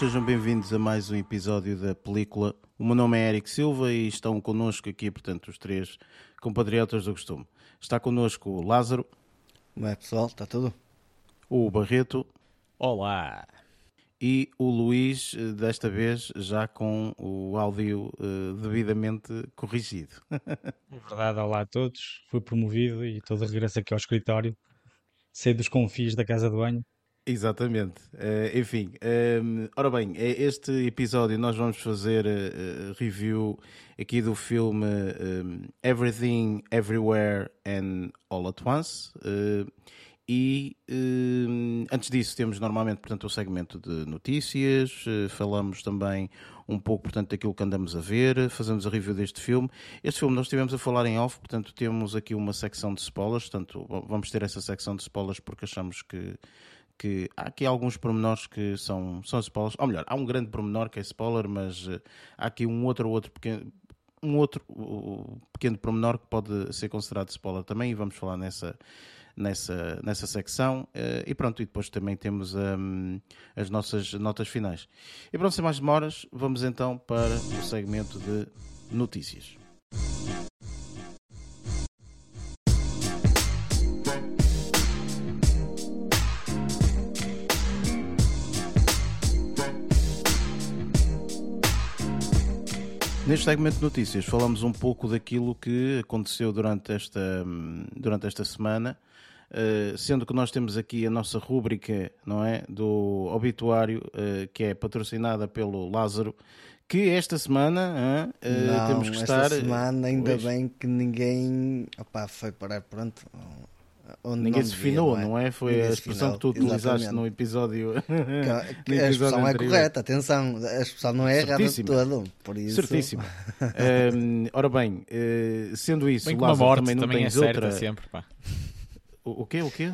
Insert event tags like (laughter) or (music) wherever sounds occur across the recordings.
sejam bem-vindos a mais um episódio da película. O meu nome é Eric Silva e estão connosco aqui, portanto, os três compatriotas do costume. Está connosco o Lázaro. Como é, pessoal? Está tudo? O Barreto. Olá! E o Luís, eh, desta vez já com o áudio uh, devidamente corrigido. Verdade, olá a todos. Fui promovido e estou de regresso aqui ao escritório. Sei dos confis da casa do banho. Exatamente. Uh, enfim, um, ora bem, este episódio nós vamos fazer uh, review aqui do filme um, Everything, Everywhere and All at Once. Uh, e antes disso temos normalmente portanto o segmento de notícias, falamos também um pouco portanto daquilo que andamos a ver, fazemos a review deste filme. Este filme nós estivemos a falar em off, portanto temos aqui uma secção de spoilers, portanto vamos ter essa secção de spoilers porque achamos que que há aqui alguns pormenores que são, são spoilers. Ou melhor, há um grande pormenor que é spoiler, mas uh, há aqui um outro outro pequeno, um outro pequeno pormenor que pode ser considerado spoiler também e vamos falar nessa, nessa, nessa secção. Uh, e pronto, e depois também temos um, as nossas notas finais. E pronto, sem mais demoras, vamos então para o segmento de notícias. Neste segmento de notícias falamos um pouco daquilo que aconteceu durante esta, durante esta semana, uh, sendo que nós temos aqui a nossa rúbrica não é, do obituário, uh, que é patrocinada pelo Lázaro, que esta semana uh, não, temos que esta estar... semana ainda hoje... bem que ninguém opa, foi parar pronto Onde Ninguém se finou, não é? Foi Ninguém a expressão que tu utilizaste no episódio. (laughs) Que, no a expressão é correta, atenção, a expressão não é errada de todo. Por isso... Certíssimo. um, (laughs) ora bem, uh, sendo isso, bem o Lázaro morte, também não também tens é outra. sempre, pá. O, o quê? O quê?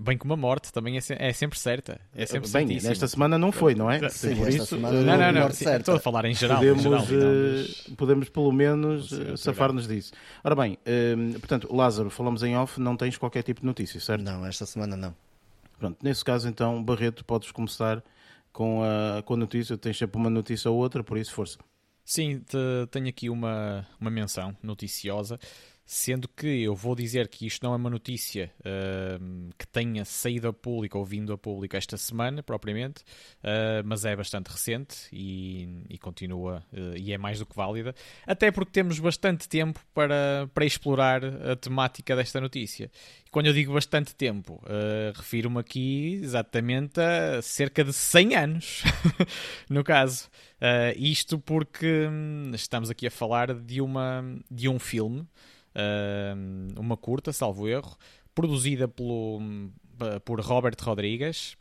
Bem como a morte também é, se é sempre certa. É sempre Bem, certíssima. nesta semana não foi, não é? Sim, Por esta isso, semana uh, Não, não, não. certa. Estou a falar em geral. podemos, em geral, não, eh, mas- podemos pelo menos Não eh, safar-nos disso. Ora bem, eh, portanto, Lázaro, falamos em off, não tens qualquer tipo de notícia, certo? Não, esta semana não. Pronto, nesse caso, então, Barreto, podes começar com a, com a notícia. Tens sempre uma notícia ou outra, por isso, força. Sim, te- tenho aqui uma, uma menção noticiosa, sendo que eu vou dizer que isto não é uma notícia ahm, que tenha saído a público ou vindo a público esta semana, propriamente, ah, mas é bastante recente e, e continua eh, e é mais do que válida, até porque temos bastante tempo para, para explorar a temática desta notícia. E quando eu digo bastante tempo, ah, refiro-me aqui exatamente a cerca de 100 anos, (laughs) no caso. Uh, isto porque hum, estamos aqui a falar de, uma, de um filme, uh, uma curta, salvo erro, produzida pelo, por Robert Rodrigues,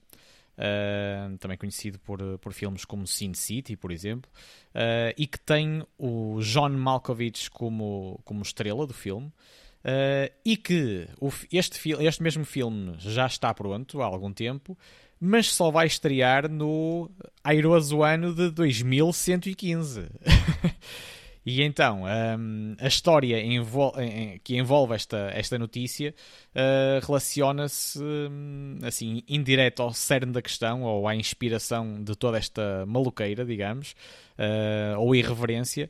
uh, também conhecido por, por filmes como Sin City, por exemplo, uh, e que tem o John Malkovich como, como estrela do filme. Uh, e que o, este, este mesmo filme já está pronto há algum tempo, mas só vai estrear no airoso ano de 2115. (laughs) e então, hum, a história envol- que envolve esta, esta notícia uh, relaciona-se hum, assim, indireto ao cerne da questão ou à inspiração de toda esta maluqueira, digamos, uh, ou irreverência.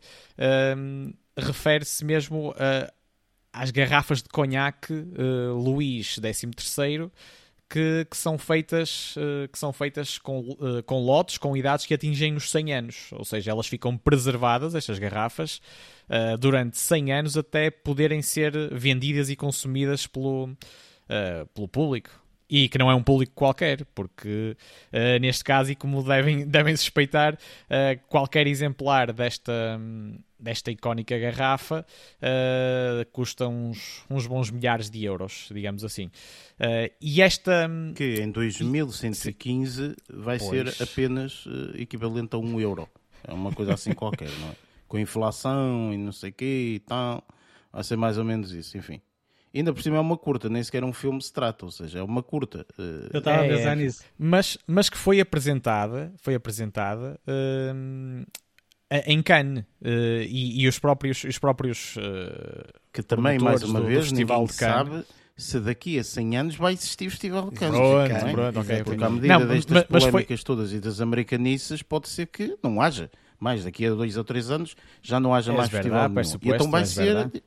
Hum, Refere-se mesmo a às garrafas de conhaque uh, Luís XIII que, que são feitas, uh, que são feitas com, uh, com lotes com idades que atingem os 100 anos. Ou seja, elas ficam preservadas, estas garrafas, uh, durante 100 anos até poderem ser vendidas e consumidas pelo, pelo público. E que não é um público qualquer, porque neste caso, e como devem, (laughs) devem suspeitar, qualquer exemplar desta, desta icónica garrafa uh, custa uns, uns bons milhares de euros, digamos assim. Uh, e esta. Que em 2115 vai Pois. ser apenas eh, equivalente a um euro. É uma coisa assim (laughs) qualquer, não é? Com inflação e não sei o quê e tal. Vai ser mais ou menos isso, enfim. Ainda por cima é uma curta, nem sequer um filme se trata, ou seja, é uma curta. Eu estava É, a pensar é. nisso. mas, mas que foi apresentada, foi apresentada hum, em Cannes uh, e, e os próprios, os próprios uh, que também, mais uma do- do vez, Festival ninguém de Cannes. sabe se daqui a 100 anos vai existir o Festival de Cannes. Pronto, é? pronto, okay, Porque à medida não, destas mas, polémicas foi... todas e das americanices, pode ser que não haja. Mais daqui a dois ou três anos já não haja é mais verdade, festival nenhum. E então vai é ser... Verdade.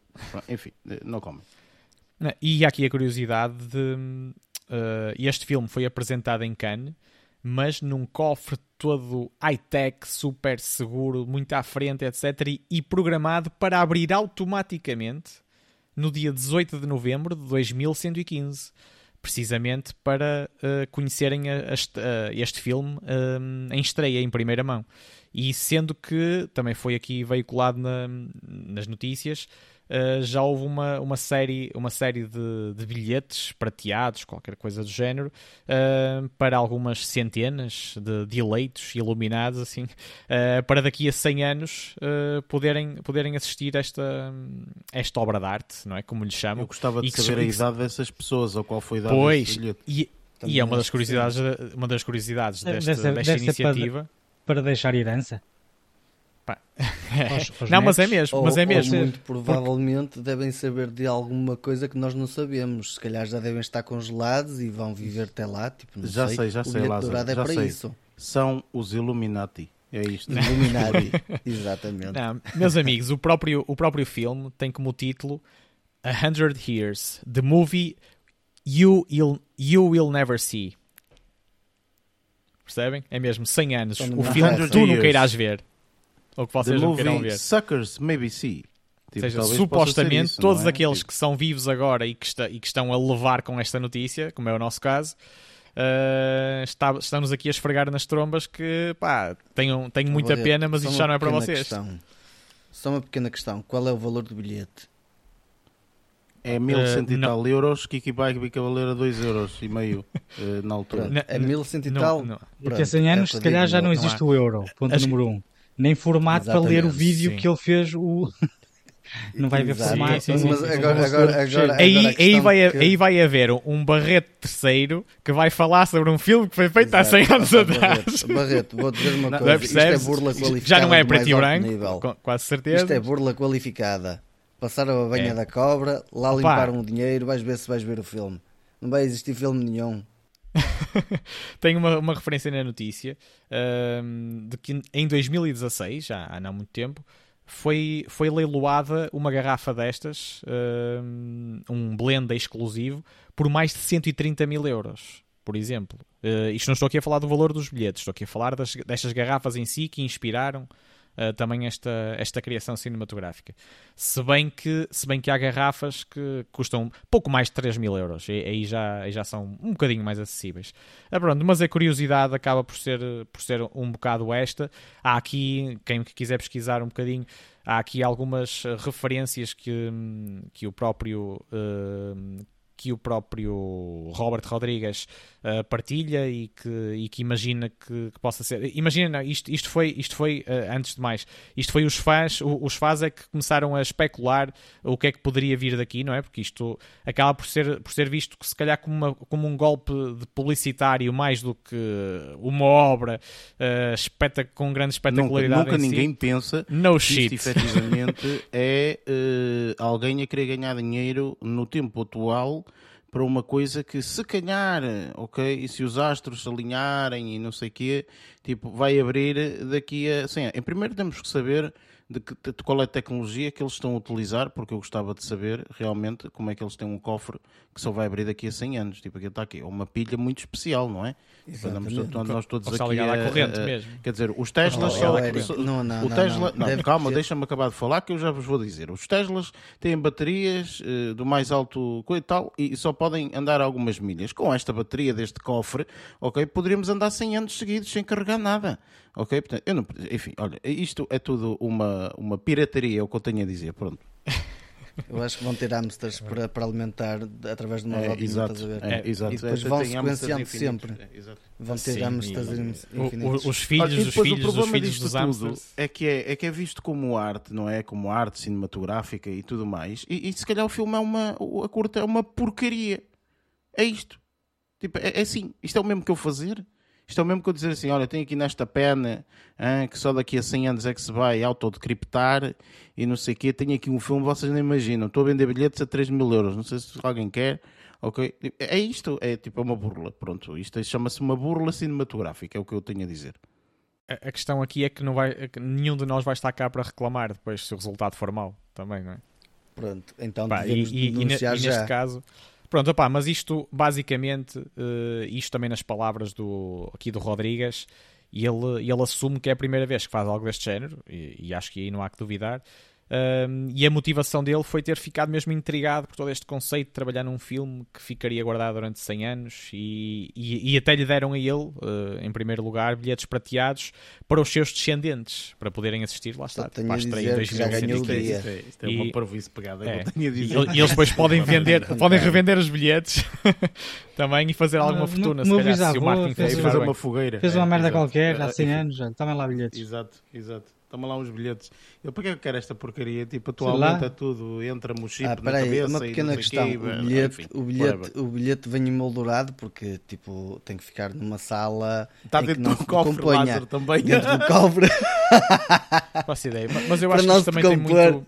Enfim, não come. E aqui a curiosidade de... Uh, este filme foi apresentado em Cannes, mas num cofre todo high-tech, super seguro, muito à frente, etc. E, programado para abrir automaticamente no dia 18 de novembro de 2115. Precisamente para uh, conhecerem a, a, este filme uh, em estreia, em primeira mão. E sendo que também foi aqui veiculado na, nas notícias, uh, já houve uma, uma série, uma série de, de bilhetes prateados, qualquer coisa do género, uh, para algumas centenas de, de eleitos iluminados, assim, uh, para daqui a 100 anos poderem, poderem assistir a esta, esta obra de arte, não é? Como lhe chamam. Eu gostava de e saber que, a idade dessas pessoas, ou qual foi a idade pois, E, e é uma das curiosidades, uma das curiosidades desta, desta deve iniciativa. Para, para deixar herança? Aos, aos (laughs) não, mas é mesmo, ou, mas é mesmo. muito provavelmente Porque... devem saber de alguma coisa que nós não sabemos. Se calhar já devem estar congelados e vão viver até lá. Tipo, já sei, sei, já sei, Lázaro, é já para sei. isso. São os Illuminati. É isto. Illuminati, (laughs) exatamente. Não, meus amigos, o próprio, o próprio filme tem como título A Hundred Years, the movie you, you'll, you Will Never See. Percebem? É mesmo 100 anos. O filme tu nunca irás ver. Ou que vocês não queiram ver. Suckers Maybe See. Tipo, Ou seja, supostamente isso, todos é? aqueles tipo... que são vivos agora e que, está, e que, estão a levar com esta notícia, como é o nosso caso, uh, está, estamos aqui a esfregar nas trombas que pá, tenho, tenho muita pena, mas isto já não é para vocês. Questão. Só uma pequena questão: qual é o valor do bilhete? É 1100 uh, e tal euros que equipar que valer a 2 euros e meio uh, na altura. Pronto, é 1100 e tal. Daqui a 100 anos, é se calhar, já não existe o euro. Ponto número 1. Um nem formato Exatamente, para ler o vídeo sim. que ele fez o. (laughs) Não vai haver formato. Sim, sim, mas agora, agora, agora, aí, aí, vai, que... aí vai haver um Barreto terceiro que vai falar sobre um filme que foi feito Exato. há 100 anos atrás. Barreto, vou dizer uma coisa. Isto é burla qualificada. Já não é preto e branco, quase certeza. Isto é burla qualificada. Passaram a banha é. da cobra, lá Opa. limparam o dinheiro, vais ver se vais ver o filme. Não vai existir filme nenhum. (laughs) Tem uma, uma referência na notícia de que em 2016, já há não muito tempo, foi, foi leiloada uma garrafa destas, uh, um blend exclusivo, por mais de 130 mil euros, por exemplo. Uh, isto não estou aqui a falar do valor dos bilhetes, estou aqui a falar das, destas garrafas em si que inspiraram uh, também esta, esta criação cinematográfica. Se bem, que, se bem que há garrafas que custam pouco mais de 3 mil euros, e aí já, aí já são um bocadinho mais acessíveis. Ah, pronto, mas a curiosidade acaba por ser, por ser um bocado esta. Há aqui, quem quiser pesquisar um bocadinho, há aqui algumas referências que, que o próprio. Uh, que o próprio Robert Rodrigues uh, partilha e que, e que imagina que, que, possa ser. Imagina, isto, isto foi, isto foi uh, antes de mais, isto foi os fãs, os fãs é que começaram a especular o que é que poderia vir daqui, não é? Porque isto acaba por ser, por ser visto que se calhar como, uma, como um golpe de publicitário mais do que uma obra uh, com grande espetacularidade. Nunca, nunca ninguém pensa no que shit. isto efetivamente (laughs) é alguém a querer ganhar dinheiro no tempo atual para uma coisa que se calhar, ok, e se os astros se alinharem e não sei o quê, tipo, vai abrir daqui a... Assim, em primeiro temos que saber de, que, de qual é a tecnologia que eles estão a utilizar, porque eu gostava de saber realmente como é que eles têm um cofre que só vai abrir daqui a 100 anos. Tipo, aqui está aqui, é uma pilha muito especial, não é? Andamos, nós todos aqui a, à corrente a, mesmo. Quer dizer, os Teslas só, não, não, o Tesla, não, não, calma, deixa-me acabar de falar que eu já vos vou dizer. Os Teslas têm baterias uh, do mais alto e tal e só podem andar algumas milhas. Com esta bateria deste cofre, ok, poderíamos andar 100 anos seguidos sem carregar nada. Ok? Portanto, eu não, enfim, olha, isto é tudo uma, uma pirataria, é o que eu tenho a dizer, pronto. (laughs) Eu acho que vão ter hamsters para, para alimentar através de uma é, exato, é, exato. E depois é, vão sequenciando sempre. É, vão ter Sim, hamsters infinitos. Os filhos, os filhos, o problema disto dos tudo é que é, é que é visto como arte, não é? Como arte cinematográfica e tudo mais. E, e se calhar o filme é uma. A curta é uma porcaria. É isto. Tipo, é, é assim. Isto é o mesmo que eu fazer. Isto é o mesmo que eu dizer assim: olha, tenho aqui nesta pena hein, que só daqui a 100 anos é que se vai autodecriptar e não sei o quê. Tenho aqui um filme, vocês nem imaginam. Estou a vender bilhetes a 3 mil euros. Não sei se alguém quer. Ok? É isto, é tipo uma burla. Pronto, isto chama-se uma burla cinematográfica, é o que eu tenho a dizer. A questão aqui é que, não vai, que nenhum de nós vai estar cá para reclamar depois se o resultado for mau, também, não é? Pronto, então Pá, e, e, e, neste caso, pronto, opá, mas isto basicamente, uh, isto também nas palavras do, aqui do Rodrigues, e ele, ele assume que é a primeira vez que faz algo deste género, e, e acho que aí não há que duvidar. Um, e a motivação dele foi ter ficado mesmo intrigado por todo este conceito de trabalhar num filme que ficaria guardado durante 100 anos e, e, e até lhe deram a ele, uh, em primeiro lugar, bilhetes prateados para os seus descendentes, para poderem assistir, lá está, para a estreia em 2015. Isto, é, isto é uma parvoíce pegada, é. E, e, eles depois podem (laughs) vender, podem revender os bilhetes (laughs) também e fazer alguma fortuna, se calhar, se o marketing fez, fazer uma fogueira. Fez uma é, merda qualquer há 100 anos, já, também lá bilhetes. Exato, exato. Toma lá uns bilhetes. Eu para que eu quero esta porcaria? Tipo, atualmente é tudo, entra-me o chip ah, na cabeça uma pequena questão. Quê, o, bilhete, enfim, o, bilhete, o bilhete vem emoldurado porque tipo, tem que ficar numa sala Está dentro do cofre, Lázaro, também. Dentro do (laughs) cofre. Faço ideia. Mas eu acho que isto também tem muito...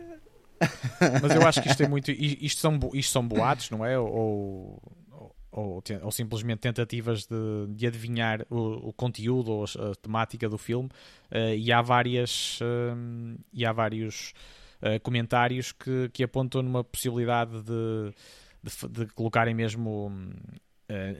(laughs) Mas eu acho que isto tem muito... Isto são, isto são boatos, não é? Ou ou, ou simplesmente tentativas de, de adivinhar o, o, conteúdo ou a, temática do filme uh, e há várias uh, e há vários uh, comentários que, que apontam numa possibilidade de, de, de colocarem mesmo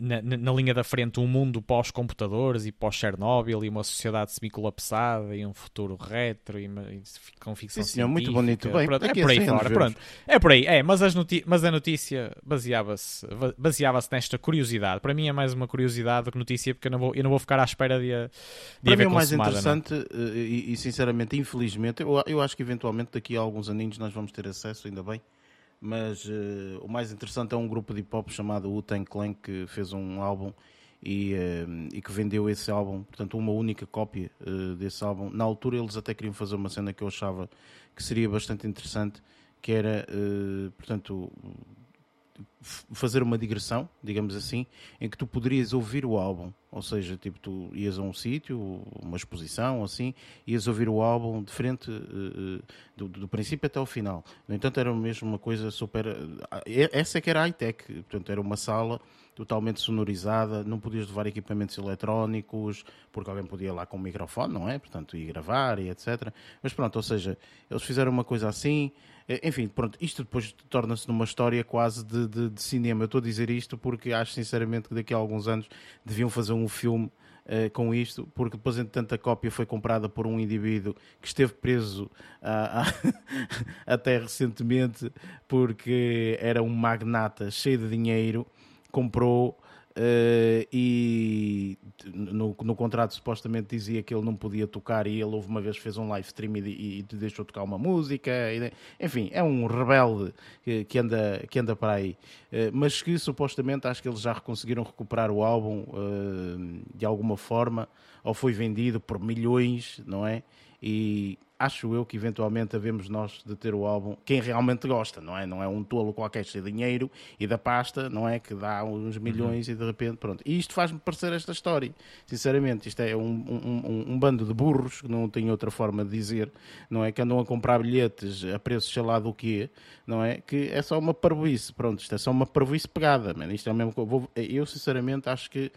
na, na, linha da frente um mundo pós-computadores e pós-Chernobyl e uma sociedade semi-colapsada e um futuro retro e, e com ficção Sim, senhor, muito bonito. Bem, pronto, é por aí fora, pronto. É por aí, é, mas, as mas a notícia baseava-se baseava nesta curiosidade. Para mim é mais uma curiosidade do que notícia, porque eu não vou, eu não vou ficar à espera de, de Para mim é o mais interessante eh, e, e, sinceramente, infelizmente, eu, eu acho que eventualmente daqui a alguns aninhos nós vamos ter acesso, ainda bem, mas uh, o mais interessante é um grupo de hip hop chamado Wu-Tang Clan que fez um álbum e, uh, e, que vendeu esse álbum, portanto, uma única cópia uh, desse álbum. Na altura, eles até queriam fazer uma cena que eu achava que seria bastante interessante, que era, portanto, fazer uma digressão, digamos assim, em que tu poderias ouvir o álbum, ou seja, tipo tu ias a um sítio, uma exposição, assim, ias ouvir o álbum de frente uh, do, do, princípio até ao final. No entanto, era mesmo uma coisa super. Eh, essa é que era high-tech, portanto, era uma sala totalmente sonorizada, não podias levar equipamentos eletrónicos, porque alguém podia lá com o microfone, não é? Portanto, ir gravar e etc. Mas pronto, ou seja, eles fizeram uma coisa assim. Eh, enfim, pronto, isto depois torna-se numa história quase de, de, de, cinema. Eu estou a dizer isto porque acho sinceramente que daqui a alguns anos deviam fazer um filme uh, com isto, porque depois, entretanto, a cópia foi comprada por um indivíduo que esteve preso uh, (laughs) até recentemente porque era um magnata cheio de dinheiro, comprou Uh, e no, no, contrato supostamente dizia que ele não podia tocar e ele houve uma vez fez um live stream e, e deixou tocar uma música e, enfim, é um rebelde que, que, anda, que anda para aí uh, mas que supostamente acho que eles já conseguiram recuperar o álbum uh, de alguma forma ou foi vendido por milhões, não é? E acho eu que eventualmente havemos nós de ter o álbum, quem realmente gosta, não é? Não é um tolo qualquer de dinheiro e da pasta, não é? Que dá uns milhões uhum. e de repente, pronto. E isto faz-me parecer esta história, sinceramente. Isto é um, um, um, bando de burros, que não tenho outra forma de dizer, não é? Que andam a comprar bilhetes a preço sei lá do quê, não é? Que é só uma parvoíce, pronto. Isto é só uma parvoíce pegada, man. Isto é mesmo eu sinceramente acho que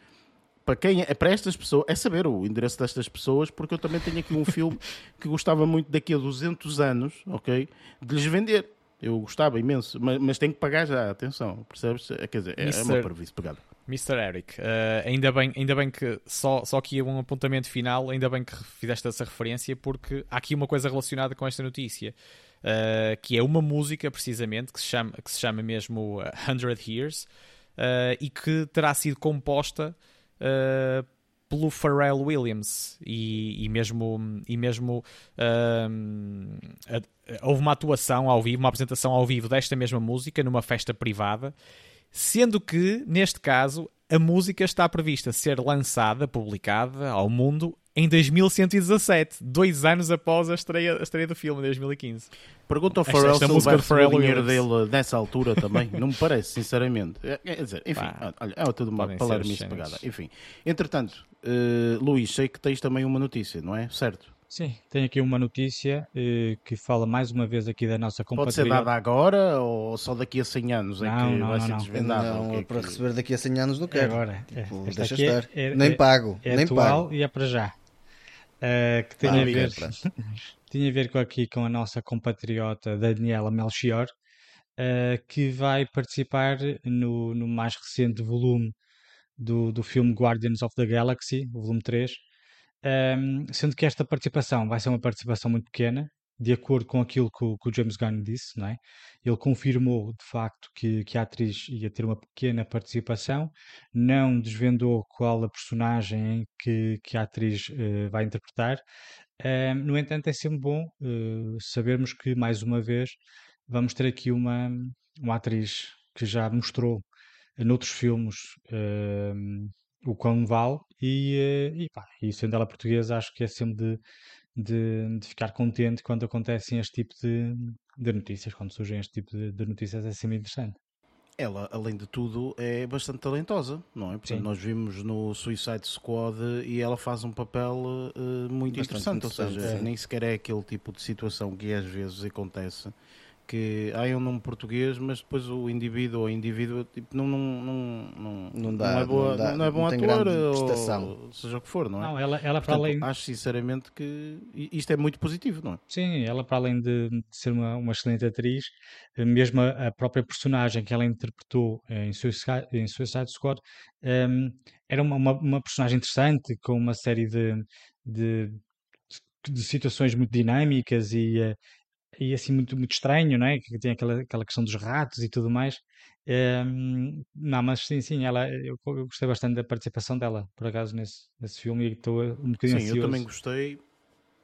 para quem é, para estas pessoas, é saber o endereço destas pessoas, porque eu também tenho aqui um filme (laughs) que gostava muito daqui a 200 anos, ok? De lhes vender. Eu gostava imenso, mas, mas tenho que pagar já, atenção, percebes? É, quer dizer, é, Mister, é uma previsão pegada. Mr. Eric, uh, ainda, bem, ainda bem que só, só aqui um apontamento final, ainda bem que fizeste essa referência, porque há aqui uma coisa relacionada com esta notícia, uh, que é uma música, precisamente, que se chama, que se chama mesmo 100 Years, uh, e que terá sido composta uh, pelo Pharrell Williams. E, e mesmo, e mesmo uh, houve uma atuação ao vivo, uma apresentação ao vivo desta mesma música numa festa privada, sendo que, neste caso, a música está prevista ser lançada, publicada ao mundo em 2117, dois anos após a estreia, a estreia do filme, em 2015. Pergunta ao Pharrell se ele vai receber o dinheiro dele nessa altura também. Não me parece, sinceramente. É, quer dizer, enfim, Pá, olha, é tudo uma palermice pegada. Enfim, entretanto, uh, Luís, sei que tens também uma notícia, não é? Certo? Sim, tenho aqui uma notícia eh, que fala mais uma vez aqui da nossa compatriota. Pode ser dada agora ou só daqui a 100 anos é não, que não, vai não, ser desvendada? Não, é para que... receber daqui a 100 anos não quero. É agora. Tipo, deixa estar. É, é, nem pago. É nem atual pago. e é para já. Uh, que tem ah, a ver, (laughs) tinha a ver com, aqui com a nossa compatriota Daniela Melchior, uh, que vai participar no, no mais recente volume do, do filme Guardians of the Galaxy, o volume 3, um, sendo que esta participação vai ser uma participação muito pequena, de acordo com aquilo que o, que o James Gunn disse, não é? Ele confirmou de facto que, que a atriz ia ter uma pequena participação, não desvendou qual a personagem que, que a atriz uh, vai interpretar. Uh, no entanto, é sempre bom uh, sabermos que, mais uma vez, vamos ter aqui uma, uma atriz que já mostrou noutros filmes o quão vale e, eh, e, pá, e sendo ela portuguesa acho que é sempre de, de, de ficar contente quando acontecem este tipo de, de notícias, quando surgem este tipo de, de, notícias é sempre interessante. Ela, além de tudo, é bastante talentosa, não é? Portanto, Sim. nós vimos no Suicide Squad e ela faz um papel uh, muito interessante, interessante, ou seja, nem sequer é aquele tipo de situação que às vezes acontece que há um nome português, mas depois o indivíduo ou indivíduo tipo, não, não, não, não, não, dá, não é, boa, não, dá, não é bom não ator, ou seja o que for, não é? Não, ela, ela Portanto, para além... Acho sinceramente que isto é muito positivo, não é? Sim, ela para além de, ser uma, uma excelente atriz, mesmo a, a, própria personagem que ela interpretou em Suicide, em Suicide Squad um, era uma, uma, uma, personagem interessante, com uma série de, de de situações muito dinâmicas e, eh, e assim muito, muito estranho, não é? Que tem aquela, aquela questão dos ratos e tudo mais. Um, não, mas sim, sim, ela, eu, eu, gostei bastante da participação dela, por acaso, nesse, nesse filme e estou um bocadinho Sim, ansioso. eu também gostei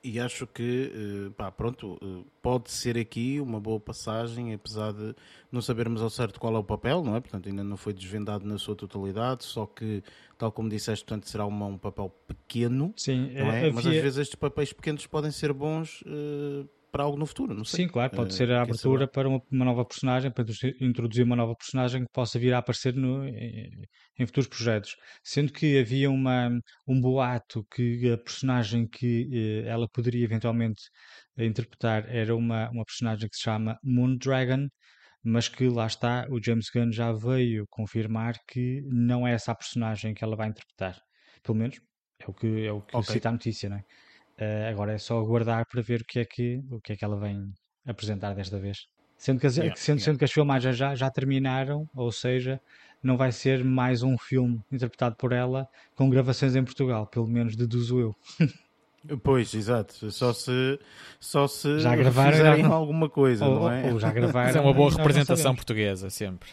e acho que, uh, pá, pronto, uh, pode ser aqui uma boa passagem, apesar de não sabermos ao certo qual é o papel, não é? Portanto, ainda não foi desvendado na sua totalidade, só que, tal como disseste, portanto, será uma, um papel pequeno, Sim, é? Havia... Mas às vezes estes papéis pequenos podem ser bons uh, para algo no futuro, não sei. Sim, claro, pode uh, ser a abertura para uma, uma, nova personagem, para introduzir uma nova personagem que possa vir a aparecer no, em, em, futuros projetos. Sendo que havia uma, um boato que a personagem que eh, ela poderia eventualmente interpretar era uma, uma personagem que se chama Moondragon, mas que lá está, o James Gunn já veio confirmar que não é essa a personagem que ela vai interpretar. Pelo menos é o que, é o que okay. cita a notícia, não é? Uh, agora é só aguardar para ver o que é que, o que, é que ela vem apresentar desta vez. Sendo que as, yeah, sendo, yeah. sendo que as filmagens já, já terminaram, ou seja, não vai ser mais um filme interpretado por ela com gravações em Portugal, pelo menos deduzo eu. (laughs) Pois, exato. Só se, só se já gravaram fizerem já... alguma coisa, ou, não é? Ou já (laughs) gravaram. Mas é uma boa representação portuguesa, sempre.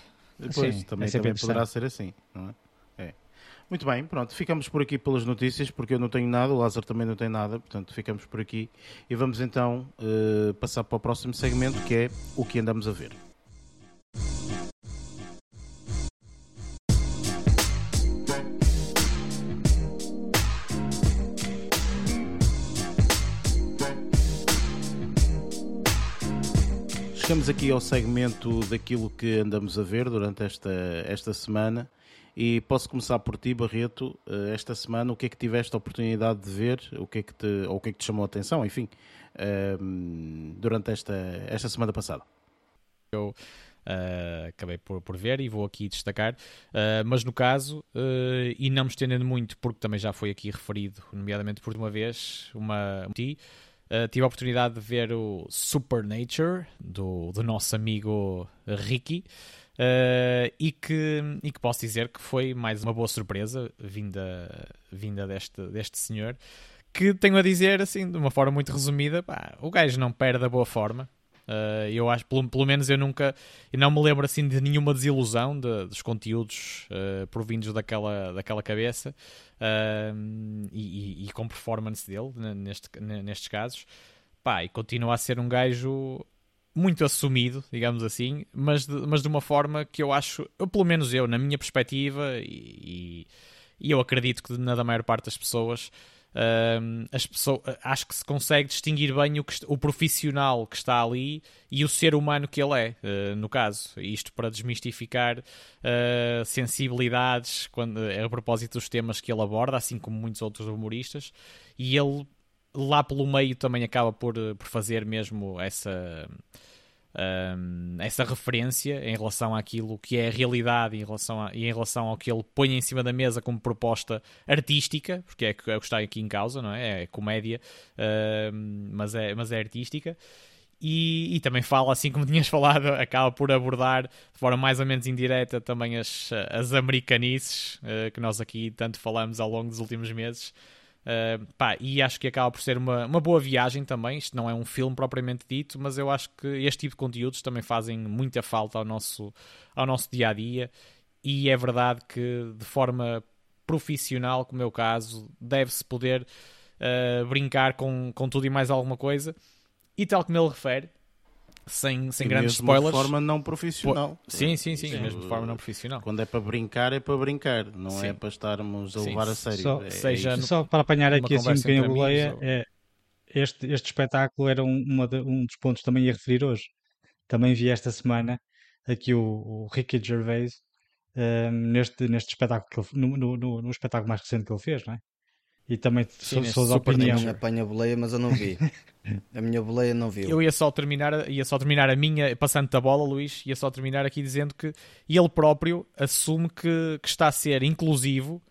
Pois, Sim, também, é também poderá ser assim, não é? Muito bem, pronto, ficamos por aqui pelas notícias, porque eu não tenho nada, o Lázaro também não tem nada, portanto ficamos por aqui e vamos então uh, passar para o próximo segmento que é o que andamos a ver. Chegamos aqui ao segmento daquilo que andamos a ver durante esta, esta semana e posso começar por ti, Barreto, eh, esta semana, o que é que tiveste a oportunidade de ver, o que é que te, ou o que é que te chamou a atenção, enfim, ehm, durante esta, esta semana passada? Eu uh, acabei por, por ver e vou aqui destacar, uh, mas no caso, uh, e não me estendendo muito, porque também já foi aqui referido, nomeadamente por uma vez, uma, uma tive a oportunidade de ver o Supernature, do, do nosso amigo Ricky, Uh, e, que, e que posso dizer que foi mais uma boa surpresa vinda, vinda deste, deste senhor. Que tenho a dizer, assim, de uma forma muito resumida, pá, o gajo não perde a boa forma. Uh, eu acho, pelo, pelo menos eu nunca, eu não me lembro assim de nenhuma desilusão de, dos conteúdos uh, provindos daquela, daquela cabeça e, e, e, com performance dele neste, nestes casos. Pá, e continua a ser um gajo muito assumido, digamos assim, mas de, mas de uma forma que eu acho, eu, pelo menos eu, na minha perspectiva, e, e eu acredito que na da maior parte das pessoas, uh, as pessoas acho que se consegue distinguir bem o, que, o profissional que está ali e o ser humano que ele é, uh, no caso. Isto para desmistificar uh, sensibilidades quando, a propósito dos temas que ele aborda, assim como muitos outros humoristas, e ele lá pelo meio também acaba por, por fazer mesmo essa um, essa referência em relação àquilo que é a realidade em relação a, e em relação ao que ele põe em cima da mesa como proposta artística, porque é, é o que está aqui em causa, não é? É comédia, mas, é, mas é artística. E, e, também fala, assim como (laughs) tinhas falado, acaba por abordar de forma mais ou menos indireta também as, as americanices uh, que nós aqui tanto falamos ao longo dos últimos meses. Uh, pá, e acho que acaba por ser uma, uma boa viagem também. Isto não é um filme propriamente dito, mas eu acho que este tipo de conteúdos também fazem muita falta ao nosso, ao nosso dia a dia. E é verdade que, de forma profissional, como é o caso, deve-se poder uh, brincar com, com tudo e mais alguma coisa. E tal como ele refere, sem, sem grandes spoilers. De forma não profissional. sim, sim, sim, sim, mesmo de forma não profissional. Quando é para brincar, é para brincar, não sim. é para estarmos a levar sim. a sério. Só, é, seja, é só para apanhar aqui assim um bocadinho a boleia, ou... é, este, este espetáculo era um, uma de, um dos pontos também a referir hoje. Também vi esta semana aqui o, o Ricky Gervais um, neste, neste espetáculo, que ele, no, no, no, no, espetáculo mais recente que ele fez, não é? E também Sim, sou, sou da opinião. Apanha a boleia, mas eu não vi. (laughs) a minha boleia não viu. Eu ia só terminar, ia só terminar a minha, passando-te a bola, Luís, ia só terminar aqui dizendo que ele próprio assume que, que está a ser inclusivo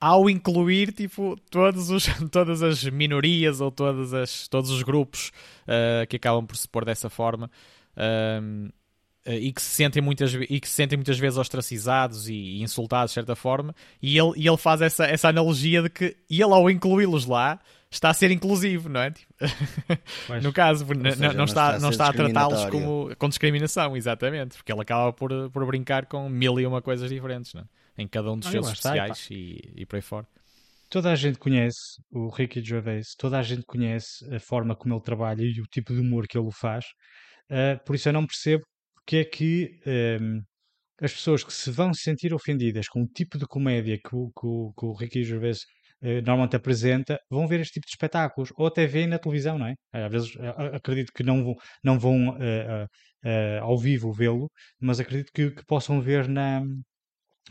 ao incluir tipo todos os, (laughs) todas as minorias ou todas as, todos os grupos uh, que acabam por se pôr dessa forma. Uh, e que se sentem muitas e que se sentem muitas vezes ostracizados e, insultados de certa forma e ele, e ele faz essa, essa analogia de que ele ao incluí-los lá está a ser inclusivo, não é? Tipo, (laughs) no caso, seja, não, está, não está a, a tratá-los como, com discriminação, exatamente, porque ele acaba por, por brincar com mil e uma coisas diferentes, não é? em cada um dos ah, seus especiais e, e por aí fora. Toda a gente conhece o Ricky Gervais, toda a gente conhece a forma como ele trabalha e o tipo de humor que ele faz, uh, por isso eu não percebo que é que um, ehm, as pessoas que se vão sentir ofendidas com o tipo de comédia que o, que o, que o Ricky Gervais uh, normalmente apresenta, vão ver este tipo de espetáculos, ou até veem na televisão, não é? Às vezes acredito que não vão, não vão uh, uh, ao vivo vê-lo, mas acredito que, que, possam ver na,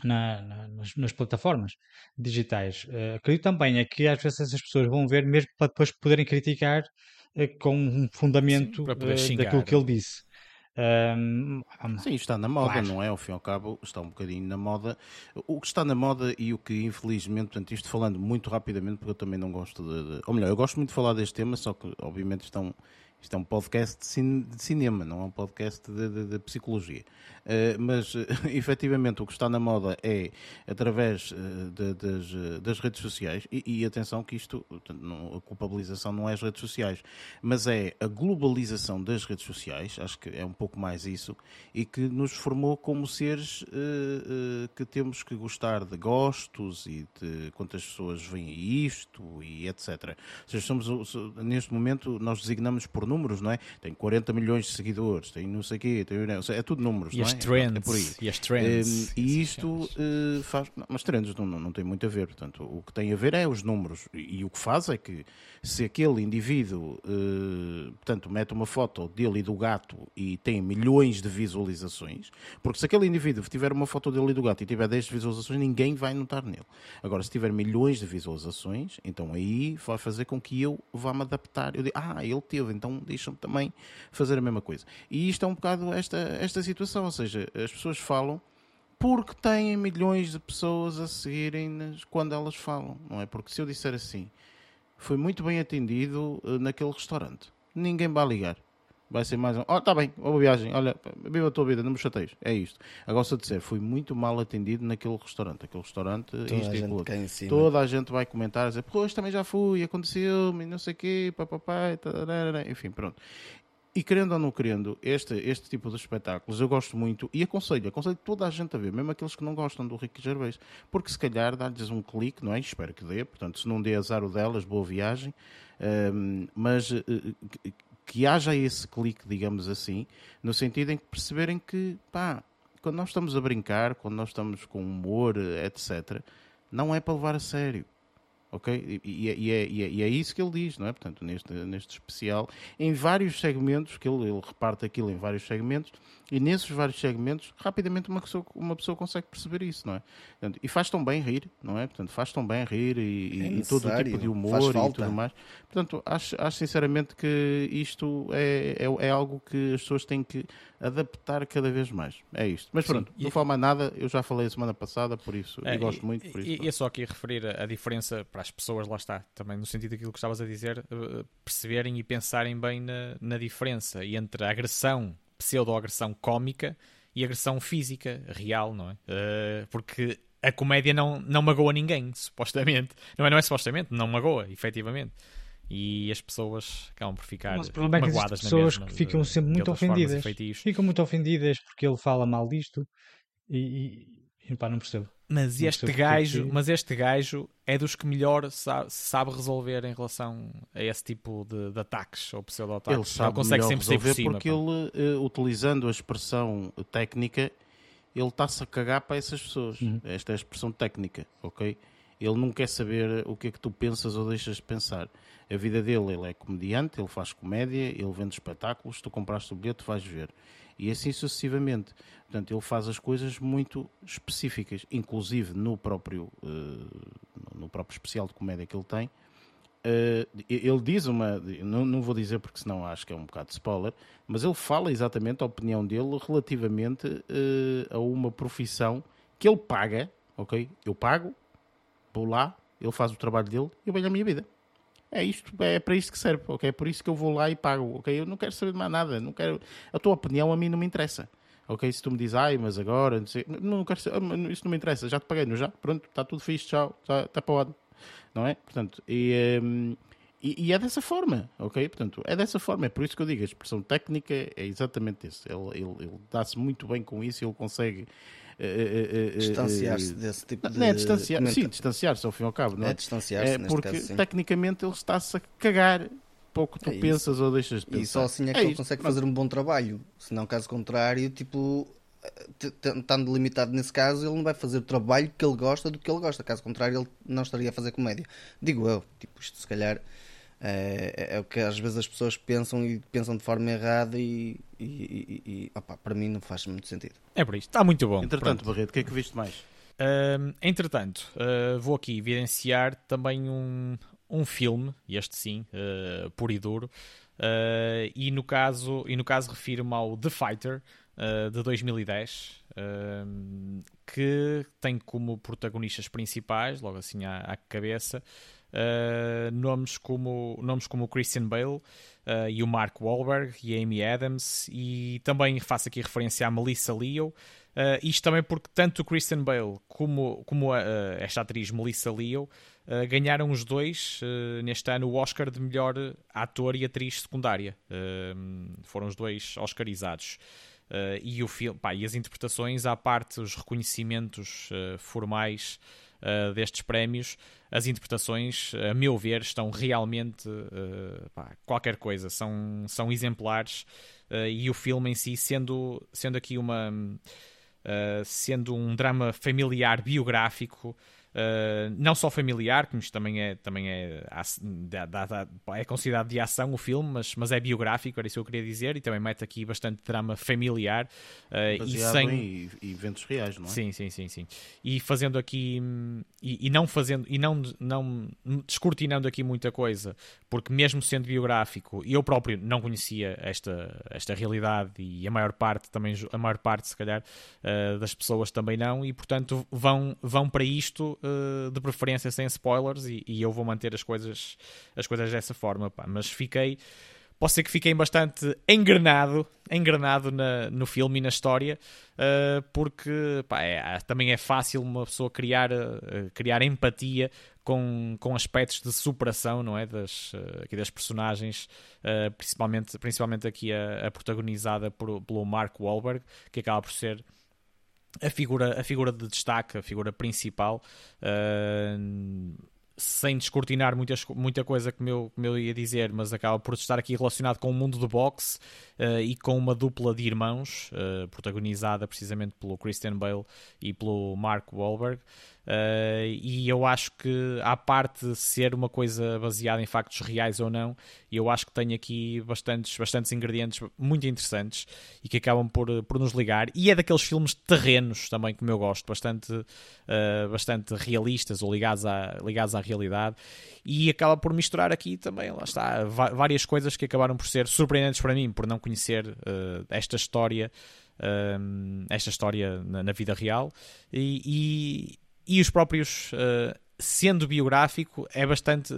na, na, nas, nas, plataformas digitais. acredito também é que às vezes essas pessoas vão ver mesmo para depois poderem criticar com um fundamento Sim, daquilo que ele disse. Um, Sim, está na moda, claro. não é? Ao fim e ao cabo, está um bocadinho na moda. O que está na moda e o que, infelizmente, portanto, isto falando muito rapidamente, porque eu também não gosto de, de. Ou melhor, eu gosto muito de falar deste tema, só que, obviamente, estão isto é um podcast de, cin de cinema, não é um podcast de, de, de psicologia. Uh, mas, uh, (laughs) efetivamente, o que está na moda é através uh, das, das, redes sociais, e, e, atenção que isto, não, a culpabilização não é as redes sociais, mas é a globalização das redes sociais, acho que é um pouco mais isso, e que nos formou como seres que temos que gostar de gostos e de quantas pessoas veem isto e etc. Ou seja, somos, neste momento, nós designamos por números, não é? Tem 40 milhões de seguidores, tem não sei o quê, tem, é tudo números, e não as é? Trends, é por aí. E as trends. Um, e isto uh, faz. Não, mas trends não, não, não tem muito a ver, portanto, o que tem a ver é os números. E, e o que faz é que se aquele indivíduo, uh, portanto, mete uma foto dele e do gato e tem milhões de visualizações, porque se aquele indivíduo tiver uma foto dele e do gato e tiver 10 visualizações, ninguém vai notar nele. Agora, se tiver milhões de visualizações, então aí vai fazer com que eu vá me adaptar. Eu digo, ah, ele teve, então deixa-me também fazer a mesma coisa. E isto é um bocado esta, esta situação, ou seja, as pessoas falam porque têm milhões de pessoas a seguirem-nas quando elas falam, não é? Porque se eu disser assim, foi muito bem atendido eh, naquele restaurante. Ninguém vai ligar. Vai ser mais um. Oh, tá bem, boa viagem. Olha, viva a tua vida, não me chateias. É isto. Agora, se eu disser, fui muito mal atendido naquele restaurante. Aquele restaurante, Toda isto e aquilo. Toda a gente vai comentar, dizer, pois também já fui, aconteceu-me, não sei o quê, papapá, enfim, pronto. E querendo ou não querendo, este, este tipo de espetáculos eu gosto muito e aconselho, aconselho toda a gente a ver, mesmo aqueles que não gostam do Ricky Gervais, porque se calhar dá-lhes um clique, não é? Espero que dê, portanto, se não dê azar o delas, boa viagem, um, mas uh, que haja esse clique, digamos assim, no sentido em que perceberem que, pá, quando nós estamos a brincar, quando nós estamos com humor, etc., não é para levar a sério ok? E, e, e, é, e, é, e, é, isso que ele diz, não é? Portanto, neste, neste especial, em vários segmentos, que ele, ele reparte aquilo em vários segmentos, e nesses vários segmentos, rapidamente uma pessoa, uma pessoa consegue perceber isso, não é? Portanto, e faz tão bem rir, não é? Portanto, faz tão bem rir e, é e todo o tipo de humor e tudo mais. Portanto, acho, acho sinceramente que isto é, é, é, algo que as pessoas têm que adaptar cada vez mais. É isto. Mas pronto, Sim, não falo mais nada, eu já falei a semana passada, por isso, é, e gosto muito. Por isso, e, é só aqui referir a, a, diferença para as pessoas, lá está, também no sentido daquilo que estavas a dizer, uh, perceberem e pensarem bem na, na diferença entre a agressão pseudo-agressão cómica e agressão física, real, não é? Uh, porque a comédia não, não magoa ninguém, (laughs) supostamente. Não é, não é supostamente, não magoa, efetivamente. E as pessoas acabam por ficar Mas o problema magoadas é que pessoas mesma, que ficam sempre muito ofendidas. Ficam muito ofendidas porque ele fala mal disto e, e, e pá, não percebo. Mas este gajo, mas este gajo é dos que melhor sabe, sabe, resolver em relação a esse tipo de, de ataques ou pseudo-ataques. Ele sabe ele consegue sempre resolver cima, porque pá. ele, uh, utilizando a expressão técnica, ele está-se a cagar para essas pessoas. Uhum. Esta é a expressão técnica, ok? Ele não quer saber o que é que tu pensas ou deixas de pensar. A vida dele, ele é comediante, ele faz comédia, ele vende espetáculos, tu compraste o bilhete, vais ver e assim sucessivamente. Portanto, ele faz as coisas muito específicas, inclusive no próprio, uh, no próprio especial de comédia que ele tem. Uh, ele diz uma, não, não vou dizer porque senão acho que é um bocado de spoiler, mas ele fala exatamente a opinião dele relativamente uh, a uma profissão que ele paga, ok? Eu pago, vou lá, ele faz o trabalho dele e eu venho a minha vida é isto, é para isto que serve, ok? É por isso que eu vou lá e pago, ok? Eu não quero saber de mais nada, não quero, a tua opinião a mim não me interessa, ok? Se tu me dizes, ai, mas agora, não, sei, não quero saber, ah, isso não me interessa, já te paguei, não já? Pronto, está tudo fixe, tchau, está, está para o lado, não é? Portanto, e, um, e, e, é dessa forma, ok? Portanto, é dessa forma, é por isso que eu digo, a expressão técnica é exatamente isso, ele, ele, ele dá-se muito bem com isso, ele consegue distanciar-se desse tipo de. Não é distanciar sim, distanciar-se ao fim e ao cabo, não é? É distanciar-se. É porque caso, tecnicamente ele está-se a cagar pouco tu é pensas ou deixas de pensar. E só assim é que é ele consegue fazer um bom trabalho. Se não, caso contrário, tipo, estando limitado nesse caso, ele não vai fazer o trabalho que ele gosta do que ele gosta. Caso contrário, ele não estaria a fazer comédia. Digo eu, tipo, isto se calhar é, é, o que às vezes as pessoas pensam e pensam de forma errada e, e, e, e opa, para mim não faz muito sentido. É por isto, está muito bom. Entretanto, Pronto. Barreto, o que é que viste mais? Uh, entretanto, uh, vou aqui evidenciar também um, um filme, este sim, uh, puro e duro, uh, e, no caso, e no caso refiro-me ao The Fighter, de 2010, que tem como protagonistas principais, logo assim à, à cabeça, uh, nomes, como, nomes como o Christian Bale uh, e o Mark Wahlberg e Amy Adams, e também faço aqui referência à Melissa Leo. Uh, isto também porque tanto o Christian Bale como, como a, esta atriz Melissa Leo Uh, ganharam os dois uh, neste ano o Oscar de melhor ator e atriz secundária. Uh, foram os dois Oscarizados. e, o pá, e as interpretações, à parte os reconhecimentos formais uh, destes prémios, as interpretações, a meu ver, estão realmente uh, pá, qualquer coisa, são, são exemplares uh, e o filme em si, sendo, sendo aqui uma. sendo um drama familiar biográfico, Uh, não só familiar, que também é, também é, é considerado de ação o filme, mas, mas é biográfico, era isso que eu queria dizer, e também mete aqui bastante drama familiar. Uh, e sem em eventos reais, não é? Sim, sim, sim, sim. E fazendo aqui, e, e não fazendo, e não, não descortinando aqui muita coisa, porque mesmo sendo biográfico, eu próprio não conhecia esta, esta realidade e a maior parte também, a maior parte, se calhar, uh, das pessoas também não, e portanto vão, vão para isto uh, de preferência sem spoilers e, e, eu vou manter as coisas, as coisas dessa forma, pá. mas fiquei posso ser que fiquei bastante engrenado, engrenado na, no filme e na história, uh, porque pá, é, também é fácil uma pessoa criar, uh, criar empatia com, com aspectos de superação, não é? Das, uh, aqui das personagens, principalmente, principalmente aqui a, a protagonizada por, pelo Mark Wahlberg, que acaba por ser a figura, a figura de destaque, a figura principal. Uh, sem descortinar muitas, muita coisa que eu, eu ia dizer, mas acaba por estar aqui relacionado com o mundo do boxe uh, e com uma dupla de irmãos, uh, protagonizada precisamente pelo Christian Bale e pelo Mark Wahlberg. Uh, e eu acho que, à parte de ser uma coisa baseada em factos reais ou não, eu acho que tem aqui bastantes, bastantes ingredientes muito interessantes e que acabam por, por nos ligar. E é daqueles filmes terrenos também, como eu gosto, bastante, uh, bastante realistas ou ligados à, ligados à realidade. E acaba por misturar aqui também, lá está, várias coisas que acabaram por ser surpreendentes para mim, por não conhecer uh, esta história. esta história na, na vida real e, e os próprios. Uh, sendo biográfico, é bastante.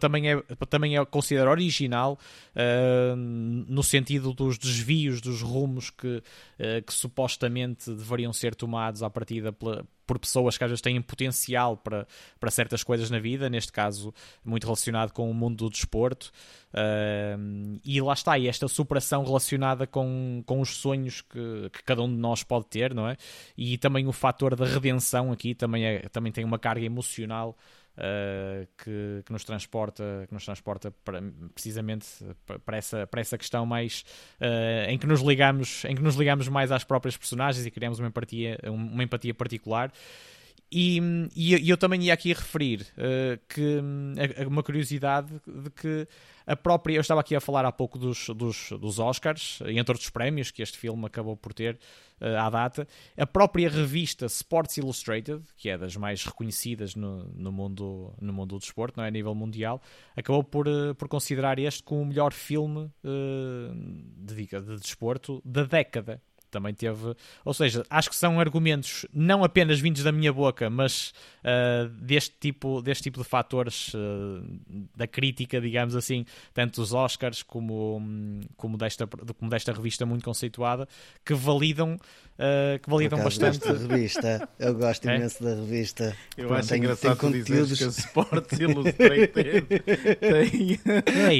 também é, também é considerado original uh, no sentido dos desvios dos rumos que, uh, que supostamente deveriam ser tomados à partida pela, por pessoas que às vezes têm potencial para, para certas coisas na vida, neste caso muito relacionado com o mundo do desporto. Uh, e lá está, e esta superação relacionada com, com os sonhos que, que, cada um de nós pode ter, não é? E também o fator da redenção aqui também, é, também tem uma carga emocional uh, que, que, nos transporta, que nos transporta para, precisamente para essa, para essa questão mais uh, em que nos ligamos, em que nos ligamos mais às próprias personagens e criamos uma empatia, uma empatia particular. E, e, eu também ia aqui referir uh, que uma curiosidade de que a própria. Eu estava aqui a falar há pouco dos, dos, dos Oscars, entre outros prémios que este filme acabou por ter uh, à data. A própria revista Sports Illustrated, que é das mais reconhecidas no, no, mundo, no mundo do desporto, não é? a nível mundial, acabou por, uh, por considerar este como o melhor filme uh, de, de desporto da década também teve. Ou seja, acho que são argumentos não apenas vindos da minha boca, mas uh, deste, tipo, deste tipo de fatores uh, da crítica, digamos assim, tanto dos Oscars como, como, desta, como desta revista muito conceituada, que validam, uh, que validam bastante. Da revista, eu gosto (laughs) é? imenso da revista. Eu Pronto, acho tem, engraçado tem conteúdos... que a (laughs) Sports Illustrated tem.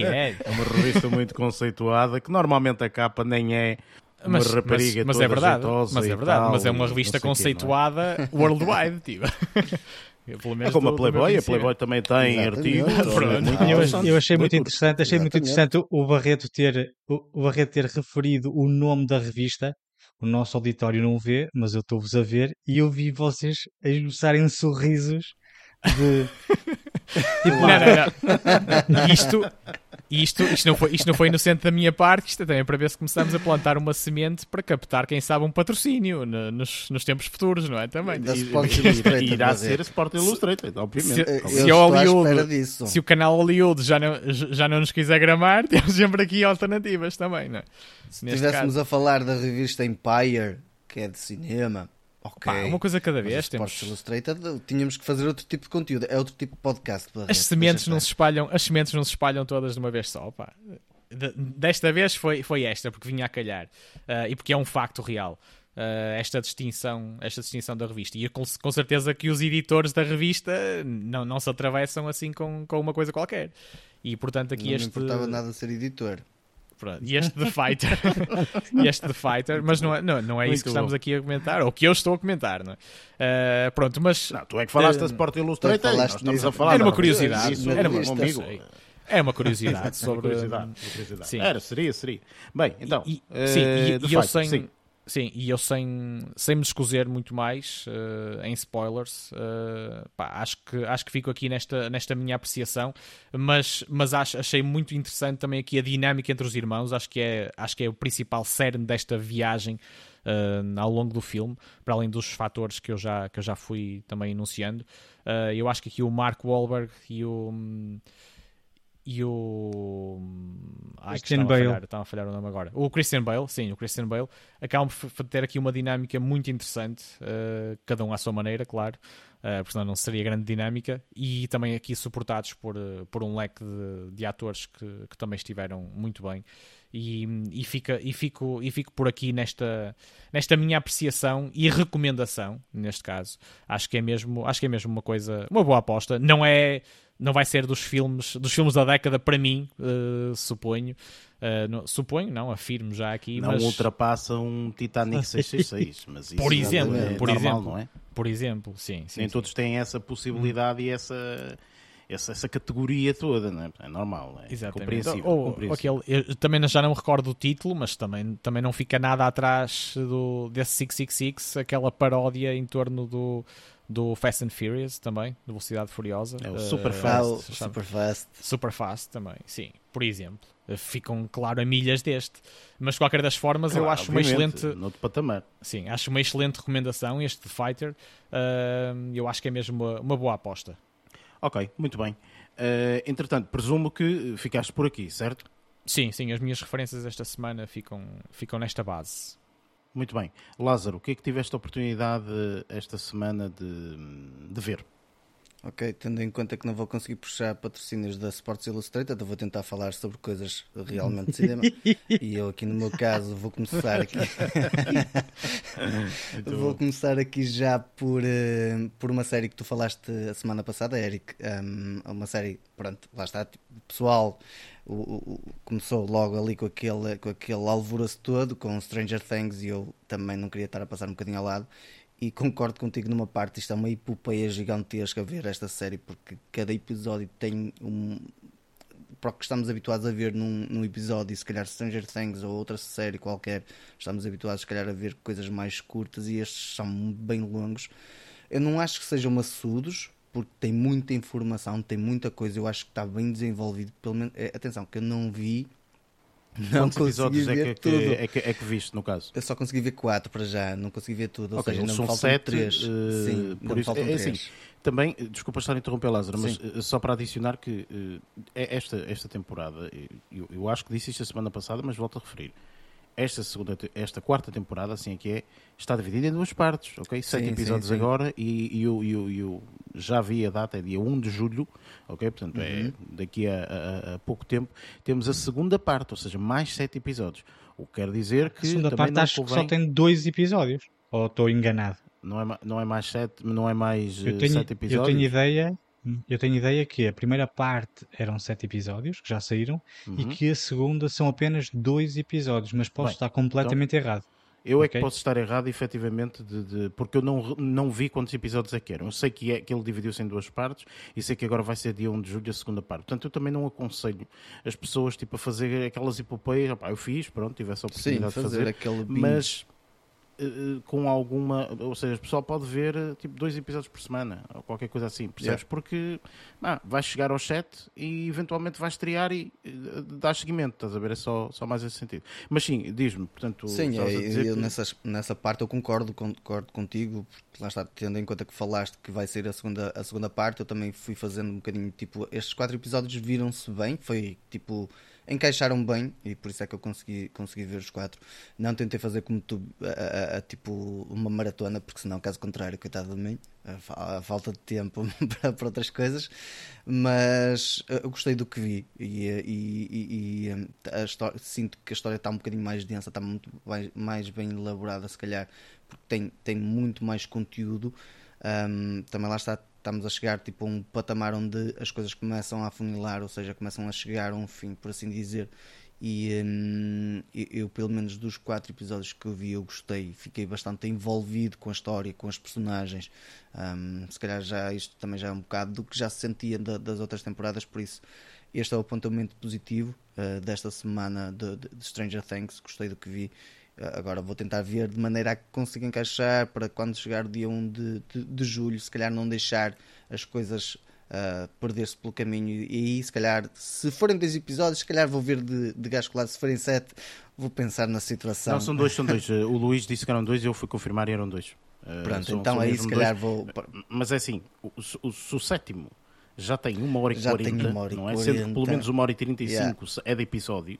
É, é. é uma revista muito conceituada que normalmente a capa nem é mas, uma rapariga mas, mas é verdade, mas é verdade, tal, mas é uma revista conceituada quê, (laughs) é? worldwide, tipo. (laughs) Pelo menos é como a Playboy, a Playboy também tem artigos. Eu, eu, achei muito interessante, achei muito interessante o Barreto ter o, Barreto ter referido o nome da revista. O nosso auditório não vê, mas eu estou-vos a ver e eu vi vocês a esboçarem sorrisos de. (laughs) tipo, não, não, não. Isto, isto, isto, não foi, isto não foi inocente da minha parte, isto é também para ver se começamos a plantar uma semente para captar, quem sabe, um patrocínio no, nos, nos tempos futuros, não é? Também. Da Sport (laughs) Illustrated. Irá ser Sport Illustrated, obviamente. Se, se, se, Hollywood, se o canal Hollywood já não, já não nos quiser gramar, (laughs) temos sempre aqui alternativas também, não é? Se estivéssemos a falar da revista Empire, que é de cinema, Ok. Pá, uma coisa cada vez. Temos... Illustrated, tínhamos que fazer outro tipo de conteúdo. É outro tipo de podcast. As sementes não se espalham, as sementes não se espalham todas de uma vez só. Pá. Desta vez foi, foi esta, porque vinha a calhar. Uh, e porque é um facto real. Uh, esta distinção esta distinção da revista e com, com, certeza que os editores da revista não, não se atravessam assim com, com uma coisa qualquer e portanto aqui não este não importava nada ser editor e este The Fighter, (laughs) e este The Fighter, mas não é, não, não é isso que estamos aqui a comentar, ou que eu estou a comentar, não é? Uh, pronto, mas. Não, tu é que falaste uh, da Sport Illustrated, nós estamos a falar. Era uma curiosidade, isso, era uma, amigo. É uma curiosidade (laughs) sobre. Uma curiosidade, uma curiosidade. Sim. Era, seria, seria. Bem, então. E, uh, sim, e, e eu sem. Sim. Sim, e eu sem, sem me escuser muito mais uh, em spoilers, uh, pá, acho, que, acho que fico aqui nesta, nesta minha apreciação, mas, mas acho, achei muito interessante também aqui a dinâmica entre os irmãos, acho que é, acho que é o principal cerne desta viagem uh, ao longo do filme, para além dos fatores que eu já, que eu já fui também enunciando. eu acho que aqui o Mark Wahlberg e o. Um, e o. Ai, Christian Bale. Falhar, estava a falhar o nome agora. O Christian Bale, sim, o Christian Bale. Acabam por ter aqui uma dinâmica muito interessante, uh, cada um à sua maneira, claro, uh, porque senão não seria grande dinâmica. E também aqui suportados por, uh, por um leque de, de atores que, que também estiveram muito bem. E, e, fica, e, fico, e fico por aqui nesta, nesta minha apreciação e recomendação, neste caso. Acho que é mesmo, acho que é mesmo uma coisa, uma boa aposta. Não é não vai ser dos filmes dos filmes da década para mim, uh, suponho. Uh, não, suponho, não, afirmo já aqui. Não mas... ultrapassa um Titanic (laughs) 666, mas por exemplo, é por normal, exemplo, não é? Por exemplo, sim. sim Nem sim. todos têm essa possibilidade hum. e essa essa, essa categoria toda, não é? É normal, é Exatamente. compreensível. Ou, compreensível. Aquele, também já não recordo do título, mas também, também não fica nada atrás do, desse 666, aquela paródia em torno do, do Fast and Furious também, do Velocidade Furiosa. É o Super uh, Fast. Super Fast. Super Fast também, sim, por exemplo. Ficam, claro, a milhas deste. Mas de qualquer das formas, claro, eu acho uma excelente. No patamar. Sim, acho uma excelente recomendação este de Fighter. Uh, eu acho que é mesmo uma, uma boa aposta. Ok, muito bem. Uh, entretanto, presumo que ficaste por aqui, certo? Sim, sim, as minhas referências esta semana ficam, ficam nesta base. Muito bem. Lázaro, o que é que tiveste a oportunidade esta semana de, de ver? Ok, tendo em conta que não vou conseguir puxar patrocínios da Sports Illustrated, eu vou tentar falar sobre coisas realmente de cinema. (laughs) e eu aqui no meu caso vou começar aqui. (laughs) vou começar aqui já por, uh, por uma série que tu falaste a semana passada, Eric. Um, uma série, pronto, lá está, tipo, pessoal. O, o, começou logo ali com aquele, com aquele alvoroço todo, com Stranger Things, e eu também não queria estar a passar um bocadinho ao lado e concordo contigo numa parte, isto é uma epopeia gigantesca ver esta série, porque cada episódio tem um. Para o que estamos habituados a ver num, num episódio, se calhar Stranger Things ou outra série qualquer, estamos habituados, se calhar, a ver coisas mais curtas e estes são bem longos. Eu não acho que sejam maçudos, porque tem muita informação, tem muita coisa, eu acho que está bem desenvolvido. Pelo menos, é, atenção, que eu não vi não Quantos episódios é que, tudo. É, que, é que viste, no caso? Eu só consegui ver quatro para já, não consegui ver tudo. Ou okay, seja, não são sete, três. Uh, Sim, por isso, é, é assim, também, desculpa estar a interromper, Lázaro, mas uh, só para adicionar que uh, esta, esta temporada, eu, eu acho que disse isto a semana passada, mas volto a referir esta segunda, esta quarta temporada, assim é que é, está dividida em duas partes, ok? Sete sim, episódios sim, sim. agora e, e, eu, já vi a data, é dia 1 de julho, ok? Portanto, é uhum. é daqui a, a, a, pouco tempo. Temos a segunda parte, ou seja, mais sete episódios. O que quer dizer que. A segunda parte acho convém... que só tem dois episódios, ou estou enganado? Não é, não é mais sete, não é mais eu tenho, sete episódios? Eu tenho ideia eu tenho ideia que a primeira parte eram sete episódios, que já saíram, uhum. e que a segunda são apenas dois episódios, mas posso Bem, estar completamente então, errado. Eu okay? é que posso estar errado, efetivamente, de, de, porque eu não, não vi quantos episódios é que eram. Eu sei que, é, que ele dividiu-se em duas partes e sei que agora vai ser dia 1 de julho a segunda parte. Portanto, eu também não aconselho as pessoas tipo, a fazer aquelas epopeias. Opá, eu fiz, pronto, tive essa oportunidade Sim, fazer de fazer, mas eh, eh, com alguma. Ou seja, o pessoal pode ver eh, tipo dois episódios por semana ou qualquer coisa assim, percebes? Yeah. Porque ah, vais chegar ao chat e eventualmente vais estrear e uh, dar seguimento, estás a ver? É só, só mais esse sentido. Mas sim, diz-me, portanto. Sim, é, eu, que... nessa, nessa parte eu concordo, concordo contigo, porque lá está, tendo em conta que falaste que vai ser a segunda, a segunda parte, eu também fui fazendo um bocadinho, tipo, estes quatro episódios viram-se bem, foi tipo encaixaram bem e por isso é que eu consegui, consegui ver os quatro. Não tentei fazer como tu, a, a, a, tipo uma maratona, porque senão, caso contrário, coitado de mim, a, falta de tempo (laughs) para, para, outras coisas. Mas eu gostei do que vi e, e, e a história, sinto que a história está um bocadinho mais densa, está muito mais, mais bem elaborada, se calhar, porque tem, tem muito mais conteúdo. Um, também lá está estamos a chegar tipo, a um patamar onde as coisas começam a afunilar, ou seja, começam a chegar a um fim, por assim dizer. E hum, eu, pelo menos dos quatro episódios que eu vi, eu gostei, fiquei bastante envolvido com a história, com os personagens. Um, se calhar já isto também já é um bocado do que já se sentia da, das outras temporadas, por isso este é o apontamento positivo uh, desta semana de, de Stranger Things. Gostei do que vi Agora vou tentar ver de maneira a que consiga encaixar para quando chegar o dia 1 de, de, de julho, se calhar não deixar as coisas uh, perder-se pelo caminho. E aí, se calhar, se forem dois episódios, se calhar vou ver de, de gás colado. Se forem sete, vou pensar na situação. Não, são dois, são dois. (laughs) o Luís disse que eram dois e eu fui confirmar e eram dois. Uh, Pronto, são, então são aí se calhar dois. vou. Mas é assim, o, o, o, sétimo já tem uma hora e quarenta, não é? Sendo que pelo menos uma hora e trinta e cinco é de episódio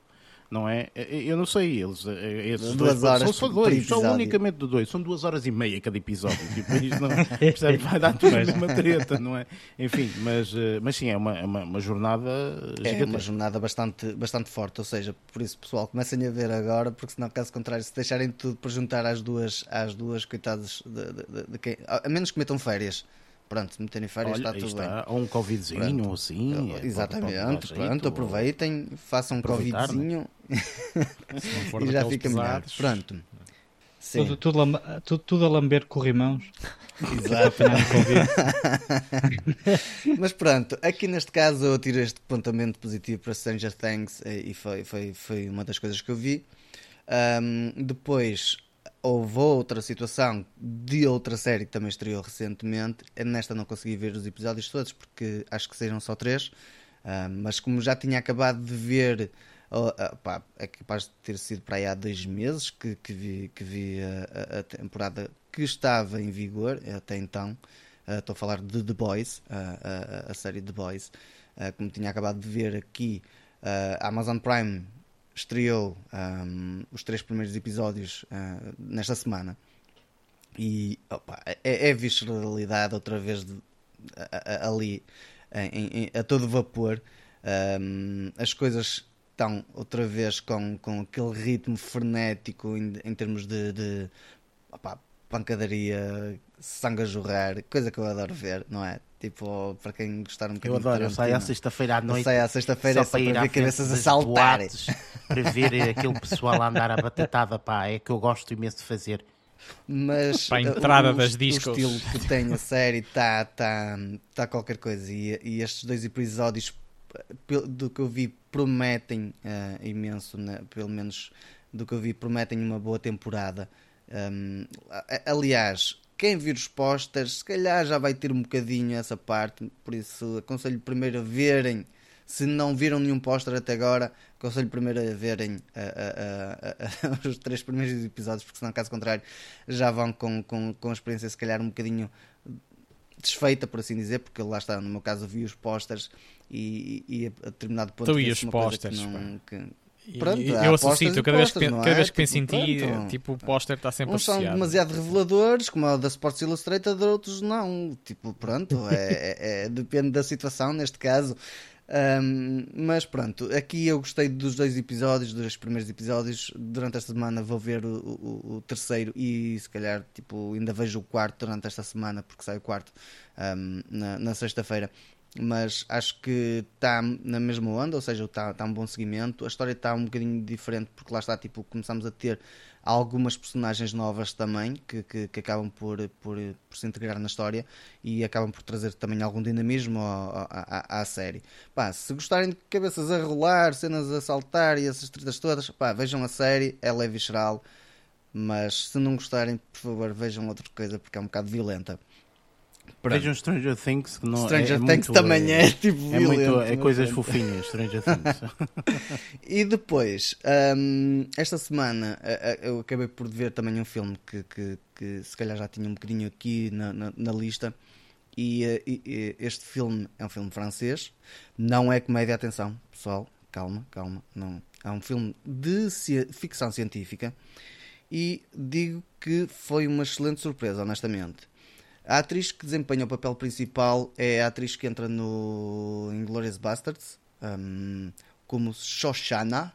não é? Eu não sei, eles eh, esses duas dois, horas são só dois, são unicamente de dois, são duas horas e meia cada episódio. Tipo, (laughs) isto não, percebe, vai dar tudo uma treta, não é? Enfim, mas, eh, mas sim, é uma, é uma, uma jornada gigantesca. É uma jornada bastante, bastante forte, ou seja, por isso, pessoal, comecem a ver agora, porque senão, caso contrário, se deixarem tudo para juntar às duas, às duas coitadas de, de, de, de quem, a menos que metam férias pronto, meterem férias Olha, está tudo está. bem. Ou um Covidzinho, ou assim. É, exatamente, pronto, aproveitem, façam um é? Covidzinho (laughs) e já fica melhor. Pronto. Tudo, tudo, tudo, tudo, a lamber corrimãos. Exato. (laughs) Mas pronto, aqui neste caso eu tiro este apontamento positivo para Stranger Things e foi, foi, foi uma das coisas que eu vi. Um, depois houve outra situação de outra série que também estreou recentemente. Nesta não consegui ver os episódios todos porque acho que sejam só três. Um, mas como já tinha acabado de ver Oh, uh, pá, é capaz de ter sido para aí há dois meses que, que vi, que vi a, a, temporada que estava em vigor até então. Uh, estou a falar de The Boys, uh, a série The Boys. como tinha acabado de ver aqui, a Amazon Prime estreou um, os três primeiros episódios nesta semana. E opa, é, é visceralidade outra vez de, a, a, ali em, em, a todo vapor. Um, as coisas estão outra vez com, com aquele ritmo frenético em, em termos de, de opa, pancadaria, sangue a jorrar, coisa que eu adoro ver, não é? Tipo, para quem gostar um bocadinho Eu adoro, eu saio à sexta-feira à noite. Eu saio à sexta-feira só, só para, para ver cabeças a saltar. para ver aquele pessoal a andar a batatada, pá, é que eu gosto imenso de fazer. Mas para a entrada o, das discos. o estilo que tem a série está tá, tá qualquer coisa. E, e estes dois episódios do que eu vi, prometem uh, imenso, né? pelo menos do que eu vi, prometem uma boa temporada. Um, aliás, quem vir os posters, se calhar já vai ter um bocadinho essa parte, por isso aconselho primeiro a verem. Se não viram nenhum póster até agora, aconselho primeiro a verem uh, uh, uh, os três primeiros episódios, porque senão, caso contrário, já vão com, com, com a experiência, se calhar, um bocadinho desfeita, por assim dizer, porque lá está, no meu caso, vi os posters e, e a determinado ponto tu e os posters Pronto, eu associo, cada, vez, que, cada vez que penso tipo, em ti, pronto. tipo, o póster está sempre Uns associado. são demasiado reveladores, como é o da Sports Illustrated, outros não. Tipo, pronto, é, é, é, depende da situação, neste caso. Um, mas pronto, aqui eu gostei dos dois episódios, dos primeiros episódios. Durante esta semana vou ver o, o, o, terceiro e se calhar tipo, ainda vejo o quarto durante esta semana, porque sai o quarto um, na, na sexta-feira mas acho que está na mesma onda, ou seja, está tá um bom seguimento. A história está um bocadinho diferente porque lá está, tipo, começamos a ter algumas personagens novas também que, que, que acabam por, por, por, se integrar na história e acabam por trazer também algum dinamismo à, à, à série. Pá, se gostarem de cabeças a rolar, cenas a saltar e essas tretas todas, pá, vejam a série, ela é visceral. Mas se não gostarem, por favor, vejam outra coisa porque é um bocado violenta. Vejam Stranger Things, que não Stranger é, é Things muito, também é, é (laughs) tipo é, violento, muito, é coisas fofinhas, Stranger Things. (laughs) e depois, um, esta semana eu acabei por ver também um filme que, que, que se calhar já tinha um bocadinho aqui na, na, na lista. E, e, e, este filme é um filme francês, não é comédia, atenção, pessoal, calma, calma, não. É um filme de ficção científica e digo que foi uma excelente surpresa, honestamente. A atriz que desempenha o papel principal é a atriz que entra no Inglourious Bastards, um, como Shoshana,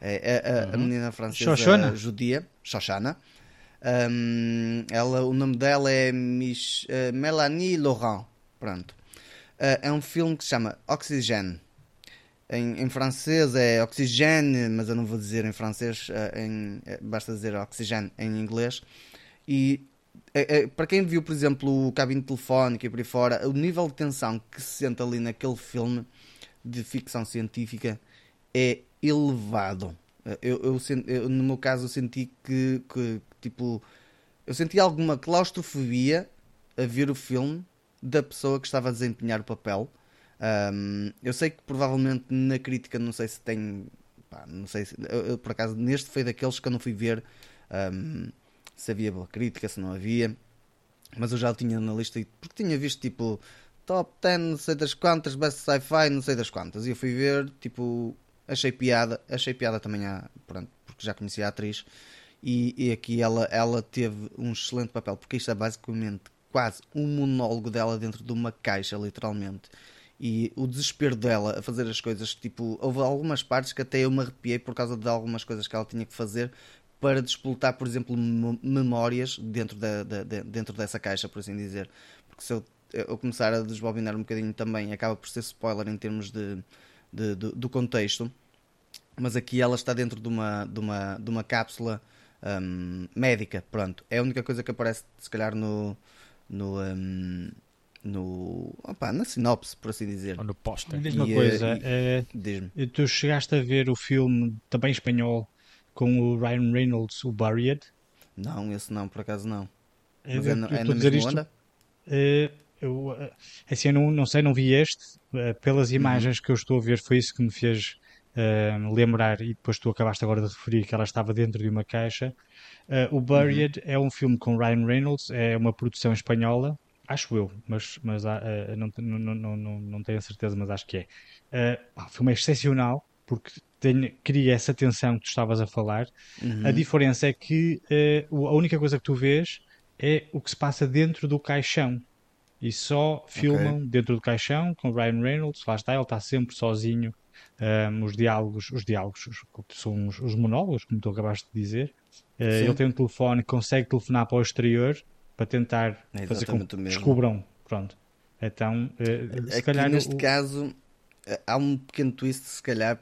é, é a, uhum. menina francesa Shoshana. judia, Shoshana. Um, ela, o nome dela é Mich, uh, Melanie Laurent. Pronto. Uh, é um filme que se chama Oxygène. Em, em, francês é Oxygène, mas eu não vou dizer em francês, uh, em, basta dizer Oxygène em inglês. E é, é, para quem viu, por exemplo, o cabine telefónico e por aí fora, o nível de tensão que se sente ali naquele filme de ficção científica é elevado. Eu, eu, eu no meu caso, eu senti que, que, tipo, eu senti alguma claustrofobia a ver o filme da pessoa que estava a desempenhar o papel. Um, eu sei que provavelmente na crítica, não sei se tem, pá, não sei se, eu, eu, por acaso, neste foi daqueles que eu não fui ver. Um, se havia boa crítica, se não havia. Mas eu já o tinha na lista porque tinha visto tipo top 10, não sei das quantas, best sci-fi, não sei das quantas. E eu fui ver, tipo, achei piada, achei piada também, a, pronto, porque já conhecia a atriz. E, e, aqui ela, ela teve um excelente papel, porque isto é basicamente quase um monólogo dela dentro de uma caixa, literalmente. E o desespero dela a fazer as coisas, tipo, houve algumas partes que até eu me arrepiei por causa de algumas coisas que ela tinha que fazer para despoltar, por exemplo, memórias dentro, da, da, dentro dessa caixa, por assim dizer. Porque se eu, eu começar a desbobinar um bocadinho também, acaba por ser spoiler em termos de, de, de do contexto. Mas aqui ela está dentro de uma, de uma, de uma cápsula um, médica. Pronto, é a única coisa que aparece, se calhar, no, no, um, no opa, na sinopse, por assim dizer. Ou no póster. Diz uma E, coisa, eh, eh, Diz-me. tu chegaste a ver o filme também espanhol com o Ryan Reynolds, o Buried? Não, esse não, por acaso não. Eh, Mas eu- é, eu é estou na mesma isto- onda? Eu, eh, assim, eu não, não sei, não vi este. Pelas imagens que eu estou a ver, foi isso que me fez eh, lembrar. E depois tu acabaste agora de referir que ela estava dentro de uma caixa. O Buried é um filme com Ryan Reynolds, é uma produção espanhola, acho eu, mas, mas ah, não, não, não, não, tenho a certeza, mas acho que é. O filme é excepcional porque cria essa tensão que tu estavas a falar. Uhum. A diferença é que o- a única coisa que tu vês é o que se passa dentro do caixão. E só filmam dentro do caixão com o Ryan Reynolds, lá está, ele está sempre sozinho. Ahm, os diálogos, os diálogos os- são os, os monólogos, como tu acabaste de dizer. Sim. ele tem um telefone, consegue telefonar para o exterior para tentar É fazer com que descubram. Pronto. Então, eh, se Aqui calhar. neste o- caso há um pequeno twist, se calhar,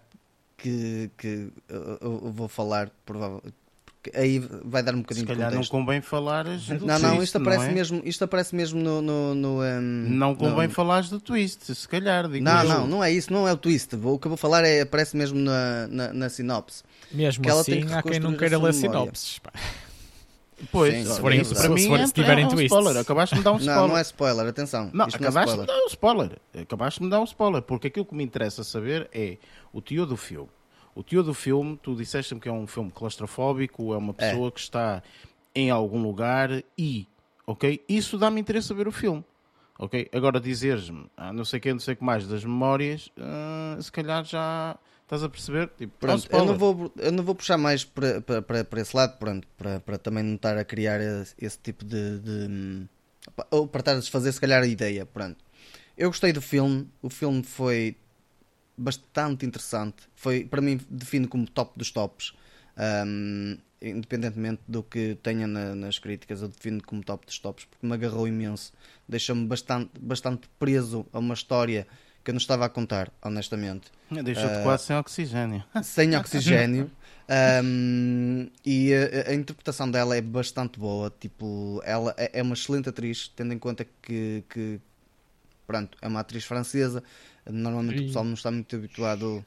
que, que eu, eu vou falar, provavelmente. Porque aí vai dar um Se bocadinho de calhar não contexto. convém falares do Não, não, isto aparece, é? mesmo, isto aparece mesmo no. no, no, um, Não convém no- falares do twist, se calhar. Digo Não, eu. não, não é isso, não é o twist. O que eu vou falar é aparece mesmo na, na, na sinopse. Mesmo que ela tem assim, que há quem não queira ler sinopses. pá. Pois, Sim, se se forem isso, se para mim forem- é, se tiverem é um twists. spoiler. Acabaste de me dar um spoiler. Não, não é spoiler, atenção. Não, isto não é acabaste de me dar um spoiler. Acabaste de me dar um spoiler, porque aquilo que me interessa saber é o tio do filme. O tio do filme, tu disseste-me que é um filme claustrofóbico, é uma É. pessoa que está em algum lugar e, ok? Isso dá-me interesse a ver o filme. Ok? Agora dizeres-me, ah, não sei o que, não sei o que mais, das memórias, ah, se calhar já estás a perceber. Tipo, um Pronto, eu não, vou, eu não vou puxar mais para, para, para, esse lado, pronto, para, para também não estar a criar esse, esse tipo de, de- Ou para estar a desfazer, se calhar, a ideia. Pronto. Eu gostei do filme, o filme foi bastante interessante. Foi, para mim, defino como top dos tops. Ahm, independentemente do que tenha na- nas críticas, eu defino como top dos tops porque me agarrou imenso, deixou-me bastante, bastante preso a uma história que eu não estava a contar, honestamente Deixou-te Ah, quase sem oxigênio. (laughs) sem (laughs) oxigênio. Um, e a, a interpretação dela é bastante boa. Tipo, ela é, é uma excelente atriz, tendo em conta que, que pronto, é uma atriz francesa. Normalmente o E- pessoal não está muito habituado.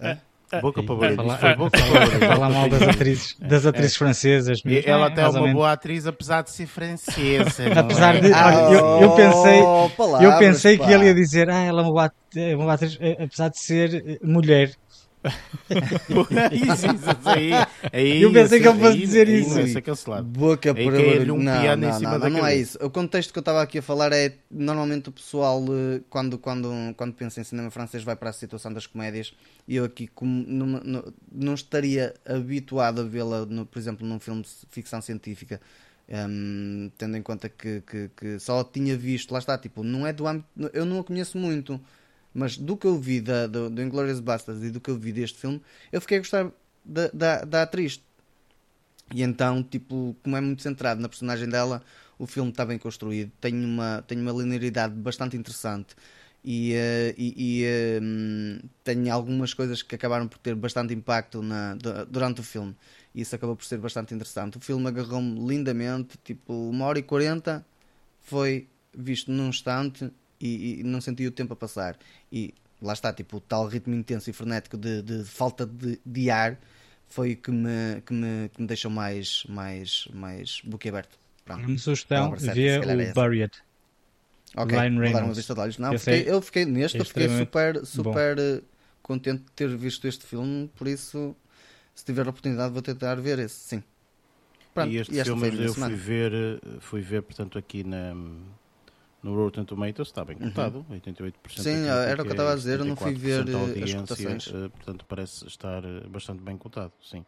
Hã? Boca e para barulho. falar- foi boca (laughs) para. Falar mal das atrizes, das atrizes francesas. E mas, ela é, até é uma boa atriz, apesar de ser francesa. (laughs) Apesar é? de- olha, eu- eu pensei- Oh, Eu palavras, pensei que ele ia dizer, ah, ela é uma boa, é uma boa atriz, eh, apesar de ser eh, mulher. Isso, isso, isso aí, aí, (laughs) Eu pensei que ele fosse aí- dizer aí isso. não ia ser cancelado. Boca Aí por caiu-lhe um não, piano em não, cima não, da não é cabeça. isso. O contexto que eu estava aqui a falar é normalmente o pessoal eh, quando, quando, quando pensa em cinema francês vai para a situação das comédias e eu aqui como numa- no- não estaria habituado a vê-la, por exemplo, num filme de ficção científica. hum, tendo em conta que, que, que só tinha visto, lá está, tipo, não é do âmbito, eu não a conheço muito, mas do que eu vi da, do, do Inglourious Basterds e do que eu vi deste filme, eu fiquei a gostar da, da, da atriz. E então, tipo, como é muito centrado na personagem dela, o filme está bem construído, tem uma, tem uma linearidade bastante interessante e, eh, e, e, eh, hum, tem algumas coisas que acabaram por ter bastante impacto na, du- durante o filme. E isso acabou por ser bastante interessante. O filme agarrou-me lindamente, tipo, uma hora e quarenta foi visto num instante e, e não senti o tempo a passar. E lá está, tipo, o tal ritmo intenso e frenético de, de falta de, de ar foi o que me, que me, que me deixou mais, mais, mais boquiaberto. Pronto. Uma sugestão, Palavra certa, vê é o essa. Buried. Ok, Ryan vou dar uma vista de olhos. Não, Eu fiquei, sei, eu fiquei neste, é eu fiquei super, super eh, contente de ter visto este filme, por isso, se tiver a oportunidade, vou tentar ver esse, sim. Pronto, e este filme foi a minha eu fui ver, eh, fui ver, portanto, aqui na, no Rotten Tomatoes, está bem contado, 88% Uhum. Sim, da crítica, era o que eu estava a dizer, eu não fui 74% ver, eh, as cotações. eh, portanto, parece estar eh, bastante bem contado, sim.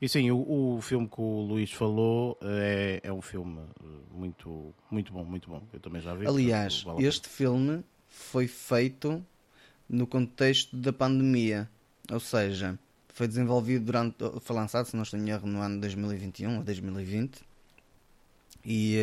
E sim, o, o filme que o Luís falou é, é um filme muito, muito bom, muito bom. Eu também já vi. Aliás, portanto, vale este filme foi feito no contexto da pandemia, ou seja, foi desenvolvido durante, foi lançado, se não estou em erro, no ano 2021 ou 2020. E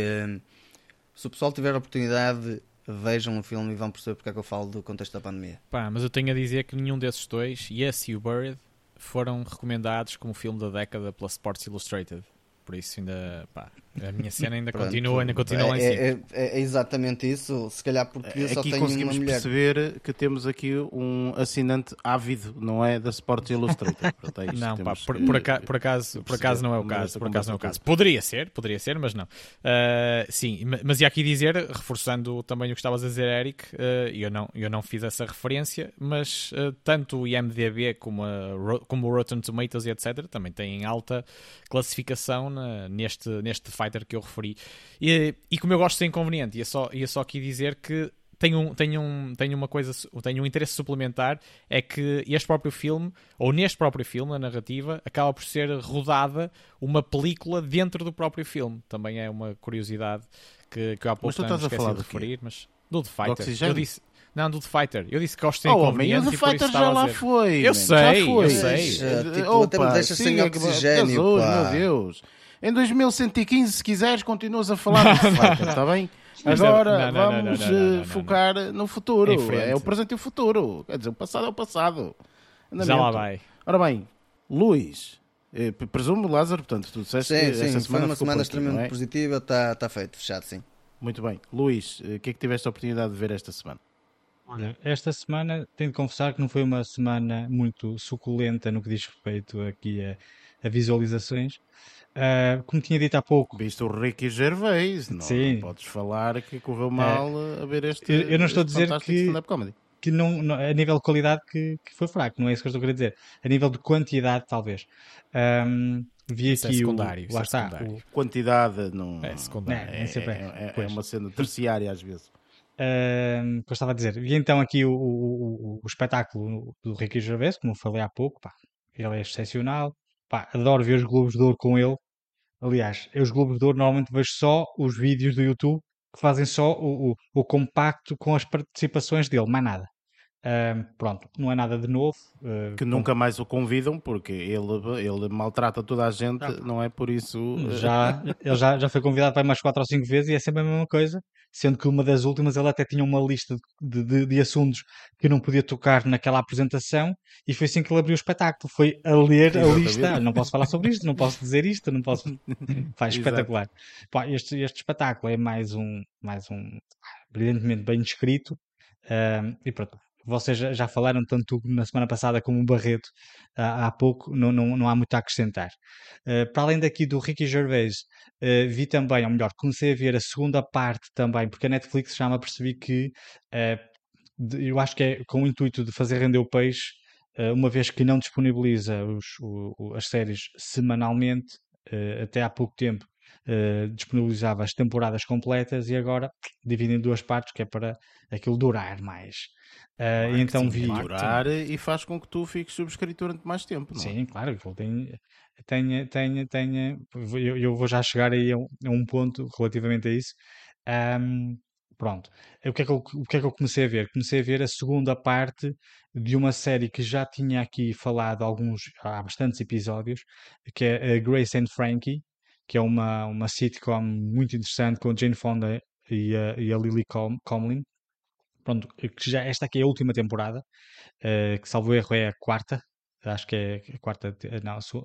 se o pessoal tiver a oportunidade, vejam o filme e vão perceber porque é que eu falo do contexto da pandemia. Pá, mas eu tenho a dizer que nenhum desses dois, Yes e o Buried, foram recomendados como filme da década pela Sports Illustrated. por isso ainda, pá, a minha cena ainda (laughs) continua, ainda continua é, é, é, é, exatamente isso, se calhar porque eu só tenho conseguimos uma mulher. perceber que temos aqui um assinante ávido, não é da Sports Illustrated. (laughs) Portanto, não, pá, por, por, acaso, por, acaso, por acaso não é o caso, por acaso não é o caso. Poderia ser, poderia ser, mas não. Uh, sim, mas ia aqui dizer, reforçando também o que estavas a dizer, Eric, uh, eu, não, eu não fiz essa referência, mas uh, tanto o IMDB como, a, como o Rotten Tomatoes e etc. também têm alta classificação na, neste, neste Fighter que eu referi. E, e como eu gosto de ser inconveniente, ia só, ia só aqui dizer que tenho, tenho, um, tenho uma coisa, tenho um interesse suplementar, é que este próprio filme, ou neste próprio filme, a narrativa, acaba por ser rodada uma película dentro do próprio filme. Também é uma curiosidade que, que eu há pouco tempo esqueci de referir, mas do The Fighter. Eu disse, não, do The Fighter. Eu disse que gosto de oh, inconveniente. o The Fighter já lá foi. Eu sei, foi. eu sei. Uh, tipo, Opa, até me deixa sem oxigênio, Jesus, pá. meu Deus. Em 2115, se quiseres, continuas a falar do The Fighter, está bem? Agora não, não, vamos não, focar no futuro. É o presente e o futuro. Quer dizer, o passado é o passado. Andamento. Já lá vai. Ora bem, Luís, eh, presumo, Lázaro, portanto, tu disseste sim, que sim, essa semana foi uma semana extremamente é? positiva, está tá feito, fechado, sim. Muito bem. Luís, eh, o que é que tiveste a oportunidade de ver esta semana? Olha, esta semana tenho de confessar que não foi uma semana muito suculenta no que diz respeito aqui a, a visualizações. Uh, como tinha dito há pouco. Viste o Ricky Gervais, não, Sim. não podes falar que correu mal uh, a ver este. Eu, eu não estou a dizer que, que não, não, a nível de qualidade que, que, foi fraco, não é isso que eu estou a querer dizer. A nível de quantidade, talvez. Um, vi isso é aqui é secundário, o. Lá é está. secundário. O... Quantidade não. É secundário. É, é, é, é uma cena terciária às vezes. Uh, que eu estava a dizer. Vi então aqui o, o, o, o espetáculo do Ricky Gervais, como falei há pouco. Pá, ele é excepcional. Pá, adoro ver os Globos de Ouro com ele. Aliás, eu os Globos de Ouro normalmente vejo só os vídeos do YouTube que fazem só o, o, o compacto com as participações dele, mais nada. Uh, pronto, não é nada de novo. Uh, que nunca mais o convidam porque ele, ele maltrata toda a gente, não, não é por isso. Já, (laughs) ele já, já foi convidado para mais 4 ou 5 vezes e é sempre a mesma coisa. Sendo que uma das últimas ele até tinha uma lista de, de, de assuntos que não podia tocar naquela apresentação e foi assim que ele abriu o espetáculo. Foi a ler a lista. Não posso falar sobre isto, não posso dizer isto, não posso. (laughs) Faz espetacular. Pá, este, este espetáculo é mais um, mais um brilhantemente bem escrito. Uh, e pronto, vocês já falaram tanto na semana passada como o Barreto há, pouco, não, não, não há muito a acrescentar. Uh, para além daqui do Ricky Gervais, uh, vi também, ou melhor, comecei a ver a segunda parte também, porque a Netflix já me apercebi que de, eu acho que é com o intuito de fazer render o peixe, uma vez que não disponibiliza os, o, as séries semanalmente, até há pouco tempo disponibilizava as temporadas completas e agora divide em duas partes, que é para aquilo durar mais. Uh, então vi. Durar e faz com que tu fiques subscrito durante mais tempo, não é? Sim, claro. Tem, tem, tem, tem, eu, eu vou já chegar aí a um, a um ponto relativamente a isso. Um, pronto. O que, é que eu, o que é que eu comecei a ver? Comecei a ver a segunda parte de uma série que já tinha aqui falado alguns, há bastantes episódios, que é a Grace and Frankie, que é uma, uma sitcom muito interessante com a Jane Fonda e a, e a Lily Comlin pronto, que já esta aqui é a última temporada, uh, que salvo erro é a quarta, acho que é a quarta, não, a sua,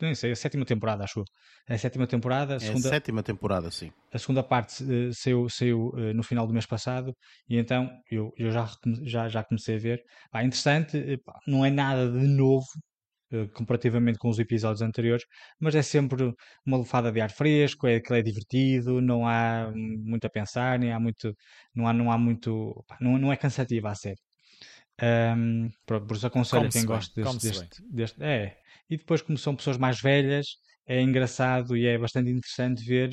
não sei, a sétima temporada, acho. É a sétima temporada. A segunda, é a sétima temporada, sim. A segunda parte uh, saiu, saiu uh, no final do mês passado e então eu, eu já, já, já comecei a ver. Ah, interessante, não é nada de novo, eh, comparativamente com os episódios anteriores, mas é sempre uma lefada de ar fresco, é que é divertido, não há muito a pensar, nem há muito, não há, não há muito, não, não é cansativa a série. Um, por, por isso aconselho quem gosta deste, deste, deste, É, e depois, como são pessoas mais velhas, é engraçado e é bastante interessante ver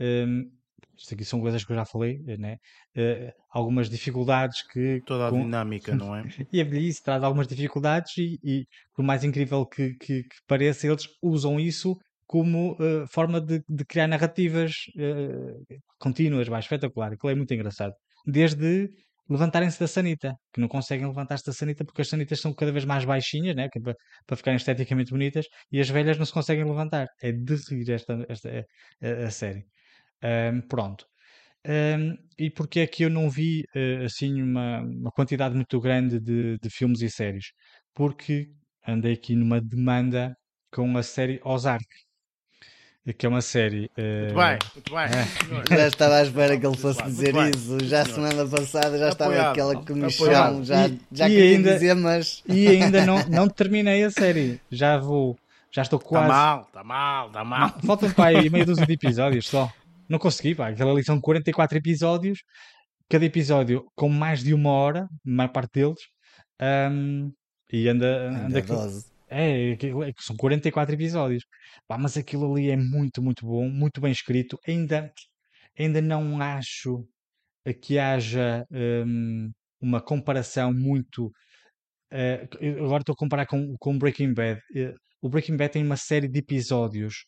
um, isto aqui são coisas que eu já falei, né? Uh, algumas dificuldades que. Toda a com... dinâmica, não é? (laughs) e a velhice traz algumas dificuldades, e, e por mais incrível que, que, que, pareça, eles usam isso como uh, forma de, de, criar narrativas uh, contínuas, mais espetacular. Aquilo é muito engraçado. Desde levantarem-se da sanita, que não conseguem levantar-se da sanita porque as sanitas são cada vez mais baixinhas, né? para, para ficarem esteticamente bonitas, e as velhas não se conseguem levantar. É de rir esta, esta, a, a série. Um, pronto. Um, e porque é que eu não vi uh, assim uma, uma quantidade muito grande de, de filmes e séries? Porque andei aqui numa demanda com a série Ozark. que é uma série. Uh... Muito bem, muito bem. (laughs) Já estava à espera que ele fosse dizer isso. Já semana passada já estava Apoiado. aquela comichão, já, já e queria ainda, dizer, mas. (laughs) E ainda não, não terminei a série. Já vou. Já estou tá quase. Está mal, está mal, está mal. Faltam para aí meia dúzia de episódios só. Não consegui, pá. Aquela ali são 44 episódios. Cada episódio com mais de uma hora, a maior parte deles. Um, e anda. anda, anda é, é, são 44 episódios. Pá, mas aquilo ali é muito, muito bom, muito bem escrito. Ainda, ainda não acho que haja um, uma comparação muito. Uh, agora estou a comparar com, com Breaking Bad. Uh, o Breaking Bad tem uma série de episódios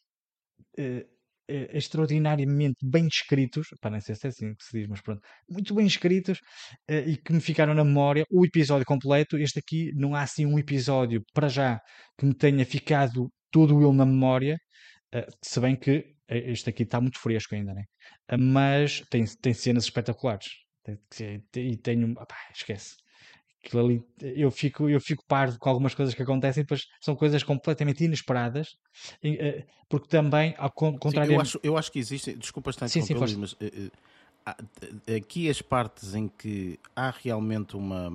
uh, extraordinariamente bem escritos, para não sei se é assim que se diz, mas pronto, muito bem escritos uh, e que me ficaram na memória. O episódio completo, este aqui não há assim um episódio para já que me tenha ficado todo ele na memória, uh, se bem que este aqui está muito fresco ainda, né? Mas tem, tem cenas espetaculares. E tenho. Esquece. Aquilo ali, eu fico, eu fico parvo com algumas coisas que acontecem, depois são coisas completamente inesperadas, eh, porque também, ao contrário. eu, acho, eu acho que existe, desculpa estar sim, sim, mas uh, uh, aqui as partes em que há realmente uma,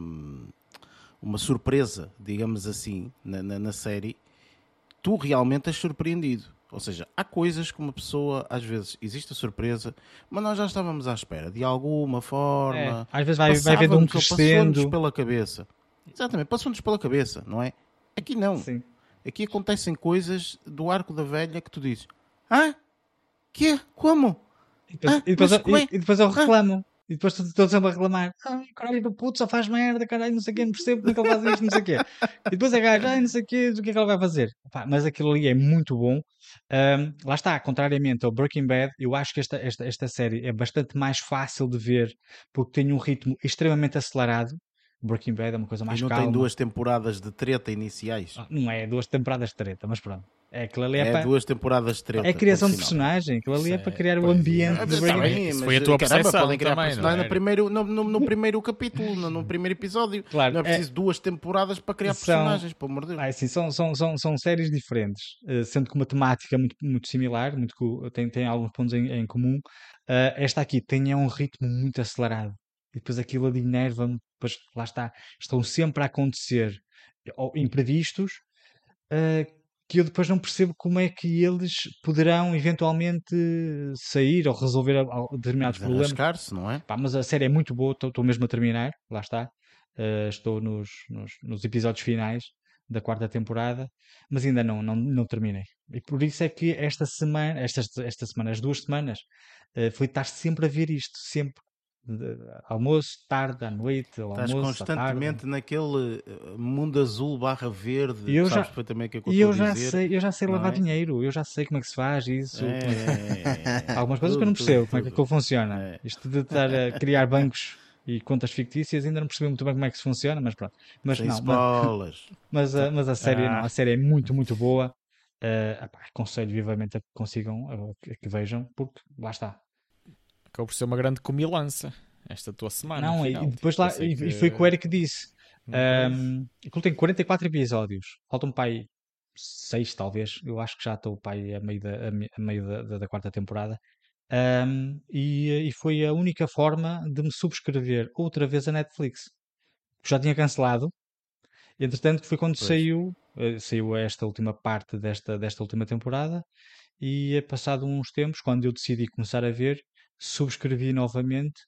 uma surpresa, digamos assim, na, na, na série, tu realmente és surpreendido. Ou seja, há coisas que uma pessoa, às vezes, existe a surpresa, mas nós já estávamos à espera, de alguma forma. É, às vezes vai, vai vendo um crescendo. Passou-nos pela cabeça. Exatamente, passou-nos pela cabeça, não é? Aqui não. Sim. Aqui acontecem coisas do arco da velha que tu dizes: Ah? Que? Como? E depois, ah, e depois, eu, é? e depois eu reclamo. Ah? E depois todos sempre a reclamar: ai, caralho do puto só faz merda, caralho, não sei o quê, não percebo como é que ele faz isto, não sei o quê. E depois é gajo, ai, não sei o quê, o que é que ele vai fazer. Mas aquilo ali é muito bom. Um, lá está, contrariamente ao Breaking Bad, eu acho que esta, esta, esta série é bastante mais fácil de ver porque tem um ritmo extremamente acelerado. Breaking Bad é uma coisa mais e não calma. tem duas temporadas de treta iniciais. Ah, não é duas temporadas de treta, mas pronto. É, aquilo ali é, é para... duas temporadas de treta. É a criação de personagem. Aquilo ali é, para criar o ambiente é, do Breaking Bad. Foi a tua caramba, percepção podem criar também, personagem no primeiro, no, no, no primeiro capítulo, no, no, primeiro episódio. Claro, não é preciso é... duas temporadas para criar são... personagens, pelo amor de Deus. Ah, sim, são, são, são, são séries diferentes, uh, sendo que uma temática muito, muito similar, muito, tem, tem alguns pontos em, em comum. Uh, esta aqui tem um ritmo muito acelerado. E depois aquilo ali enerva-me, depois lá está, estão sempre a acontecer imprevistos uh, que eu depois não percebo como é que eles poderão eventualmente sair ou resolver determinados problemas. não é? Pá, mas a série é muito boa, estou mesmo a terminar, lá está. Uh, estou nos, nos, nos, episódios finais da quarta temporada, mas ainda não, não, não terminei. E por isso é que esta semana, esta, esta semana, as duas semanas, uh, foi estar sempre a ver isto, sempre de almoço, tarde, à noite, ao Estás almoço, constantemente naquele eh, mundo azul barra verde, e eu já, o que é que eu, eu já dizer, sei, eu já sei lavar é? dinheiro, eu já sei como é que se faz isso. É, é, (laughs) Algumas coisas tudo, que eu não percebo tudo, como é que aquilo funciona. É. Isto de estar a criar bancos e contas fictícias ainda não percebi muito bem como é que isso funciona, mas pronto. Mas Sem não, mas, (laughs) mas, a, mas a série, ah. não, a série é muito, muito boa. Uh, aconselho vivamente a que consigam, a que vejam, porque lá está, acabou por ser uma grande comilança esta tua semana. Não, e depois lá, e, que... foi o que o Eric disse. Um, aquilo tem 44 episódios, faltam para aí 6 talvez. Eu acho que já estou para aí a meio da, a meio da, da, da quarta temporada. Um, e, e foi a única forma de me subscrever outra vez a Netflix. Já tinha cancelado. Entretanto, foi quando pois. saiu, eh, saiu esta última parte desta, desta última temporada. E passado uns tempos, quando eu decidi começar a ver, subscrevi novamente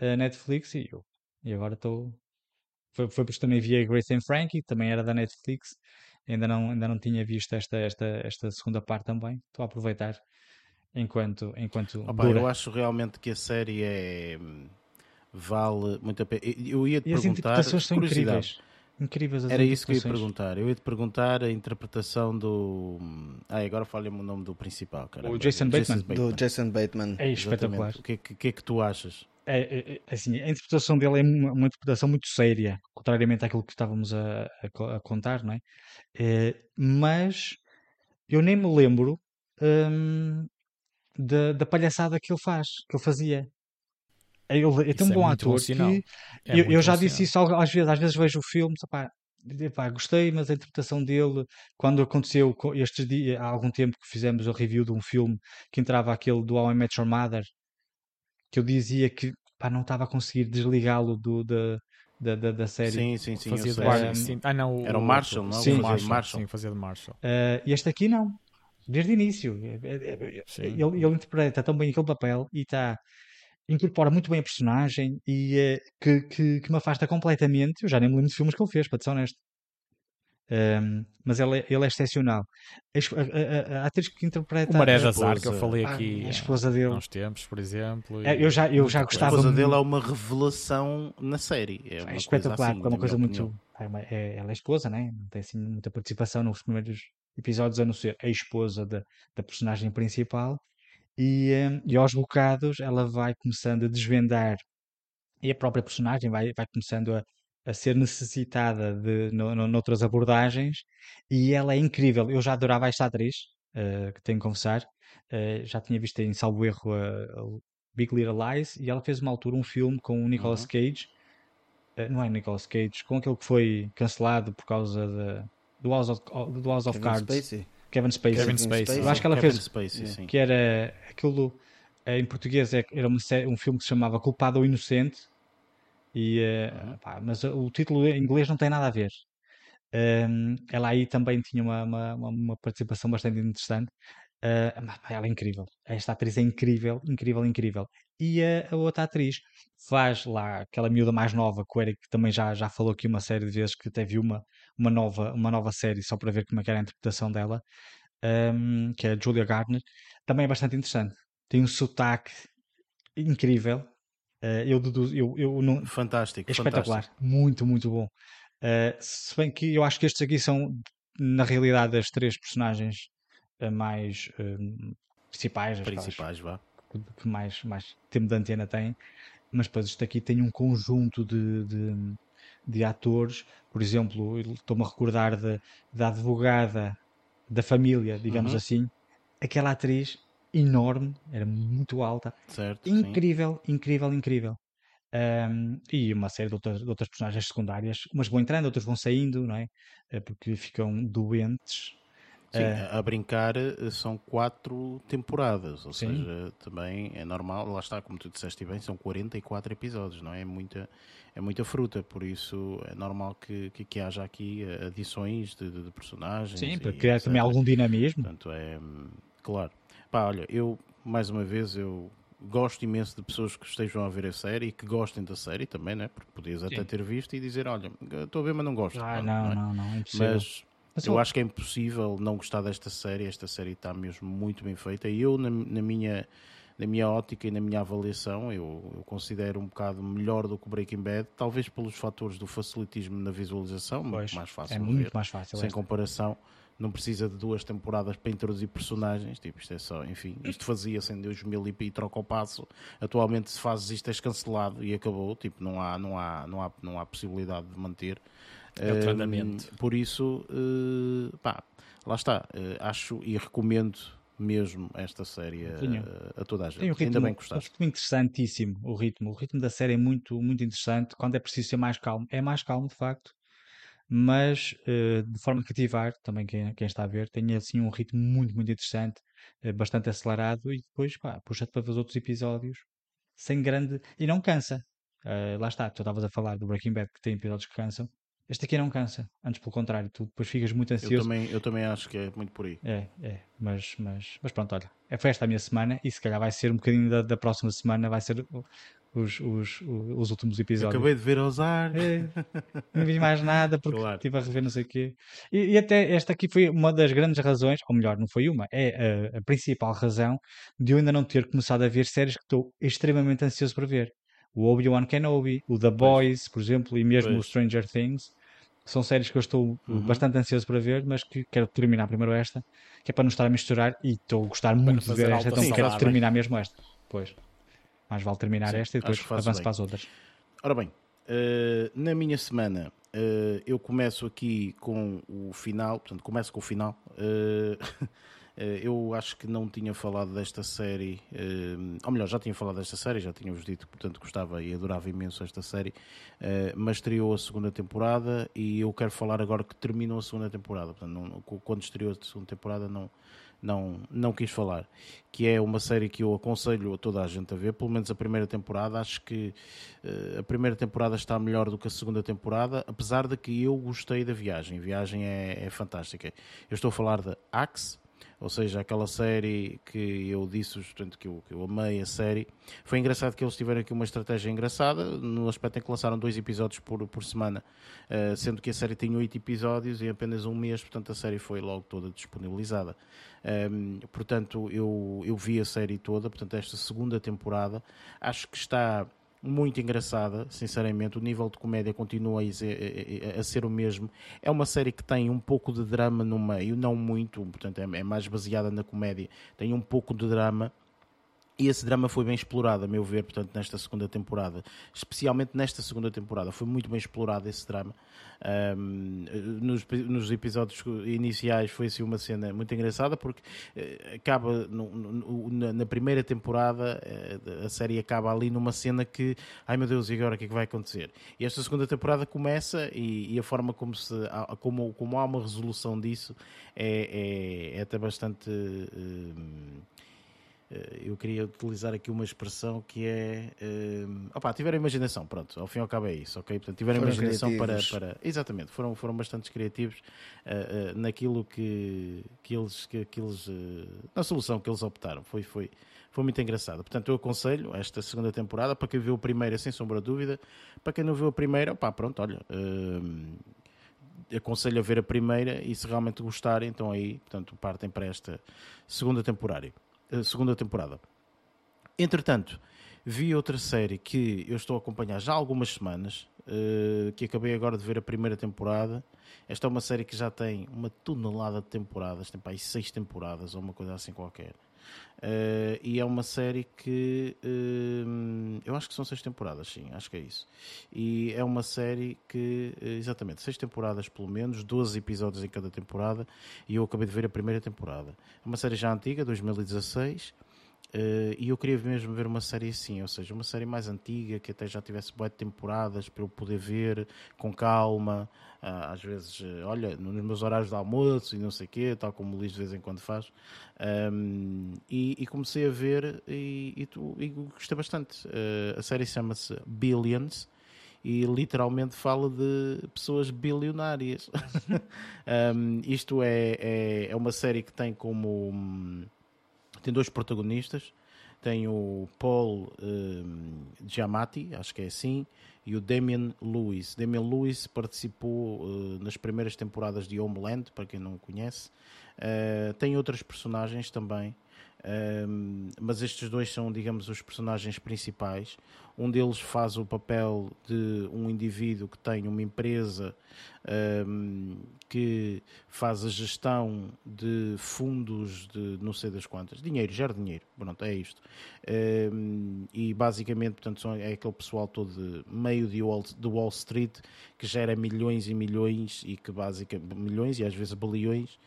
a Netflix e eu. E agora estou. Foi, foi porque também vi a Grace and Frankie, também era da Netflix. Ainda não, ainda não tinha visto esta, esta, esta segunda parte também. Estou a aproveitar enquanto. enquanto Opa, eu acho realmente que a série é. Vale muito a pena. Eu ia te e perguntar. As interpretações são incríveis. Incríveis as Era isso que eu ia perguntar. Eu ia te perguntar a interpretação do. Ah, agora falha-me o nome do principal, cara. O Jason Bateman. Bateman. Do Jason Bateman. É espetacular. O que, é que, que, é que tu achas? É, é, é, assim, a interpretação dele é uma, uma, interpretação muito séria, contrariamente àquilo que estávamos a, a, a contar, não é? é? Mas eu nem me lembro hum, da, da palhaçada que ele faz, que ele fazia. Ele é tão é bom ator que eu, eu já disse isso às vezes, às vezes vejo o filme, epá, gostei, mas a interpretação dele, quando aconteceu estes dias, há algum tempo que fizemos a review de um filme que entrava aquele do How I Met Your Mother, que eu dizia que pá, não estava a conseguir desligá-lo do, da, da, da, da, série. Sim, sim, sim. Fazia de sim. Ah, não, Era o Marshall, não? Sim, Marshall, Marshall. Sim, fazia de Marshall. Uh, e este aqui não. Desde o início. É, é, é, ele, ele interpreta tão bem aquele papel e está incorpora muito bem a personagem e uh, que, que, que, me afasta completamente. Eu já nem me lembro de filmes que ele fez, para ser honesto. Um, mas ele, é, ele é excepcional. A, a, a, a, atriz que interpreta. O Maré Azar, que eu falei ah, aqui a esposa dele. há uns tempos, por exemplo. É, eu já, eu já gostava. A esposa dele é uma revelação na série. É, é espetacular, assim, é uma coisa muito. É uma, é, ela é esposa, né? não tem assim muita participação nos primeiros episódios, a não ser a esposa da, da personagem principal. E, um, e aos bocados ela vai começando a desvendar e a própria personagem vai, vai começando a, a ser necessitada de no, no, noutras abordagens e ela é incrível. Eu já adorava esta atriz, uh, que tenho que confessar. Uh, já tinha visto em salvo erro uh, Big Little Lies e ela fez uma altura um filme com o Nicolas uhum. Cage. não é Nicolas Cage, com aquele que foi cancelado por causa de, do House of, do House of Cards. Spacey. Kevin Spacey. Kevin Spacey. Eu acho que ela Kevin fez Spacey, que era aquilo em português é, era um, um filme que se chamava Culpado ou Inocente e, uh, pá, mas o título em inglês não tem nada a ver. Um, ela aí também tinha uma, uma, uma participação bastante interessante. Uh, ela é incrível. Esta atriz é incrível, incrível, incrível. E a, a outra atriz faz lá aquela miúda mais nova, que o Eric também já, já falou aqui uma série de vezes que até viu uma, uma, nova, uma nova série só para ver como é que era a interpretação dela, um, que é a Julia Gardner. Também é bastante interessante. Tem um sotaque incrível. Uh, eu, eu, eu não... Fantástico, é espetacular, fantástico. muito, muito bom. Uh, se bem que eu acho que estes aqui são, na realidade, as três personagens uh, mais principais, principais vá. Que, mais, mais tempo de antena têm, mas depois isto aqui tem um conjunto de, de, de atores, por exemplo, estou-me a recordar da, da advogada da família, digamos uhum. assim, aquela atriz enorme, era muito alta. Certo, incrível, sim. incrível, incrível. Um, e uma série de outras, de outras, personagens secundárias, umas vão entrando, outras vão saindo, não é? Eh, porque ficam doentes. Sim, uh, a brincar eh, são quatro temporadas, ou sim. seja, também é normal, lá está, como tu disseste bem, são 44 episódios, não é? É muita, é muita fruta, por isso é normal que, que, que haja aqui adições de, de personagens. Sim, para criar também algum dinamismo. Portanto, é hum, claro. Pá, olha, eu, mais uma vez, eu gosto imenso de pessoas que estejam a ver a série e que gostem da série também, né? Porque podias Sim. até ter visto e dizer, olha, estou a ver, mas não gosto. Ah, não, não, é? não, não, é. Mas, eu, acho que é impossível não gostar desta série. Esta série está mesmo muito bem feita. E eu, na, na minha na minha ótica e na minha avaliação, eu, eu, considero um bocado melhor do que o Breaking Bad, talvez pelos fatores do facilitismo na visualização, pois, muito mais fácil. É muito mais fácil. Sem esta. comparação não precisa de duas temporadas para introduzir personagens, tipo, isto é só, enfim, isto fazia-se em 2000 e troca o passo, atualmente se fazes isto és cancelado e acabou, tipo, não há, não há, não há, não há possibilidade de manter. É o treinamento. por isso, uh, pá, lá está, uh, acho e recomendo mesmo esta série a, a, toda a gente. Tem um ritmo, Ainda bem que gostaste. Um ritmo interessantíssimo, o ritmo. O ritmo da série é muito, muito interessante. Quando é preciso ser mais calmo, é mais calmo de facto mas uh, de forma a cativar também quem, quem, está a ver, tem assim um ritmo muito, muito interessante, uh, bastante acelerado e depois puxa-te para ver os outros episódios sem grande. e não cansa. Uh, lá está, tu estavas a falar do Breaking Bad que tem episódios que cansam. Este aqui não cansa, antes pelo contrário, tu depois ficas muito ansioso. Eu também, eu também acho que é muito por aí. É, é, mas, mas, mas pronto, olha, é, foi esta a minha semana e se calhar vai ser um bocadinho da, da próxima semana, vai ser os, os, os últimos episódios. acabei de ver Ozar. É, não vi mais nada porque claro. estive a rever não sei o quê. E, e, até esta aqui foi uma das grandes razões, ou melhor, não foi uma, é a, a, principal razão de eu ainda não ter começado a ver séries que estou extremamente ansioso para ver. O Obi-Wan Kenobi, o The Boys, pois. por exemplo, e mesmo pois. o Stranger Things. São séries que eu estou uhum. bastante ansioso para ver, mas que quero terminar primeiro esta, que é para não estar a misturar e estou a gostar muito de ver esta, então quero terminar mesmo esta. Pois. Mais vale terminar Sim, esta e depois avanço para as outras. Ora bem, uh, na minha semana uh, eu começo aqui com o final, portanto, começo com o final. Uh, (laughs) eu acho que não tinha falado desta série, uh, ou melhor, já tinha falado desta série, já tínhamos dito que portanto gostava e adorava imenso esta série, mas estreou a segunda temporada e eu quero falar agora que terminou a segunda temporada. Portanto, não, quando estreou a segunda temporada não não, não quis falar, que é uma série que eu aconselho a toda a gente a ver, pelo menos a primeira temporada. Acho que a primeira temporada está melhor do que a segunda temporada, apesar de que eu gostei da viagem. A viagem é, é fantástica. Eu estou a falar de Axe, ou seja, aquela série que eu disse, portanto, que eu, que eu amei a série. Foi engraçado que eles tiveram aqui uma estratégia engraçada, no aspecto em que lançaram dois episódios por, por semana, uh, sendo que a série tem oito episódios e apenas um mês, portanto a série foi logo toda disponibilizada. Um, ehm, portanto, eu, eu vi a série toda, portanto, esta segunda temporada, acho que está muito engraçada, sinceramente. O nível de comédia continua a, ser o mesmo. É uma série que tem um pouco de drama no meio, não muito, portanto, é, é mais baseada na comédia. Tem um pouco de drama e esse drama foi bem explorado, a meu ver, portanto, nesta segunda temporada. Especialmente nesta segunda temporada. Foi muito bem explorado esse drama. Um, nos, nos, episódios iniciais foi assim uma cena muito engraçada, porque uh, acaba no, no, na, primeira temporada, uh, a série acaba ali numa cena que, ai meu Deus, e agora o que é que vai acontecer? E esta segunda temporada começa e, e a forma como, se, como, como há uma resolução disso é, é, é até bastante. Eh, eu queria utilizar aqui uma expressão que é uh, opa, tiveram imaginação, pronto, ao fim e ao cabo é isso, ok? Portanto, tiveram foram imaginação para, para. Exatamente, foram, foram bastante criativos uh, uh, naquilo que, que eles, que, que eles uh, na solução que eles optaram. Foi, foi, foi muito engraçado. Portanto, eu aconselho esta segunda temporada para quem viu a primeira, sem sombra de dúvida. Para quem não viu a primeira, opá, pronto, olha. aconselho a ver a primeira e se realmente gostarem, então aí, portanto, partem para esta segunda temporada segunda temporada. Entretanto, vi outra série que eu estou a acompanhar já há algumas semanas, uh, que acabei agora de ver a primeira temporada. Esta é uma série que já tem uma tonelada de temporadas, tem para aí seis temporadas ou uma coisa assim qualquer. Uh, e é uma série que uh, eu acho que são seis temporadas, sim, acho que é isso. E é uma série que, exatamente, seis temporadas pelo menos, 12 episódios em cada temporada. E eu acabei de ver a primeira temporada. É uma série já antiga, 2016. Uh, e eu queria mesmo ver uma série assim, ou seja, uma série mais antiga, que até já tivesse boas temporadas para eu poder ver com calma. Uh, às vezes, uh, olha, nos meus horários de almoço e não sei o quê, tal como o Luís de vez em quando faz. Um, e, e, comecei a ver e, e, e gostei bastante. a série chama-se Billions e literalmente fala de pessoas bilionárias. (laughs) um, isto é, é, é, uma série que tem como. Tem dois protagonistas. Tem o Paul um, Giamatti, acho que é assim, e o Damian Lewis. Damian Lewis participou uh, nas primeiras temporadas de Homeland, para quem não conhece. Uh, tem outras personagens também, um, mas estes dois são, digamos, os personagens principais. Um deles faz o papel de um indivíduo que tem uma empresa um, que faz a gestão de fundos de não sei das quantas, dinheiro, gera dinheiro, pronto, é isto. Um, e basicamente, portanto, é aquele pessoal todo de meio de Wall, de Wall Street que gera milhões e milhões e que basicamente, milhões e às vezes bilhões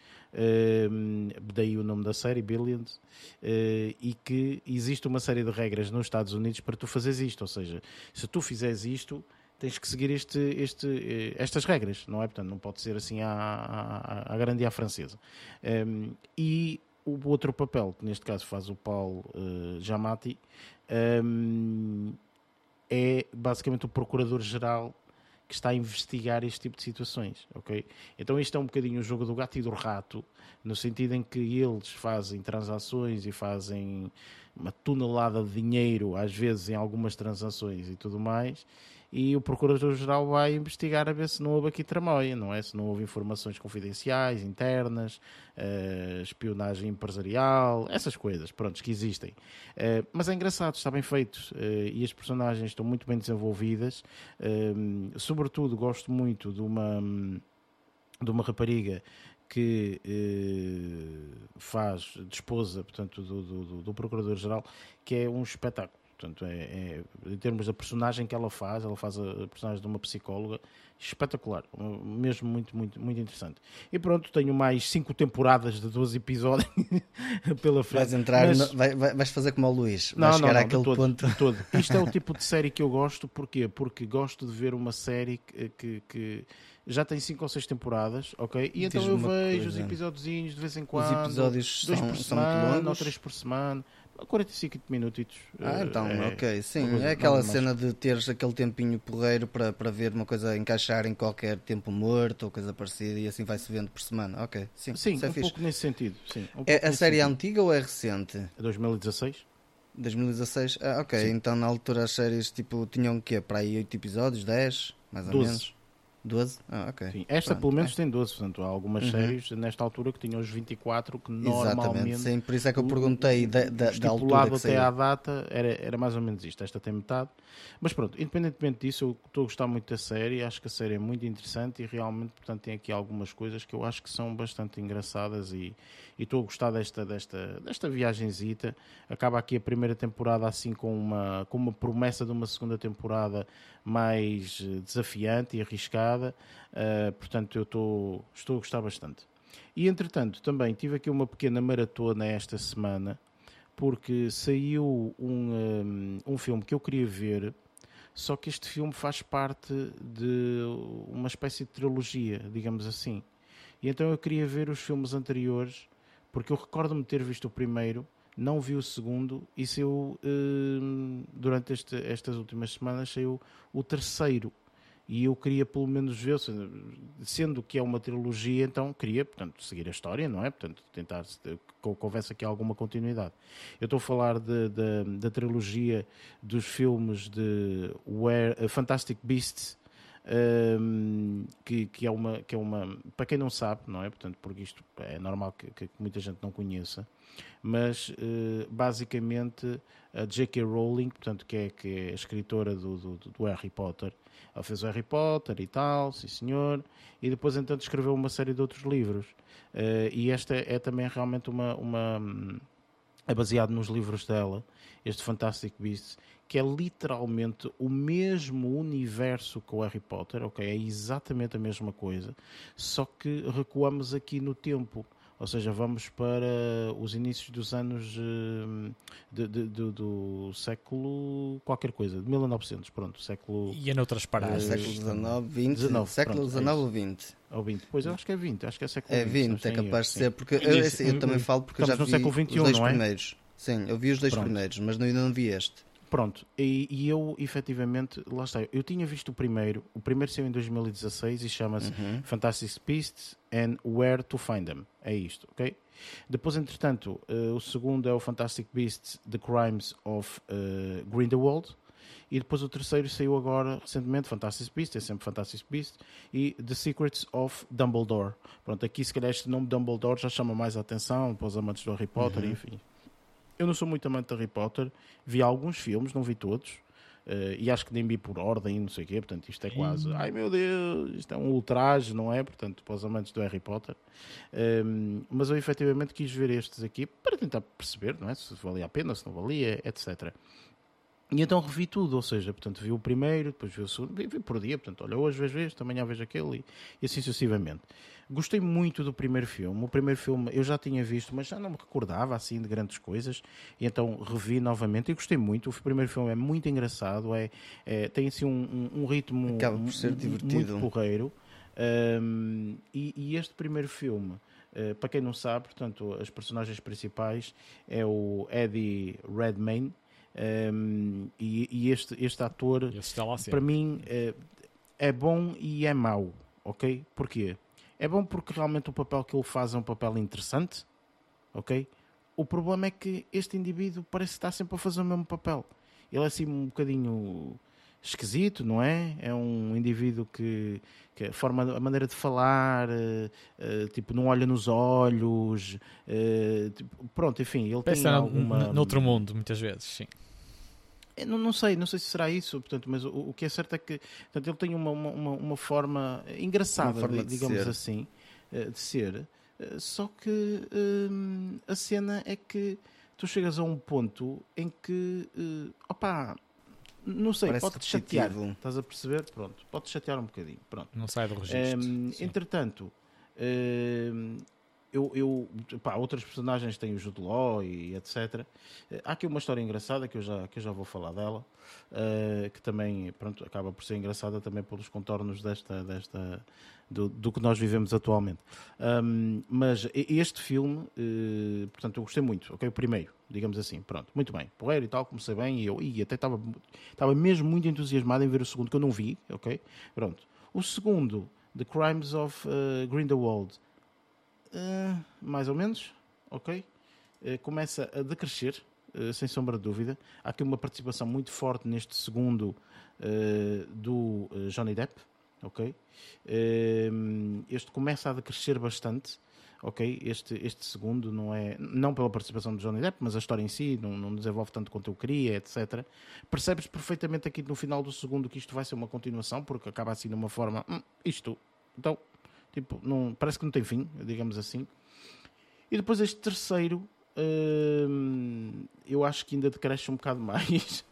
daí o nome da série, Billions, uh, e que existe uma série de regras nos Estados Unidos para tu fazeres isto, ou seja, se tu fizeres isto, tens que seguir este, este, eh, estas regras, não é? Portanto, não pode ser assim à, à, à grande e à francesa. Um, e o outro papel, que neste caso faz o Paulo uh, Giamatti, um, é basicamente o procurador-geral que está a investigar este tipo de situações, ok? Então isto é um bocadinho o jogo do gato e do rato, no sentido em que eles fazem transações e fazem uma tonelada de dinheiro, às vezes em algumas transações e tudo mais, e o Procurador-Geral vai investigar a ver se não houve aqui tramóia, não é? Se não houve informações confidenciais, internas, uh, espionagem empresarial, essas coisas, pronto, que existem. Uh, mas é engraçado, está bem feito uh, e as personagens estão muito bem desenvolvidas. sobretudo, gosto muito de uma, de uma rapariga que faz de esposa, portanto, do, do, do Procurador-Geral, que é um espetáculo Portanto, é, é, em termos da personagem que ela faz, ela faz a, a personagem de uma psicóloga espetacular, mesmo muito, muito, muito interessante. E pronto, tenho mais cinco temporadas de 12 episódios (laughs) pela frente. Vais entrar, Mas... no, vai, vais fazer como o Luís, não, chegar não, àquele todo, ponto. Todo. (laughs) Isto é o tipo de série que eu gosto, porquê? Porque gosto de ver uma série que, que, que já tem 5 ou 6 temporadas, ok? E então eu vejo coisa. os episódios de vez em quando, os episódios dois são, por semana ou três por semana. 45 minutos. Ah, então, é, ok. Sim, é aquela cena de teres aquele tempinho porreiro para, para ver uma coisa encaixar em qualquer tempo morto ou coisa parecida e assim vai-se vendo por semana. Ok, sim. Sim, é um fixe. pouco nesse sentido. Sim, um é, a série é antiga ou é recente? É 2016. 2016? Ah, ok. Sim. Então na altura as séries tipo, tinham o quê? Para aí 8 episódios? 10? Mais ou 12. menos? 12? Ah, ok. Sim, esta Pronto, pelo menos é. tem 12, portanto, há algumas uhum. séries nesta altura que tinham os 24 que normalmente... Exatamente, sim, por isso é que eu perguntei da, da, da altura que até à data era, era mais ou menos isto, esta tem metade. Mas pronto, independentemente disso, eu estou a gostar muito da série, acho que a série é muito interessante e realmente, portanto, tem aqui algumas coisas que eu acho que são bastante engraçadas e, e estou a gostar desta, desta, desta viagenzita. Acaba aqui a primeira temporada assim com uma, com uma promessa de uma segunda temporada mais eh, desafiante e arriscada. Uh, portanto, eu estou, estou a gostar bastante. E entretanto, também tive aqui uma pequena maratona esta semana, porque saiu um, um, um filme que eu queria ver, só que este filme faz parte de uma espécie de trilogia, digamos assim. E então eu queria ver os filmes anteriores porque eu recordo-me ter visto o primeiro, não vi o segundo e saiu, uh, durante este, estas últimas semanas, saiu o terceiro. E eu queria pelo menos ver, sendo que é uma trilogia, então queria, portanto, seguir a história, não é? Portanto, tentar que houvesse aqui alguma continuidade. Eu estou a falar de, de, da trilogia dos filmes de Where, uh, Fantastic Beasts um, que, que, é uma, que é uma. Para quem não sabe, não é? Portanto, porque isto é normal que, que muita gente não conheça, mas uh, basicamente a J.K. Rowling, portanto, que é, que é a escritora do, do, do, Harry Potter, ela fez o Harry Potter e tal, sim senhor, e depois então escreveu uma série de outros livros. Uh, e esta é também realmente uma. uma é baseado nos livros dela, este Fantastic Beasts, que é literalmente o mesmo universo que o Harry Potter, ok? É exatamente a mesma coisa, só que recuamos aqui no tempo. Ou seja, vamos para os inícios dos anos hum, de, de, de, do século qualquer coisa, de 1900, pronto, século... E é noutras paradas. Uh, século XIX, 20, 19, século XIX ou 20? Ou 20, pois eu acho que é 20, acho que é século é 20. É 20, é capaz de ser, porque eu, eu, também falo porque Estamos eu já vi no século XXI, os dois é? primeiros. Sim, eu vi os dois pronto. primeiros, mas ainda não vi este. Pronto, e, e, eu efetivamente, lá está, eu tinha visto o primeiro, o primeiro saiu em 2016 e chama-se uhum. Fantastic Beasts and Where to Find Them. É isto, ok? Depois, entretanto, uh, o segundo é o Fantastic Beasts The Crimes of uh, Grindelwald. E depois o terceiro saiu agora recentemente, Fantastic Beasts, é sempre Fantastic Beasts, e The Secrets of Dumbledore. Pronto, aqui se calhar este nome Dumbledore já chama mais a atenção para os amantes do Harry Potter, uhum. enfim. Eu não sou muito amante de Harry Potter, vi alguns filmes, não vi todos. Uh, e acho que nem vi por ordem, não sei o quê, portanto isto é quase, ai meu Deus, isto é um ultraje, não é? Portanto, para os amantes do Harry Potter. Um, ehm, mas eu efetivamente quis ver estes aqui para tentar perceber, não é? Se valia a pena, se não valia, etc. E então revi tudo, ou seja, portanto, vi o primeiro, depois vi o segundo, vi, vi por dia, portanto, olha, hoje vejo este, amanhã vejo aquele, e, e assim sucessivamente. Gostei muito do primeiro filme. O primeiro filme eu já tinha visto, mas já não me recordava assim de grandes coisas. E então revi novamente e gostei muito. O primeiro filme é muito engraçado, é, é tem assim um, um, um ritmo Acaba por ser divertido. muito porreiro. Um, e, e, este primeiro filme, uh, para quem não sabe, portanto, as personagens principais é o Eddie Redmayne. Um, e, e este, este ator, para mim, é, é bom e é mau, ok? Porquê? É bom porque realmente o papel que ele faz é um papel interessante, ok? O problema é que este indivíduo parece estar sempre a fazer o mesmo papel. Ele é assim um bocadinho esquisito, não é? É um indivíduo que, que a forma, a maneira de falar, uh, uh, tipo, não olha nos olhos, uh, tipo, pronto, enfim, ele Pensa tem alguma... noutro mundo, muitas vezes, sim. Não, não, sei, não sei se será isso, portanto, mas o, o que é certo é que portanto, ele tem uma, uma, uma forma engraçada, uma forma de, digamos ser. assim, de ser. Só que hum, a cena é que tu chegas a um ponto em que, uh, opá, não sei, pode-te chatear. Estás a perceber? Pronto, pode-te chatear um bocadinho. Pronto. Não sai do registro. Um, entretanto, um, eu, eu pá, outras personagens têm o Jude Law e etc. Há aqui uma história engraçada que eu já, que eu já vou falar dela, uh, que também pronto, acaba por ser engraçada também pelos contornos desta, desta, do, do que nós vivemos atualmente. Um, mas este filme, uh, portanto, eu gostei muito, ok? O primeiro, digamos assim, pronto, muito bem, porreiro e tal, comecei bem e eu e até estava, estava mesmo muito entusiasmado em ver o segundo, que eu não vi, ok? Pronto. O segundo, The Crimes of uh, Grindelwald, uh, mais ou menos, ok? Uh, começa a decrescer, uh, sem sombra de dúvida. Há aqui uma participação muito forte neste segundo do Johnny Depp, ok? este começa a decrescer bastante, ok? Este, este segundo não é, não pela participação do Johnny Depp, mas a história em si não, não desenvolve tanto quanto eu queria, etc. Percebes perfeitamente aqui no final do segundo que isto vai ser uma continuação, porque acaba assim de uma forma, hum, isto, então Tipo, não, parece que não tem fim, digamos assim. E depois este terceiro, hum, eu acho que ainda decresce um bocado (laughs) mais.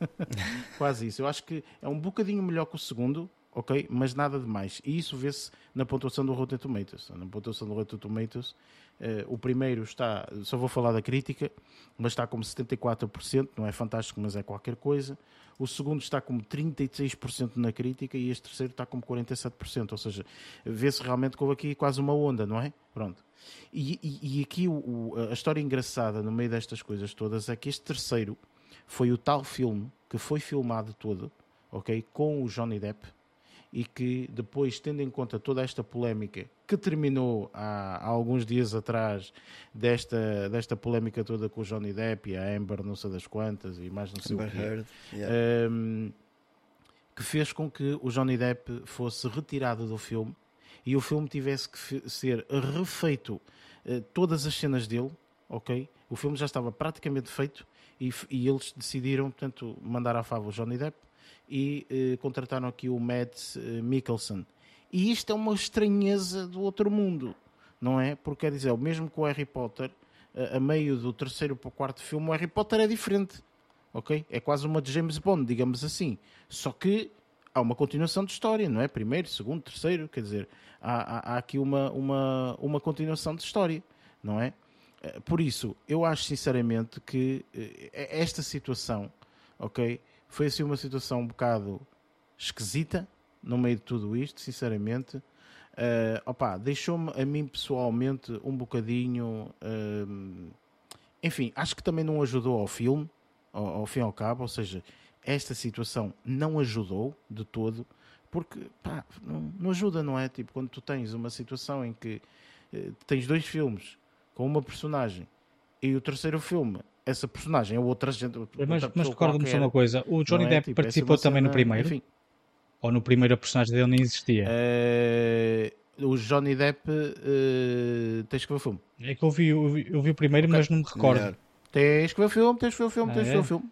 Quase isso. Eu acho que é um bocadinho melhor que o segundo, ok? Mas nada de mais. E isso vê-se na pontuação do Rotten Tomatoes. Na pontuação do Rotten Tomatoes, uh, o primeiro está, só vou falar da crítica, mas está como 74%, não é fantástico, mas é qualquer coisa. O segundo está como 36% na crítica e este terceiro está como 47%. Ou seja, vê-se realmente que houve aqui quase uma onda, não é? Pronto. E, e, e aqui o, o, a história engraçada no meio destas coisas todas é que este terceiro foi o tal filme que foi filmado todo, ok? Com o Johnny Depp e que depois, tendo em conta toda esta polémica que terminou há, há, alguns dias atrás desta, desta polémica toda com o Johnny Depp e a Amber não sei das quantas e mais não sei Amber o quê, Heard, yeah. um, que fez com que o Johnny Depp fosse retirado do filme e o filme tivesse que ser refeito uh, todas as cenas dele, ok? O filme já estava praticamente feito e, e eles decidiram, portanto, mandar à fava o Johnny Depp e eh, contrataram aqui o Matt eh, Mikkelsen. E isto é uma estranheza do outro mundo, não é? Porque quer dizer, mesmo com o Harry Potter, a, a meio do terceiro para o quarto filme, o Harry Potter é diferente, ok? É quase uma de James Bond, digamos assim. Só que há uma continuação de história, não é? Primeiro, segundo, terceiro, quer dizer, há, há, há aqui uma, uma, uma continuação de história, não é? Eh, por isso, eu acho sinceramente que esta situação, ok? Foi assim uma situação um bocado esquisita no meio de tudo isto, sinceramente. Uh, opa, deixou-me a mim pessoalmente um bocadinho. Uh, enfim, acho que também não ajudou ao filme, ao, ao fim e ao cabo, ou seja, esta situação não ajudou de todo, porque pá, não, não, ajuda, não é? Tipo, quando tu tens uma situação em que uh, tens dois filmes com uma personagem e o terceiro filme essa personagem é outra gente. Mas, mas recorda-me só uma coisa: o Johnny é? Depp tipo, participou também cena, no primeiro? Enfim. Ou no primeiro a personagem dele nem existia? Uh, o Johnny Depp uh, tens que ver o filme. É que eu vi, eu vi, eu vi o primeiro, okay. mas não me recordo. Melhor. Tens que ver o filme, tens que ver o filme, ah, tens que ver o filme.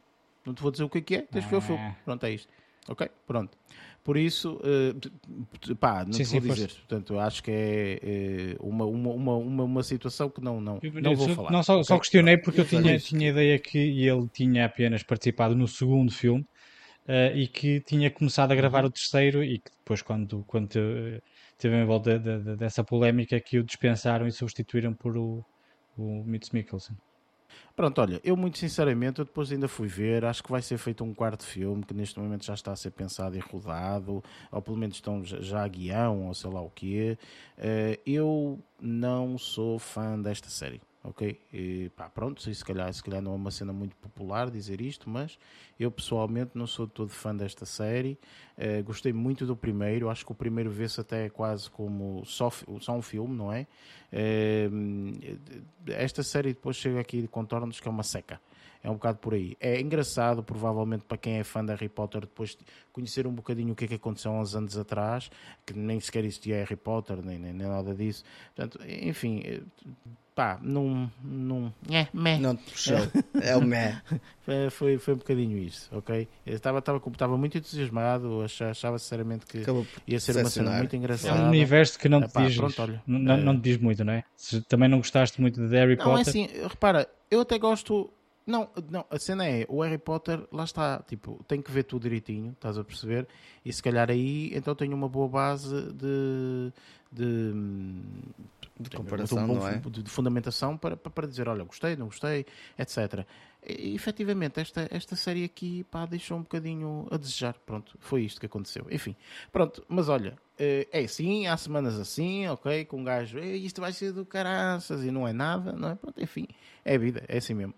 Não te vou dizer o que é que é, tens que ver o filme. Ah. Pronto, é isto. Ok? Pronto. Por isso, uh, pá, não sim, te vou sim, dizer. Pois. Portanto, acho que é, é uma, uma, uma, uma, situação que não, não, não vou falar. Não, só, okay? só questionei porque eu tinha, tinha a ideia que ele tinha apenas participado no segundo filme uh, e que tinha começado a gravar o terceiro e que depois, quando, quando teve em volta de, de, dessa polémica, que o dispensaram e substituíram por o, o Mitch Mikkelsen. Pronto, olha, eu muito sinceramente, eu depois ainda fui ver, acho que vai ser feito um quarto filme que neste momento já está a ser pensado e rodado, ou pelo menos estão já a guião, ou sei lá o quê. Eh, eu não sou fã desta série ok? E, pá, pronto, se calhar, se calhar não é uma cena muito popular dizer isto, mas eu pessoalmente não sou todo fã desta série. Uh, gostei muito do primeiro, acho que o primeiro vê-se até quase como só, só um filme, não é? Uh, esta série depois chega aqui de contornos que é uma seca. É um bocado por aí. É engraçado, provavelmente, para quem é fã de Harry Potter, depois conhecer um bocadinho o que é que aconteceu há uns anos atrás, que nem sequer existia Harry Potter, nem, nem, nem nada disso. Portanto, enfim, eh, pá, não. não é, meh. Não te puxou. É o meh. (laughs) foi, foi um bocadinho isso, ok? Eu estava, estava, estava muito entusiasmado, achava, achava sinceramente que ia ser uma cena muito engraçada. É um universo que não te, diz, pronto, olha, não, não, te diz muito, não é? Se também não gostaste muito de Harry não, Potter. Não, é assim, repara, eu até gosto Não, não, a cena é, o Harry Potter, lá está, tipo, tem que ver tudo direitinho, estás a perceber? E se calhar aí, então tenho uma boa base de, de, de comparação, um bom, é? de, de, fundamentação para, para dizer, olha, gostei, não gostei, etc. E, efetivamente, esta, esta série aqui, pá, deixou um bocadinho a desejar, pronto, foi isto que aconteceu. Enfim, pronto, mas olha, eh, é assim, há semanas assim, ok, com um gajo, isto vai ser do caraças e não é nada, não é? Pronto, enfim, é a vida, é assim mesmo.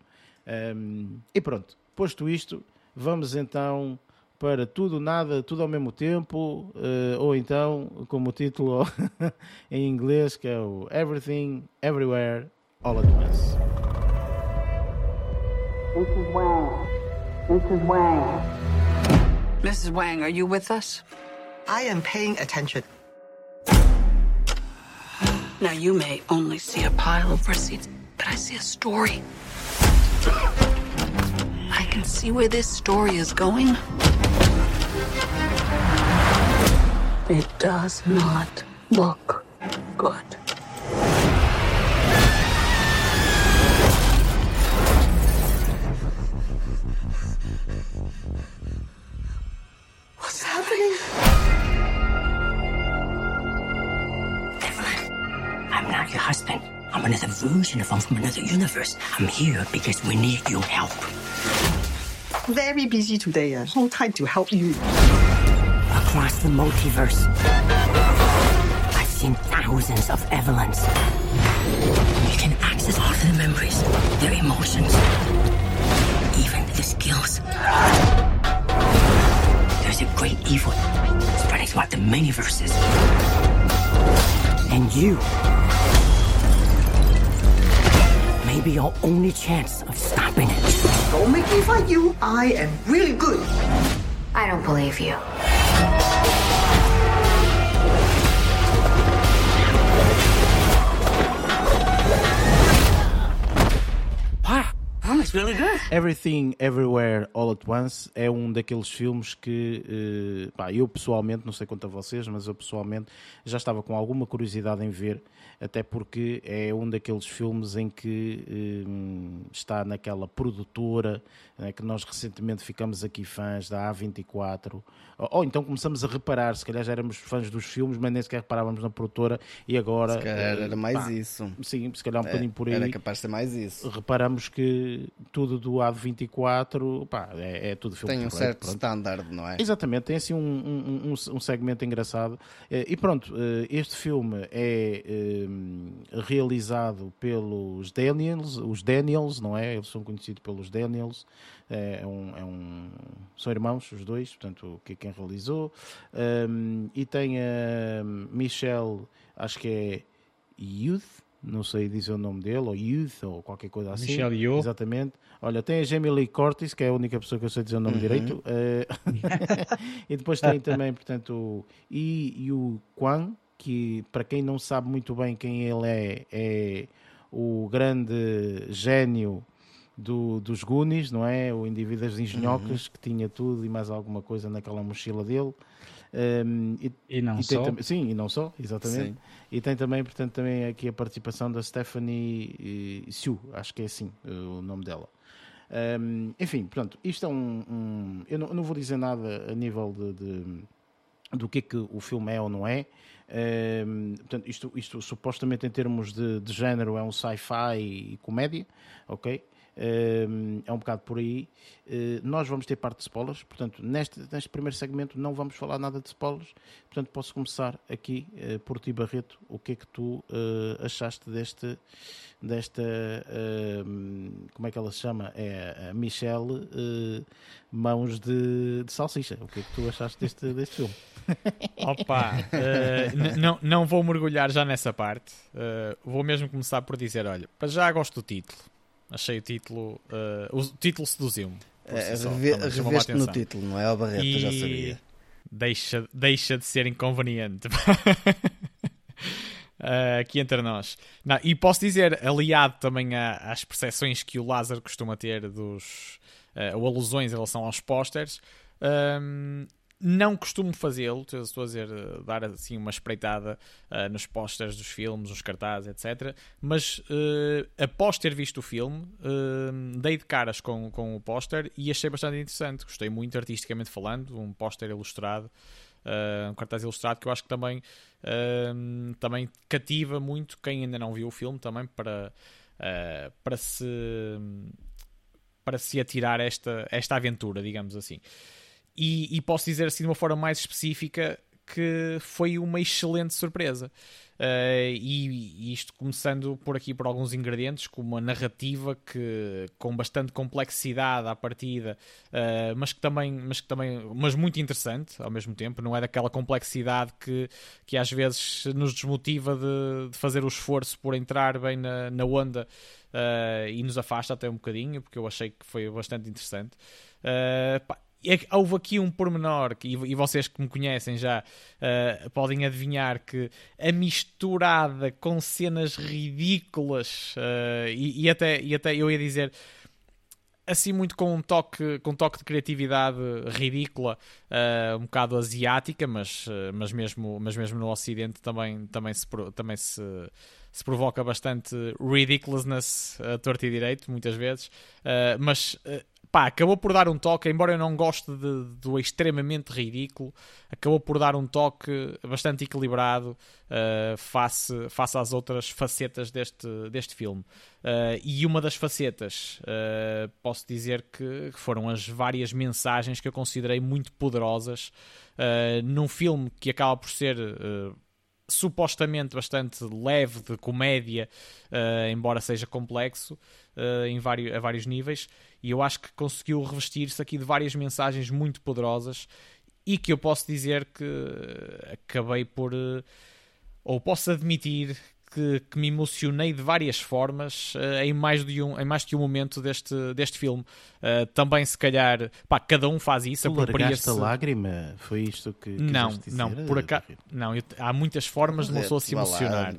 Um, e pronto, posto isto, vamos então para tudo, nada, tudo ao mesmo tempo, uh, ou então, como o título (laughs) em inglês, que é o Everything, Everywhere, All at Once. Mrs. Wang. Mrs. Wang. Mrs. Wang, are you with us? I am paying attention. Now, you may only see a pile of receipts, but I see a story. I can see where this story is going. It does not look good. What's happening? Evelyn, I'm not your husband. I'm another version of him from another universe. I'm here because we need your help. Very busy today. Uh, no time to help you. Across the multiverse, I've seen thousands of Evelyns. You can access all of their memories, their emotions, even the skills. There's a great evil spreading throughout the many verses. And you may be our only chance of stopping it. Don't make me fight you. I am really good. I don't believe you. Really good. Everything Everywhere All at Once é um daqueles filmes que uh, pá, eu pessoalmente, não sei quanto a vocês, mas eu pessoalmente já estava com alguma curiosidade em ver, até porque é um daqueles filmes em que uh, está naquela produtora né, que nós recentemente ficamos aqui fãs da A24, ou, ou, então começamos a reparar, se calhar já éramos fãs dos filmes, mas nem sequer reparávamos na produtora e agora. Se calhar era mais pá, isso. Sim, se calhar um é, bocadinho por aí. Era capaz de ser mais isso. Reparamos que tudo do A24 pá, é, é tudo filme Tem um certo pronto. standard, não é? Exatamente, tem assim um, um, um, um segmento engraçado. Eh, e pronto, eh, este filme é eh, realizado pelos Daniels, os Daniels, não é? Eles são conhecidos pelos Daniels. É um, é um, são irmãos, os dois, portanto, que quem realizou. Um, e tem a Michelle, acho que é Youth, não sei dizer o nome dele, ou Youth, ou qualquer coisa assim. Michelle Yeoh. Exatamente. Olha, tem a Jamie Lee Curtis, que é a única pessoa que eu sei dizer o nome uhum. direito. Uh, (laughs) e depois tem também, portanto, o Yi Yu Kwan, que para quem não sabe muito bem quem ele é, é o grande gênio do, dos Goonies, não é? O indivíduo das engenhocas uhum. que tinha tudo e mais alguma coisa naquela mochila dele. Um, e, e, não e só. Tam, sim, e não só, exatamente. Sim. E tem também, portanto, também aqui a participação da Stephanie Sue, acho que é assim o nome dela. Um, enfim, pronto, isto é um. um eu, não, eu, não, vou dizer nada a nível de, de, do que é que o filme é ou não é. Um, portanto, isto, isto supostamente em termos de, de género é um sci-fi e comédia, ok? É um bocado por aí. Eh, nós vamos ter parte de spoilers, portanto, neste, neste primeiro segmento não vamos falar nada de spoilers. Portanto, posso começar aqui eh, por ti, Barreto. O que é que tu eh, achaste deste, desta. como é que ela se chama? É a Michelle Mãos de, de Salsicha. O que é que tu achaste deste, deste filme? (laughs) Opa, uh, não, não vou mergulhar já nessa parte. Uh, vou mesmo começar por dizer: olha, para já gosto do título. Achei o título. Uh, o título seduziu-me. É, reveste no título, não é? O Barreto, e... já sabia. Deixa, deixa de ser inconveniente. uh, (laughs) aqui entre nós. Não, e posso dizer, aliado também às percepções que o Lázaro costuma ter dos. Uh, ou alusões em relação aos pósteres. Um, não costumo fazê-lo, estou a dizer, dar assim uma espreitada uh, nos pósteres dos filmes, nos cartazes, etc. Mas uh, após ter visto o filme, uh, dei de caras com, com o póster e achei bastante interessante. Gostei muito artisticamente falando, um póster ilustrado, um cartaz ilustrado que eu acho que também, também cativa muito quem ainda não viu o filme também para, para se para se atirar esta, esta aventura, digamos assim. E, e, posso dizer assim de uma forma mais específica que foi uma excelente surpresa. Uh, e, e, isto começando por aqui por alguns ingredientes, como uma narrativa que com bastante complexidade à partida, uh, mas que também, mas que também, mas muito interessante ao mesmo tempo. Não é daquela complexidade que, que às vezes nos desmotiva de, de fazer o esforço por entrar bem na, na onda uh, e nos afasta até um bocadinho, porque eu achei que foi bastante interessante. Pá, é houve aqui um pormenor que, e vocês que me conhecem já uh, podem adivinhar que a misturada com cenas ridículas uh, e, e, até, e até eu ia dizer assim muito com um toque, com um toque de criatividade ridícula, uh, um bocado asiática, mas, mas, mesmo, mas mesmo no Ocidente também, também, se, também se, se provoca bastante ridiculousness a torto e direito, muitas vezes, uh, mas pá, acabou por dar um toque, embora eu não goste de, do extremamente ridículo, acabou por dar um toque bastante equilibrado uh, face, face às outras facetas deste, deste filme. Uh, e uma das facetas, uh, posso dizer que foram as várias mensagens que eu considerei muito poderosas num filme que acaba por ser supostamente bastante leve de comédia, uh, embora seja complexo uh, em vários, a vários níveis, e eu acho que conseguiu revestir-se aqui de várias mensagens muito poderosas e que eu posso dizer que acabei por, uh, ou posso admitir que, que, me emocionei de várias formas uh, em, mais de um, em mais de um momento deste, deste filme. Uh, também, se calhar, pá, cada um faz isso. Tu a lágrima? Foi isto que Não, dizer, não, por acaso, não eu, há muitas formas de uma pessoa se emocionar.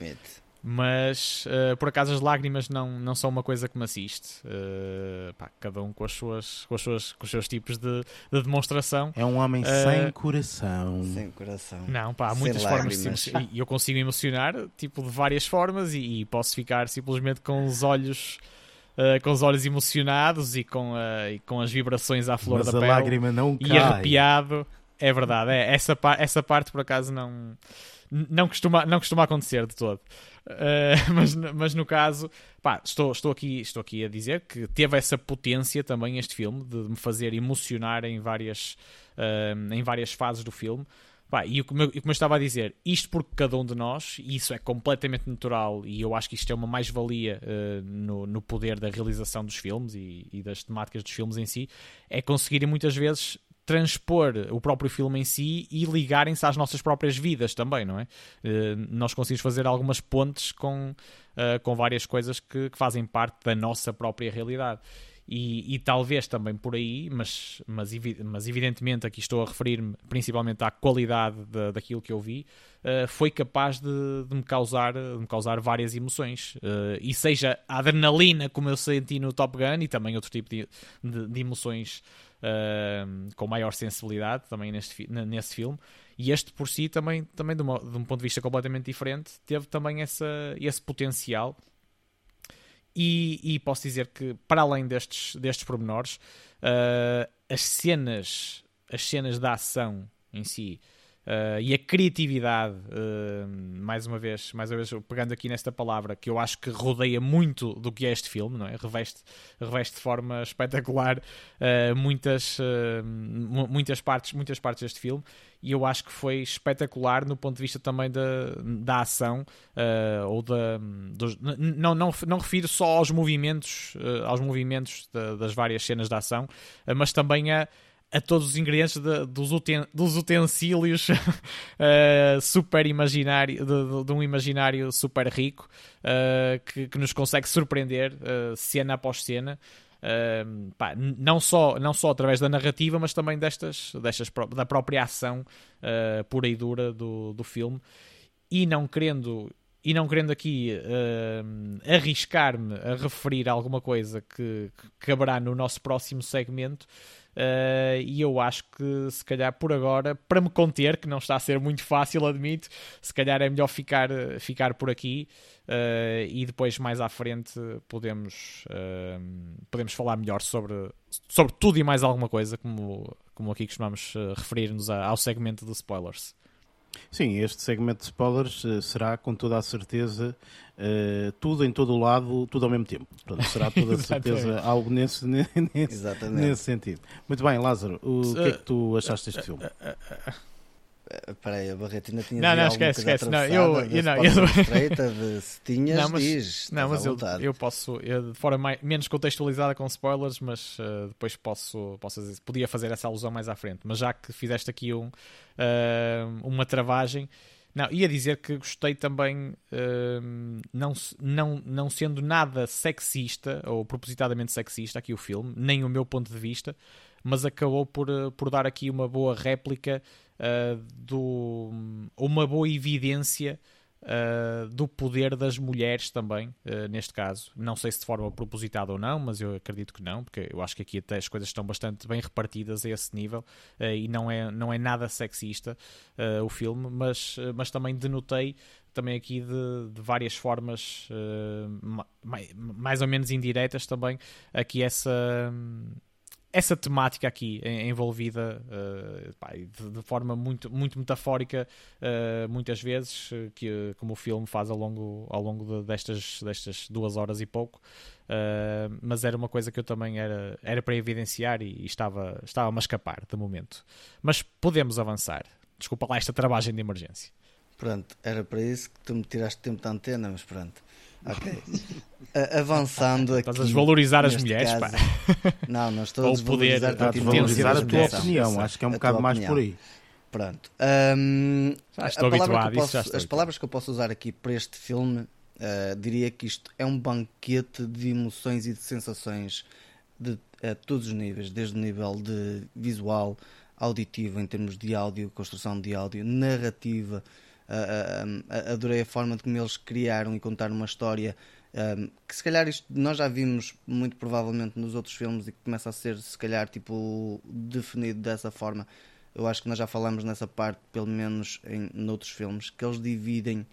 Mas uh, por acaso as lágrimas não, não são uma coisa que me assiste. Uh, pá, cada um com, as suas, com, as suas, com os seus tipos de, de demonstração. É um homem uh, sem coração. Sem coração. Não, pá, há muitas formas de E eu consigo emocionar tipo, de várias formas e, e posso ficar simplesmente com os olhos. com os olhos emocionados e com, e com as vibrações à flor Mas da a pele lágrima não e arrepiado, é verdade. É, essa, essa parte por acaso não, não, costuma, não costuma acontecer de todo. Uh, (laughs) mas, mas no caso, pá, estou, estou, aqui, estou aqui a dizer que teve essa potência também este filme de me fazer emocionar em várias, uh, em várias fases do filme. Pá, e como eu, como eu estava a dizer, isto porque cada um de nós, e isso é completamente natural, e eu acho que isto é uma mais-valia uh, no, no poder da realização dos filmes e, e das temáticas dos filmes em si, é conseguirem muitas vezes transpor o próprio filme em si e ligarem-se às nossas próprias vidas também, não é? Uh, nós conseguimos fazer algumas pontes com, uh, com várias coisas que, que, fazem parte da nossa própria realidade. E, e talvez também por aí, mas, mas, mas evidentemente aqui estou a referir-me principalmente à qualidade de, daquilo que eu vi, uh, foi capaz de, de, me causar, de me causar várias emoções. e seja a adrenalina, como eu senti no Top Gun, e também outro tipo de, de emoções uh, com maior sensibilidade também neste, nesse filme. E este por si também, também de, uma, de um ponto de vista completamente diferente, teve também essa, esse potencial. E, e posso dizer que, para além destes, destes pormenores, uh, as cenas as cenas da ação em si Uh, e a criatividade, uh, mais uma vez, mais uma vez pegando aqui nesta palavra, que eu acho que rodeia muito do que é este filme, não é? Reveste, reveste de forma (laughs) espetacular uh, muitas, muitas, partes, muitas partes deste filme e eu acho que foi espetacular no ponto de vista também da, da ação ou da dos, não, não, não refiro só aos movimentos aos movimentos das várias cenas de ação mas também a a todos os ingredientes de, dos, uten, dos, utensílios uh, (laughs) super imaginário, de, de, um imaginário super rico uh, que, que, nos consegue surpreender uh, cena após cena. Pá, não, só, não só através da narrativa, mas também destas, destas da própria ação pura e dura do, do filme. E não querendo e não querendo aqui uh, arriscar-me a referir alguma coisa que, que caberá no nosso próximo segmento, Uh, e eu acho que se calhar por agora, para me conter, que não está a ser muito fácil, admito, se calhar é melhor ficar, ficar por aqui uh, e depois mais à frente podemos, uh, podemos falar melhor sobre, sobre tudo e mais alguma coisa, como, como aqui costumamos referir-nos ao segmento de spoilers. Sim, este segmento de spoilers uh, será com toda a certeza uh, tudo em todo o lado, tudo ao mesmo tempo. Portanto, será (laughs) toda a certeza algo nesse, (laughs) nesse, nesse, sentido. Muito bem, Lázaro, o que é que tu achaste deste filme? Espera aí, a Barretina tinha Não, não, esquece, esquece. Não, eu, eu não, eu... (laughs) estreita de se tinhas, não, mas, diz. Não, mas eu, eu posso, eu, de forma mais, menos contextualizada com spoilers, mas uh, depois posso, posso dizer, podia fazer essa alusão mais à frente. Mas já que fizeste aqui um, uh, uma travagem, não, ia dizer que gostei também, uh, não, não, não sendo nada sexista, ou propositadamente sexista, aqui o filme, nem o meu ponto de vista, mas acabou por, por dar aqui uma boa réplica uh, do, uma boa evidência uh, do poder das mulheres também, uh, neste caso. Não sei se de forma propositada ou não, mas eu acredito que não, porque eu acho que aqui até as coisas estão bastante bem repartidas a esse nível e não é, não é nada sexista o filme, mas, mas também denotei também aqui de, de várias formas uh, mais, mais, ou menos indiretas também aqui essa essa temática aqui envolvida pá, de, forma muito, muito metafórica, uh, muitas vezes, eh, que, como o filme faz ao longo, ao longo de, destas, destas duas horas e pouco. Mas era uma coisa que eu também era, era para evidenciar e, e estava, estava a escapar de momento. Mas podemos avançar. Desculpa lá esta travagem de emergência. Pronto, era para isso que tu me tiraste tempo da antena, mas pronto. Ok. (laughs) Avançando aqui. Estás a desvalorizar as mulheres, caso, pá. (laughs) Não, não estou a desvalorizar, poder, a, desvalorizar a tua opinião. Acho que é um bocado mais por aí. Pronto. Um, estou habituado, posso, As palavras que eu posso usar aqui para este filme, uh, diria que isto é um banquete de emoções e de sensações de a todos os níveis, desde o nível de visual, auditivo, em termos de áudio, construção de áudio, narrativa, uh, adorei a forma de como eles criaram e contaram uma história um, que se calhar isto nós já vimos muito provavelmente nos outros filmes e que começa a ser se calhar tipo definido dessa forma. Eu acho que nós já falamos nessa parte, pelo menos em noutros filmes, que eles dividem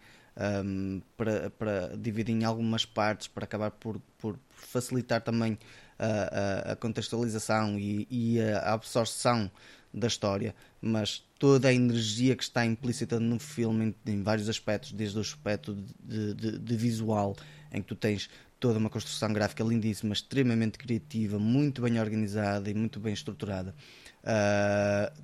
um, para, para dividem em algumas partes para acabar por, por facilitar também a, a, a contextualização e, e a absorção da história, mas toda a energia que está implícita no filme em, vários aspectos, desde o aspecto de, de, de, visual, em que tu tens toda uma construção gráfica lindíssima, extremamente criativa, muito bem organizada e muito bem estruturada. Uh,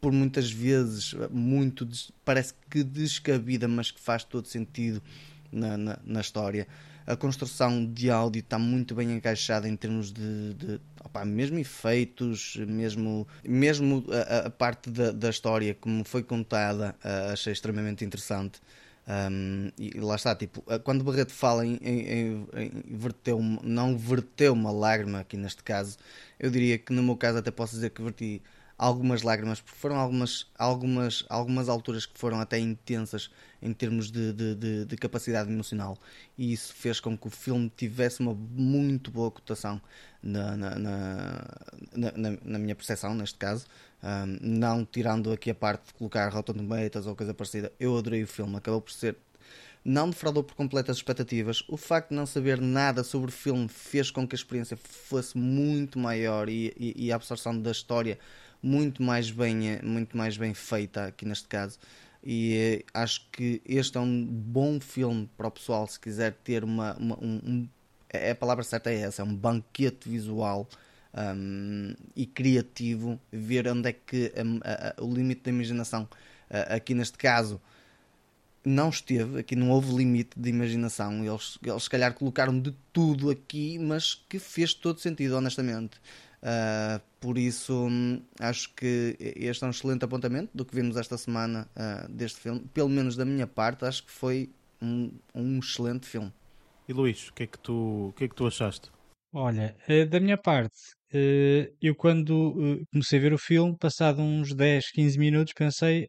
por muitas vezes, muito parece que descabida, mas que faz todo sentido na, na, na história a construção de áudio está muito bem encaixada em termos de, de mesmo efeitos, mesmo, mesmo a, a parte da, da, história como foi contada, uh, achei extremamente interessante. Um, e lá está, tipo, quando Barreto fala em, em, em verteu, não verteu uma lágrima aqui neste caso, eu diria que no meu caso até posso dizer que verti algumas lágrimas, porque foram algumas, algumas, algumas alturas que foram até intensas em termos de, de, de, de, capacidade emocional, e isso fez com que o filme tivesse uma muito boa cotação na, na, na, na, na minha percepção, neste caso. Um, não tirando aqui a parte de colocar Rotten Tomatoes ou coisa parecida, eu adorei o filme, acabou por ser não defraudou por completo as expectativas. O facto de não saber nada sobre o filme fez com que a experiência fosse muito maior e, e, e a absorção da história muito mais bem, muito mais bem feita aqui neste caso. E eh, acho que este é um bom filme para o pessoal se quiser ter uma, uma um, um, é, a palavra certa é essa, é um banquete visual um, e criativo, ver onde é que a, a, o limite da imaginação, aqui neste caso, não esteve, aqui não houve limite de imaginação. Eles, eles se calhar colocaram de tudo aqui, mas que fez todo sentido, honestamente. Uh, por isso, hum, acho que este é um excelente apontamento do que vimos esta semana uh, deste filme. Pelo menos da minha parte, acho que foi um, um excelente filme. E Luís, o que, é que tu, o que é que tu achaste? Olha, eh, da minha parte, eh, eu quando eh, comecei a ver o filme, passado uns 10, 15 minutos, pensei: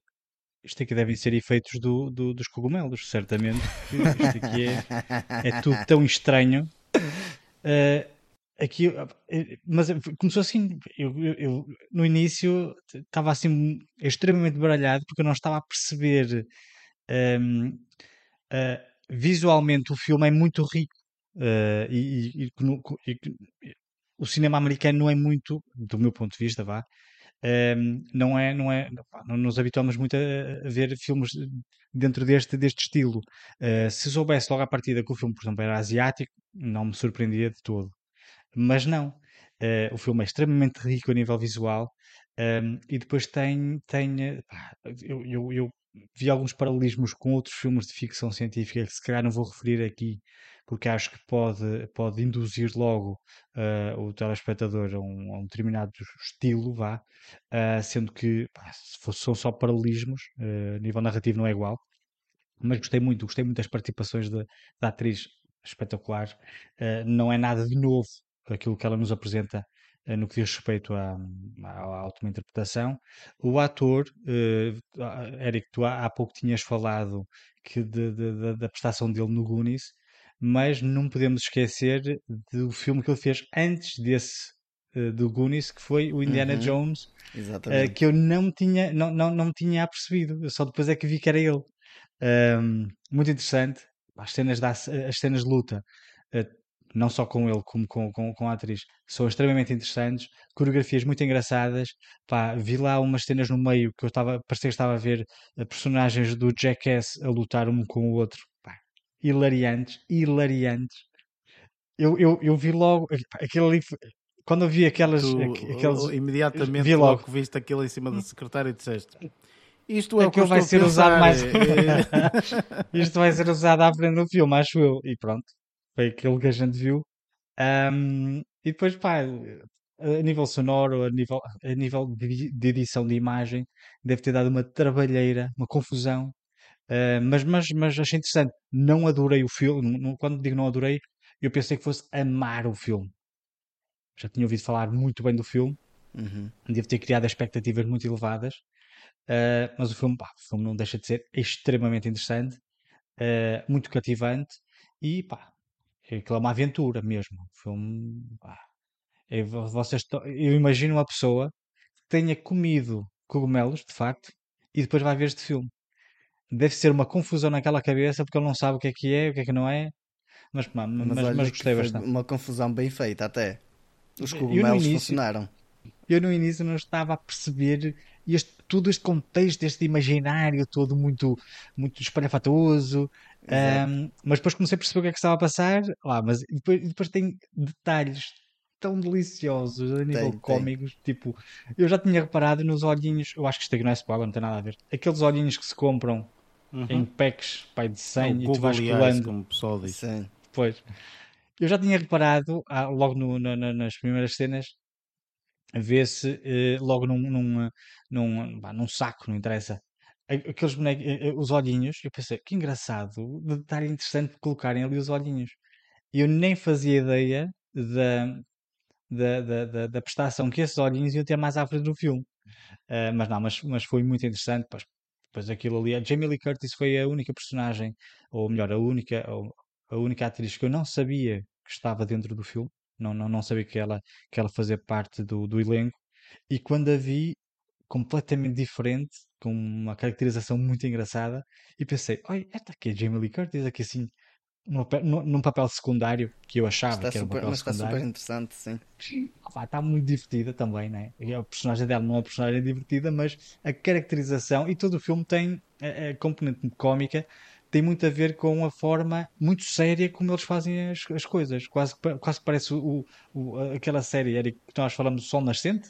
isto aqui devem ser efeitos do, do- dos cogumelos, certamente. (laughs) Isto aqui é, é tudo tão estranho. Eh, aqui, eh, mas começou assim. Eu, eu- no início estava assim extremamente baralhado porque eu não estava a perceber. ehm, eh, visualmente, o filme é muito rico. eh, e, e- e e o cinema americano não é muito, do meu ponto de vista, vá, ehm, não é, não é, não nos habituamos muito a, a ver filmes dentro deste, deste estilo. Eh, se soubesse logo à partida que o filme, por exemplo, era asiático, não me surpreendia de todo. Mas não. Eh, o filme é extremamente rico a nível visual ehm, e depois tem, tem eh, pá, eu, eu, eu vi alguns paralelismos com outros filmes de ficção científica que se calhar não vou referir aqui porque acho que pode, pode induzir logo eh, o telespectador a um, a um determinado estilo, vá, ah, sendo que pá, se fosse- são só paralelismos, a nível narrativo não é igual, mas gostei muito, gostei muito das participações da, atriz, espetacular. Não é nada de novo aquilo que ela nos apresenta eh, no que diz respeito à, à, à interpretação. O ator, eh, Eric, tu há, há pouco tinhas falado que de- de- de- da prestação dele no Goonies, mas não podemos esquecer do filme que ele fez antes desse eh, do Goonies, que foi o Indiana Uhum. Jones, eh, que eu não tinha, não, não, não me tinha apercebido, só depois é que vi que era ele. Ahm, muito interessante, as cenas, da, as cenas de luta, não só com ele como com, com, com a atriz, são extremamente interessantes, coreografias muito engraçadas. Pá, vi lá umas cenas no meio que eu estava, parecia que estava a ver eh, personagens do Jackass a lutar um com o outro. Pá, hilariantes, hilariantes. Eu, eu, eu vi logo pá, aquilo ali. Quando eu vi aquelas. Tu, aqu- aqueles, imediatamente, vi logo viste aquilo em cima da secretária e disseste isto é o que vai ser usado mais. (laughs) (laughs) Isto vai ser usado à frente do filme, acho eu. E pronto, foi aquilo que a gente viu. Ahm, e depois, pá, a nível sonoro, a nível, a nível de, de edição de imagem, deve ter dado uma trabalheira, uma confusão. Ah, mas, mas, mas achei interessante. Não adorei o filme. não- Quando digo não adorei, eu pensei que fosse amar o filme. Já tinha ouvido falar muito bem do filme. Uhum. Devo ter criado expectativas muito elevadas. Uh, mas o filme, pá, o filme não deixa de ser extremamente interessante, uh, muito cativante e pá, é aquilo é uma aventura mesmo. Filme, pá, é vo- vocês to- eu imagino uma pessoa que tenha comido cogumelos, de facto, e depois vai ver este filme. Deve ser uma confusão naquela cabeça porque ele não sabe o que é que é, o que é que não é. Mas, pá, mas, Mas, mas, olha que gostei foi bastante. uma confusão bem feita até. Os Eu no cogumelos início- funcionaram. eu no início não estava a perceber este, todo este contexto, este imaginário todo muito, muito espalhafatoso. Ahm, mas depois comecei a perceber o que é que estava a passar. Lá, mas depois, depois tem detalhes tão deliciosos a nível Tem, tem. cómicos. Tipo, eu já tinha reparado nos olhinhos. Eu acho que isto aqui não é spoiler, não tem nada a ver. Aqueles olhinhos que se compram em packs pai, de 100 É o e tu vais colando. como o pessoal diz. Sim. Pois. Eu já tinha reparado, ah, logo no- na- na- nas primeiras cenas, vê-se eh, logo num, num, num, pá, num saco, não interessa. Aqueles bonecos, os olhinhos, eu pensei, que engraçado, detalhe interessante de colocarem ali os olhinhos. Eu nem fazia ideia da, da, da, da, da prestação que esses olhinhos iam ter mais à frente do filme. Ah, mas não, mas, mas foi muito interessante. Pois, pois aquilo ali, a Jamie Lee Curtis foi a única personagem, ou melhor, a única, ou a única atriz que eu não sabia que estava dentro do filme. Não, não, não sabia que ela, que ela fazia parte do, do elenco. E quando a vi, completamente diferente, com uma caracterização muito engraçada, e pensei, olha, esta aqui é Jamie Lee Curtis, aqui assim, num, papel- num- papel secundário, que eu achava Está que era um super, papel mas está secundário. super interessante, sim. Opa, está muito divertida também, né? E A personagem dela não é uma personagem divertida, mas a caracterização e todo o filme tem a, a componente cómica, tem muito a ver com a forma muito séria como eles fazem as, as coisas. Quase, quase parece o, o- aquela série Eric, que nós falamos do Sol Nascente.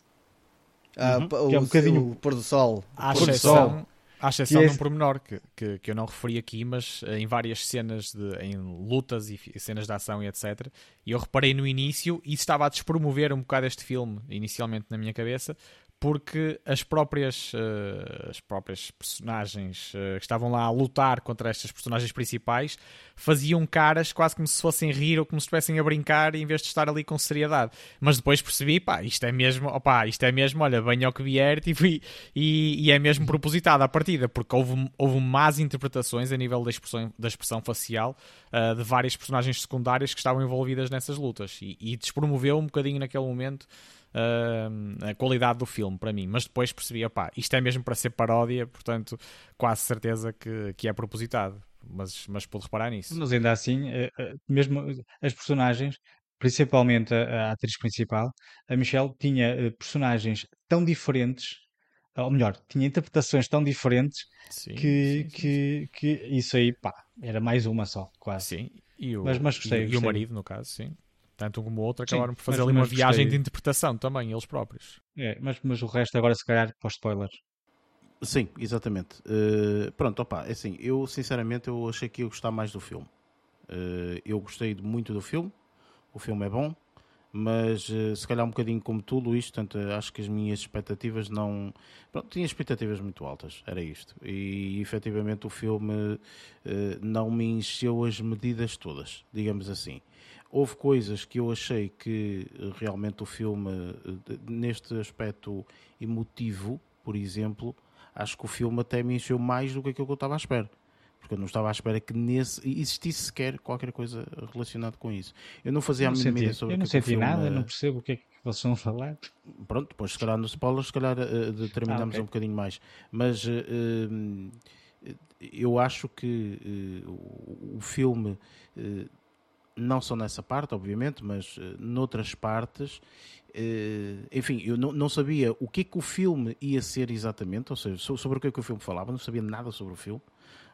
Ah, Uhum. Que é um o, bocadinho- o pôr do sol. À Pôr do exceção, à exceção de é- um pormenor que, que, que eu não referi aqui, mas eh, em várias cenas, de, em lutas e cenas de ação e etc. E eu reparei no início e estava a despromover um bocado este filme, inicialmente na minha cabeça, porque as próprias, uh, as próprias personagens uh, que estavam lá a lutar contra estas personagens principais faziam caras quase como se fossem rir ou como se estivessem a brincar em vez de estar ali com seriedade. Mas depois percebi, pá, isto é mesmo, opá, isto é mesmo, olha, venha ao que vier tipo, e, e, e, é mesmo propositado à partida, porque houve, houve más interpretações a nível da expressão, da expressão facial uh, de várias personagens secundárias que estavam envolvidas nessas lutas e, e despromoveu um bocadinho naquele momento uh, a qualidade do filme para mim, mas depois percebi, opá, isto é mesmo para ser paródia, portanto, quase certeza que, que é propositado. Mas, mas pude reparar nisso. Mas ainda assim, eh, eh, mesmo as personagens, principalmente a, a atriz principal, a Michelle, tinha eh, personagens tão diferentes, ou melhor, tinha interpretações tão diferentes sim, que, sim, sim, que, que isso aí, pá, era mais uma só, quase. Sim, e o, mas, mas gostei, e, gostei. e o marido, no caso, sim tanto um como o outro, acabaram Sim, por fazer ali uma viagem de interpretação também, eles próprios. É, mas, mas o resto agora se calhar para os spoilers. Sim, exatamente. Uh, pronto, opa, é assim, eu sinceramente eu achei que ia gostar mais do filme. Uh, eu gostei muito do filme, o filme é bom, mas uh, se calhar um bocadinho como tu, Luís, portanto, acho que as minhas expectativas não. Pronto, tinha expectativas muito altas, era isto. E efetivamente o filme não me encheu as medidas todas, digamos assim. Houve coisas que eu achei que eh, realmente o filme, eh, neste aspecto emotivo, por exemplo, acho que o filme até me encheu mais do que aquilo que eu estava à espera. Porque eu não estava à espera que nesse existisse sequer qualquer coisa relacionada com isso. Eu não fazia não a mínima ideia sobre Eu não senti filme, nada, não percebo o que é que vocês a falar. Pronto, depois se calhar no spoiler, se calhar uh, determinamos ah, okay. um bocadinho mais. Mas uh, eu acho que uh, o filme não só nessa parte, obviamente, mas uh, noutras partes. Uh, enfim, eu não, sabia o que é que o filme ia ser exatamente, ou seja, sobre o que é que o filme falava, não sabia nada sobre o filme,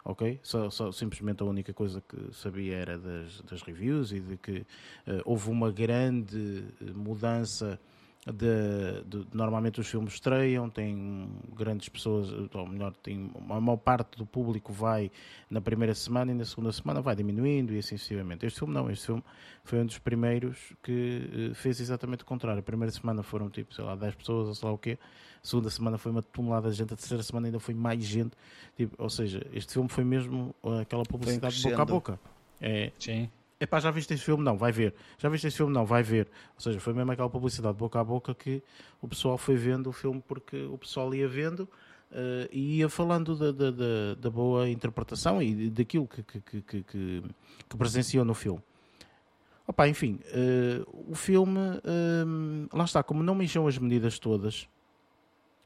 ok? Só, só simplesmente a única coisa que sabia era das, das reviews e de que uh, houve uma grande mudança de, de, normalmente os filmes estreiam, tem grandes pessoas, ou melhor, tem, a maior parte do público vai na primeira semana e na segunda semana vai diminuindo e assim sucessivamente. Este filme não, este filme foi um dos primeiros que uh, fez exatamente o contrário. A primeira semana foram tipo, sei lá, 10 pessoas ou sei lá o quê, a segunda semana foi uma tonelada de gente, a terceira semana ainda foi mais gente. Tipo, ou seja, este filme foi mesmo aquela publicidade boca a boca. É, Sim epá, já viste este filme? Não, vai ver. Já viste este filme? Não, vai ver. Ou seja, foi mesmo aquela publicidade boca a boca que o pessoal foi vendo o filme porque o pessoal ia vendo uh, e ia falando da, da, da, da, boa interpretação e daquilo que, que, que, que, que presenciou no filme. Opa, enfim, uh, o filme, uh, lá está, como não me as medidas todas,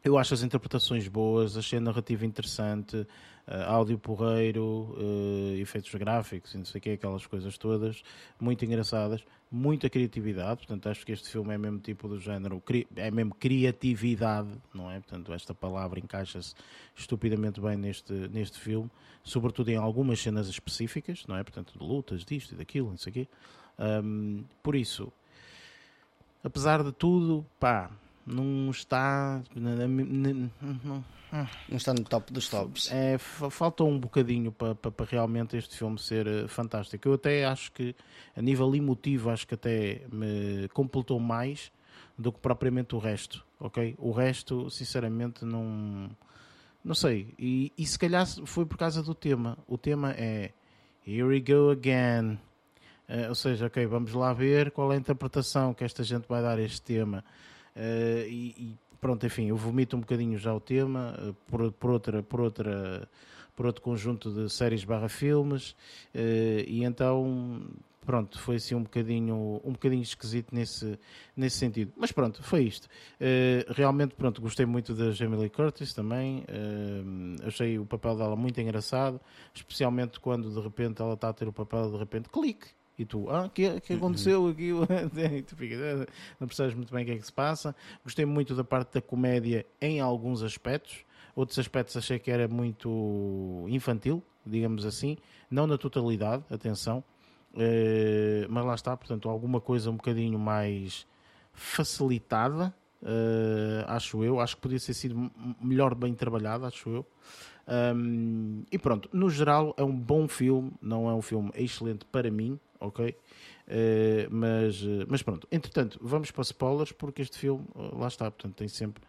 eu acho as interpretações boas, achei a narrativa interessante, uh, áudio porreiro, uh, efeitos gráficos, não sei o que, aquelas coisas todas, muito engraçadas, muita criatividade. Portanto, acho que este filme é mesmo tipo do género, é mesmo criatividade, não é? Portanto, esta palavra encaixa-se estupidamente bem neste, neste filme, sobretudo em algumas cenas específicas, não é? Portanto, de lutas, disto e daquilo, não sei o quê. Um, por isso, apesar de tudo, pá não está. Não, está no top dos tops. É, falta um bocadinho para, para, para, realmente este filme ser eh, fantástico. Eu até acho que, a nível emotivo, acho que até me completou mais do que propriamente o resto. Ok? O resto, sinceramente, não. Não sei. E, e se calhar foi por causa do tema. O tema é Here we go again. Uh, ou seja, ok, vamos lá ver qual é a interpretação que esta gente vai dar a este tema. Uh, e, e, pronto, enfim, eu vomito um bocadinho já o tema uh, por, por, outra, por, outra, por outro conjunto de séries barra filmes uh, e então pronto, foi assim um bocadinho, um bocadinho esquisito nesse, nesse sentido. Mas pronto, foi isto. Uh, realmente, pronto, gostei muito da Jamie Curtis também. Uh, achei o papel dela muito engraçado, especialmente quando de repente ela está a ter o papel de repente clique e tu, ah, o que, que aconteceu aqui? (laughs) tu fica, ah, não percebes muito bem o que é que se passa. Gostei muito da parte da comédia em alguns aspectos. Outros aspectos achei que era muito infantil, digamos assim. Não na totalidade, atenção. Uh, mas lá está, portanto, alguma coisa um bocadinho mais facilitada, uh, acho eu. Acho que podia ter sido melhor bem trabalhada, acho eu. Um, e pronto, no geral é um bom filme, não é um filme excelente para mim, ok? Uh, mas, uh, mas pronto, entretanto, vamos para spoilers porque este filme, uh, lá está, portanto, tem sempre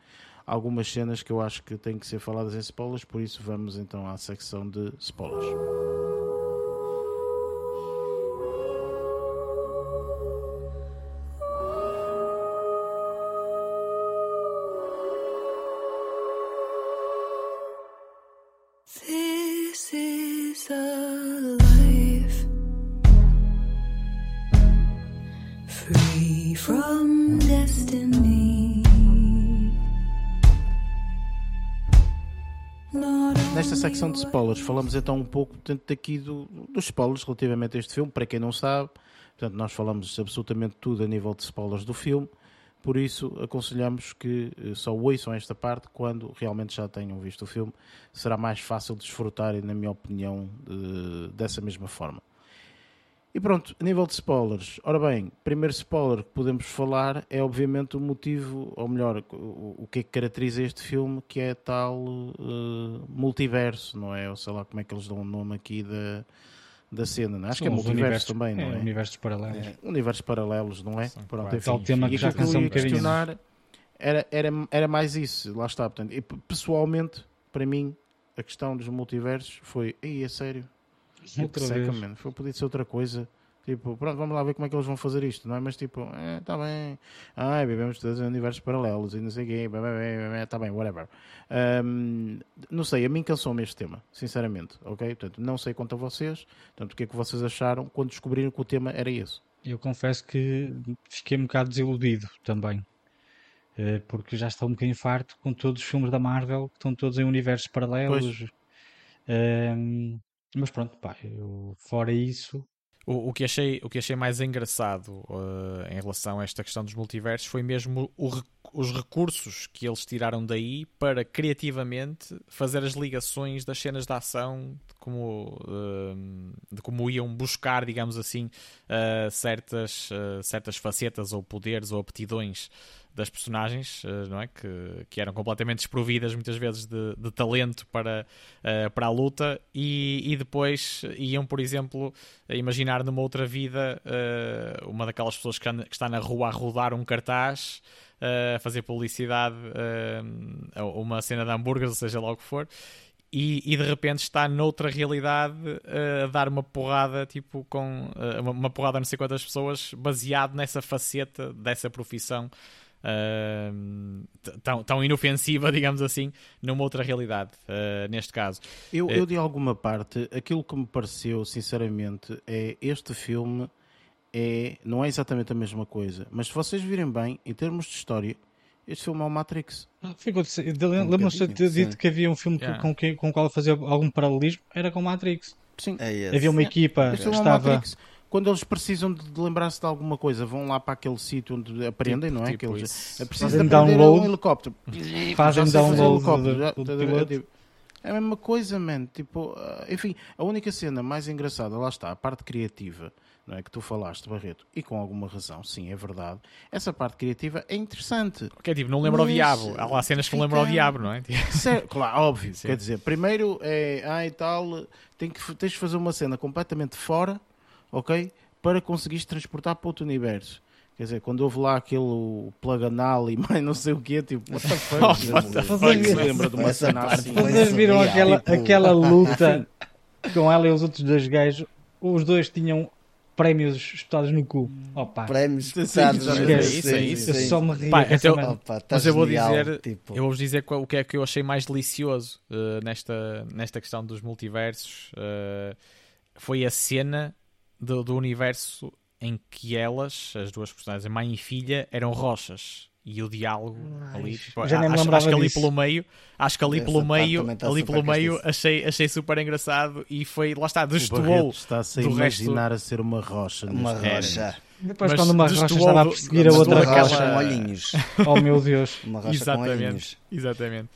algumas cenas que eu acho que têm que ser faladas em spoilers, por isso vamos então à secção de spoilers. Free from destiny. Nesta secção de spoilers, falamos então um pouco portanto, daqui do, dos spoilers relativamente a este filme. Para quem não sabe, portanto, nós falamos absolutamente tudo a nível de spoilers do filme. Por isso, aconselhamos que eh, só ouçam esta parte quando realmente já tenham visto o filme. Será mais fácil desfrutarem, na minha opinião, de, dessa mesma forma. E pronto, a nível de spoilers. Ora bem, primeiro spoiler que podemos falar é obviamente o motivo, ou melhor, o, o que é que caracteriza este filme, que é tal uh, multiverso, não é? Ou sei lá como é que eles dão o nome aqui da, da cena, não é? Acho São que é multiverso também, não é, é? universos paralelos. É, universos paralelos, não é? São Pronto, quatro. enfim. Tal tema que E já que eu um questionar era, era, era mais isso, lá está. Portanto, e pessoalmente, para mim, a questão dos multiversos foi, ei, é sério? Outra Seca, vez. man. Foi podia ser outra coisa. Tipo, pronto, vamos lá ver como é que eles vão fazer isto, não é? Mas tipo, é, tá bem. Ai, vivemos todos em universos paralelos e não sei o quê, bem, bem, tá whatever. Ahm, não sei, a mim cansou-me este tema, sinceramente, ok? Portanto, não sei quanto a vocês, portanto, o que é que vocês acharam quando descobriram que o tema era esse? Eu confesso que fiquei um bocado desiludido também. Eh, Porque já estou um bocadinho farto com todos os filmes da Marvel, que estão todos em universos paralelos. Ehm, mas pronto, pá, eu, fora isso, O, o que achei, o que achei mais engraçado uh, em relação a esta questão dos multiversos foi mesmo o os recursos que eles tiraram daí para criativamente fazer as ligações das cenas de ação, de como, uh, de como iam buscar, digamos assim, uh, certas, certas facetas ou poderes ou aptidões das personagens, uh, não é? Que, que eram completamente desprovidas muitas vezes de, de talento para, uh, para a luta e, e depois iam, por exemplo, imaginar numa outra vida uh, uma daquelas pessoas que, que está na rua a rodar um cartaz a fazer publicidade a uma cena de hambúrgueres, seja lá o que for e, e de repente está noutra realidade uh, a dar uma porrada tipo com uh, uma porrada a não sei quantas pessoas baseado nessa faceta dessa profissão uh, tão, tão inofensiva, (laughs) digamos assim, numa outra realidade, uh, neste caso. Eu, É- eu, de alguma parte, aquilo que me pareceu, sinceramente, é este filme é, não é exatamente a mesma coisa, mas se vocês virem bem, em termos de história, este filme é o Matrix. ah, de- lembram-se de ter dito que havia um filme que- Yeah. com, que, com o qual fazia algum paralelismo? Era com Matrix. Sim, É. Havia uma equipa que é o estava. Matrix. Quando eles precisam de de lembrar-se de alguma coisa, vão lá para aquele sítio onde aprendem, Tipo- não é? tipo que eles é preciso de Fazem aprender download. um helicóptero. Fazem download ver? piloto. Tipo, É a mesma coisa, man. Tipo, ah, enfim, a única cena mais engraçada, lá está, a parte criativa, não é? Que tu falaste, Barreto, e com alguma razão, sim, é verdade. Essa parte criativa é interessante. Que é tipo, não lembra o diabo. Há lá cenas que não lembram o diabo, não é? Sério, claro, óbvio. (laughs) Sim. Quer dizer, primeiro é, ah, e tal, tem que, tens de fazer uma cena completamente fora, ok? Para conseguires transportar para outro universo. Quer dizer, quando houve lá aquele plug anal e (laughs) mais não sei o quê, tipo, what the fuck? (laughs) what the Quem fuck? se lembra de uma cena assim? Vocês viram aquela, tipo, aquela (laughs) luta com ela e os outros dois gajos? Os dois tinham prémios espetados no cu. Opa, Prémios pesados. sim, sim, é isso, é isso. eu só me ri Pá, então-. Opa, tá Mas eu vou dizer- tipo, Eu vou-vos dizer qual- o que é que eu achei mais delicioso eh, nesta, nesta questão dos multiversos. eh, foi a cena do, do universo em que elas, as duas personagens, a mãe e filha, eram rochas. E o diálogo ali, tipo, já nem me acho, acho que ali disso. pelo meio, acho que ali Essa pelo meio, tá ali pelo meio achei, achei super engraçado e foi, lá está, destoou. Está-se a resto- imaginar a ser uma rocha. uma rocha. Depois Mas quando uma rocha estava a perseguir a outra rocha rocha. com olhinhos. (laughs) Oh meu Deus. Uma rocha com Exatamente, olhinhos. exatamente.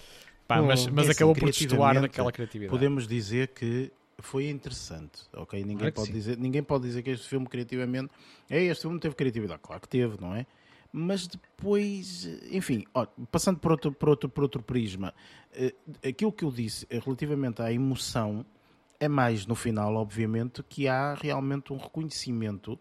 Pá, mas mas é assim, acabou por destoar daquela criatividade. Podemos dizer que foi interessante, ok? Ninguém, pode sim. dizer, ninguém pode dizer que este filme criativamente... É, este filme teve criatividade. Claro que teve, não é? Mas depois, enfim, ó, passando por outro, por, outro, por outro prisma, eh, aquilo que eu disse eh, relativamente à emoção é mais no final, obviamente, que há realmente um reconhecimento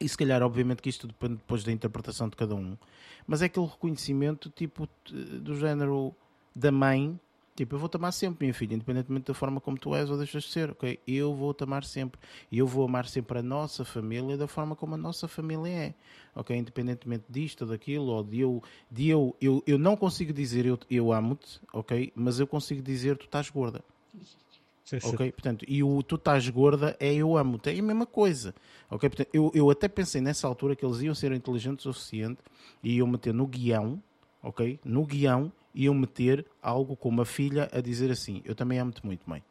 E se calhar, obviamente, que isto depende depois da interpretação de cada um, mas é aquele reconhecimento tipo do género da mãe. Tipo, eu vou-te amar sempre, minha filha, independentemente da forma como tu és ou deixas de ser, ok? Eu vou-te amar sempre. E eu vou amar sempre a nossa família da forma como a nossa família é, ok? Independentemente disto daquilo, ou de eu, de eu, eu, eu não consigo dizer eu, eu amo-te, ok? Mas eu consigo dizer tu estás gorda. Sim, sim. Ok? Portanto, e o tu estás gorda é eu amo-te, é a mesma coisa. Ok? Portanto, eu, eu até pensei nessa altura que eles iam ser inteligentes o suficiente e iam meter no guião, ok? No guião iam meter algo como a filha a dizer assim: Eu também amo-te muito, mãe.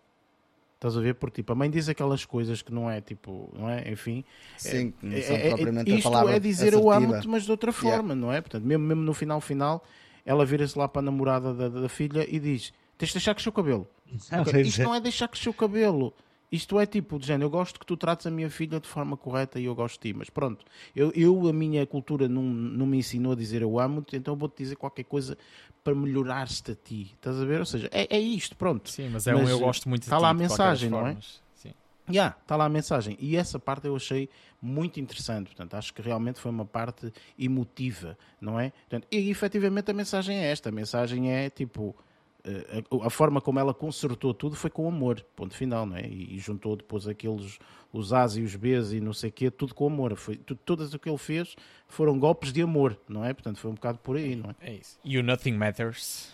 Estás a ver? Porque tipo, a mãe diz aquelas coisas que não é tipo, não é? Enfim, Sim, que não é- são é- é- propriamente a isto palavra é dizer eu assertiva. amo-te, mas de outra Yeah. forma, não é? Portanto, mesmo, mesmo no final final, ela vira-se lá para a namorada da, da filha e diz: Tens de deixar crescer o cabelo. (laughs) Não, Isto é. não é deixar crescer o cabelo. Isto é tipo, de género, eu gosto que tu trates a minha filha de forma correta e eu gosto de ti. Mas pronto, eu, eu a minha cultura não, não me ensinou a dizer eu amo-te, então eu vou-te dizer qualquer coisa para melhorar-te a ti. Estás a ver? Ou seja, é, é isto, pronto. Sim, mas é um Mas, eu gosto muito de tá ti, lá a mensagem, não é? Sim. Já, está lá a mensagem. E essa parte eu achei muito interessante. Portanto, acho que realmente foi uma parte emotiva, não é? Portanto, e efetivamente a mensagem é esta. A mensagem é tipo. Eh, A, a forma como ela consertou tudo foi com amor, ponto final, não é? E, e juntou depois aqueles, os A's e os B's e não sei o quê, tudo com amor. Foi, tu, todas o que ele fez foram golpes de amor, não é? Portanto, foi um bocado por aí, não é? É isso. O Nothing Matters,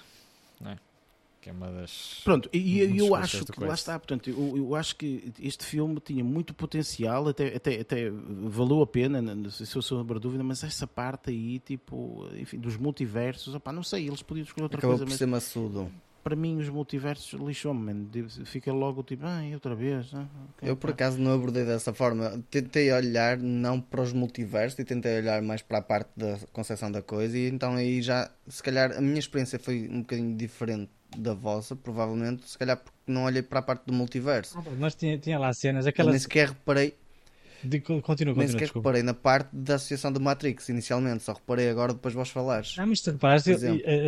não é? Que é uma das. Pronto, e eu clichês acho que lá está, portanto, eu, eu acho que este filme tinha muito potencial, até, até, até valeu a pena, não sei se eu sou sobre a dúvida, mas essa parte aí, tipo, enfim, dos multiversos, opá, não sei, eles podiam escolher outra Acabou coisa, por mas ser maçudo. para mim os multiversos lixou-me, man. fica logo tipo, ah, outra vez. ah, Eu por pá." acaso não abordei dessa forma. Tentei olhar não para os multiversos e tentei olhar mais para a parte da concepção da coisa e então aí já, se calhar a minha experiência foi um bocadinho diferente da vossa, provavelmente, se calhar porque não olhei para a parte do multiverso. Mas tinha, tinha lá cenas, Eu aquelas. nem sequer reparei, De, continua, nem continua, sequer desculpa. reparei na parte da associação do Matrix inicialmente, só reparei agora depois vós falares. Ah, mas tu reparaste,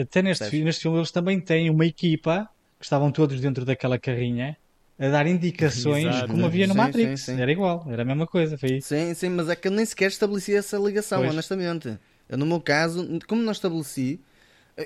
até neste, percebes? fi- neste filme eles também têm uma equipa que estavam todos dentro daquela carrinha a dar indicações Exato. como havia no Sim, Matrix. sim, sim. Era igual, era a mesma coisa. Foi isso. Sim, sim, mas é que eu nem sequer estabeleci essa ligação, Pois. honestamente. Eu, no meu caso, como não estabeleci,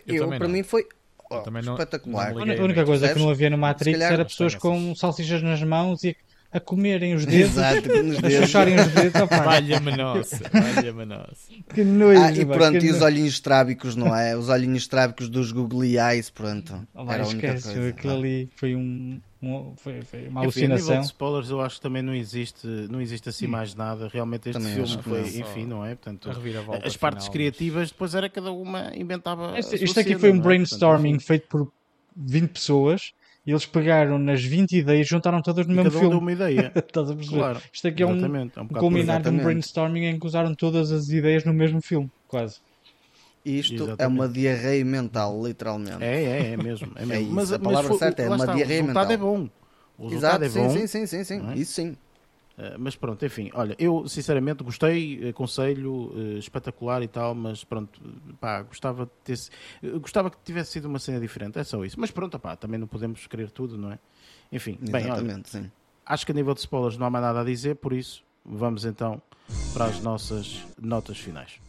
eu, também para não. muni foi Eu oh, também não- espetacular. não A única- a coisa que não havia no Matrix calhar era pessoas com salsichas nas mãos e a comerem os (laughs) dedos, Exato, nos a dedos. chucharem os dedos. Opá, Valha-me nossa, valha-me nossa. que nojo. Ah, e pronto, que e os olhinhos estrábicos, não é? Os olhinhos estrábicos dos Googly Eyes, pronto. Oh, Era a única esquece, coisa. aquilo ali foi, um, um- foi, foi uma Enfim, a nível alucinação. de spoilers, eu acho que também não existe, não existe assim mais nada. Realmente este Também filme foi, não. enfim, não é? Portanto, as partes final, criativas, depois era cada uma inventava. Este, isto aqui cena, foi um não é? Portanto, brainstorming enfim, feito por 20 pessoas e eles pegaram nas 20 ideias e juntaram todas no e mesmo cada um deu filme. uma ideia. (laughs) Estás a perceber? Claro. Isto aqui é um, é um um culminar de um brainstorming em que usaram todas as ideias no mesmo filme, quase. Isto é Exatamente. uma diarreia mental, literalmente. É, é, é mesmo. É (laughs) mesmo. isso, mas, a mas palavra foi- certa é uma está, diarreia O resultado mental. é bom. O resultado Exato, é sim, bom. sim, sim, sim, sim. é? Isso sim. Uh, mas pronto, enfim, olha, eu sinceramente gostei, aconselho, uh, espetacular e tal, mas pronto, pá, gostava de ter, uh, gostava que tivesse sido uma cena diferente, é só isso. Mas pronto, pá, também não podemos querer tudo, não é? Enfim, bem, olha, Exatamente, sim. acho que a nível de spoilers não há mais nada a dizer, por isso vamos então para as nossas notas finais.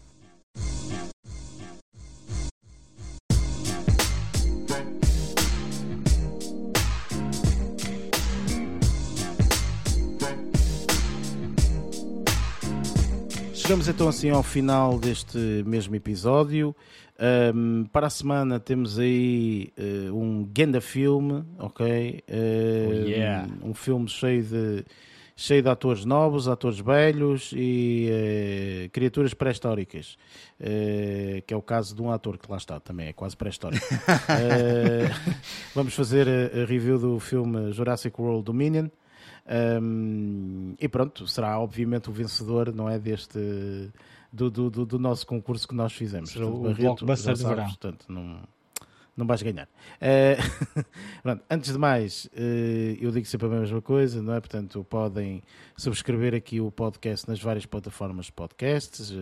Chegamos então assim ao final deste mesmo episódio. Ahm, para a semana temos aí eh, um ganda filme, ok? Ahm, Oh, yeah. Um filme cheio de, cheio de atores novos, atores velhos e eh, criaturas pré-históricas. Eh, que é o caso de um ator que lá está, também é quase pré-histórico. (laughs) (laughs) Vamos fazer a, a review do filme Jurassic World Dominion. Um, e pronto, será obviamente o vencedor, não é? Deste do, do, do, nosso concurso que nós fizemos. O Portanto, blockbuster de verão. portanto, não, Não vais ganhar. Uh, (laughs) pronto, antes de mais, uh, eu digo sempre a mesma coisa, não é? Portanto, podem subscrever aqui o podcast nas várias plataformas de podcasts, uh,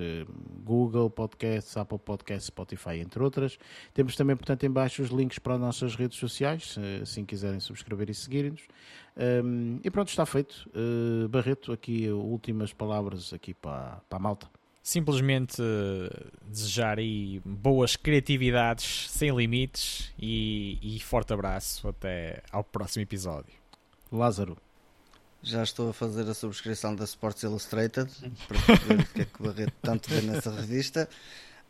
Google Podcasts, Apple Podcasts, Spotify, entre outras. Temos também, portanto, em baixo os links para as nossas redes sociais, assim quiserem subscrever e seguir-nos. Um, e pronto, está feito. Barreto, aqui últimas palavras aqui para, para a malta simplesmente desejar aí boas criatividades sem limites e, e, forte abraço até ao próximo episódio. Lázaro. Já estou a fazer a subscrição da Sports Illustrated (laughs) para ver o que é que o Barreto tanto vê nessa revista.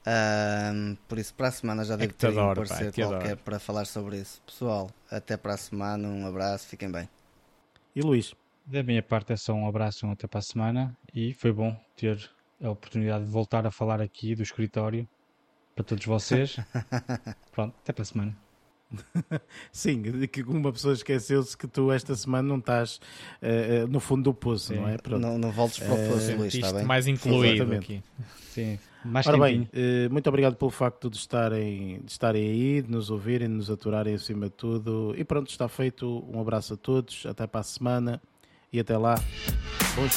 Um, por isso, para a semana já é devo ter adoro, um parecer qualquer adoro. para falar sobre isso. Pessoal, até para a semana, um abraço, fiquem bem. E Luís? Da minha parte é só um abraço, um até para a semana e foi bom ter a oportunidade de voltar a falar aqui do escritório para todos vocês. (laughs) Pronto, até para a semana. (laughs) Sim, que uma pessoa esqueceu-se que tu esta semana não estás uh, no fundo do poço, Sim. não é? Pronto. Não, não voltes para o poço, uh, Luís, está bem? Mais incluído aqui. Sim, mais Ora bem, uh, muito obrigado pelo facto de estarem, de estarem aí, de nos ouvirem, de nos aturarem acima de tudo. E pronto, está feito. Um abraço a todos, até para a semana e até lá. Bons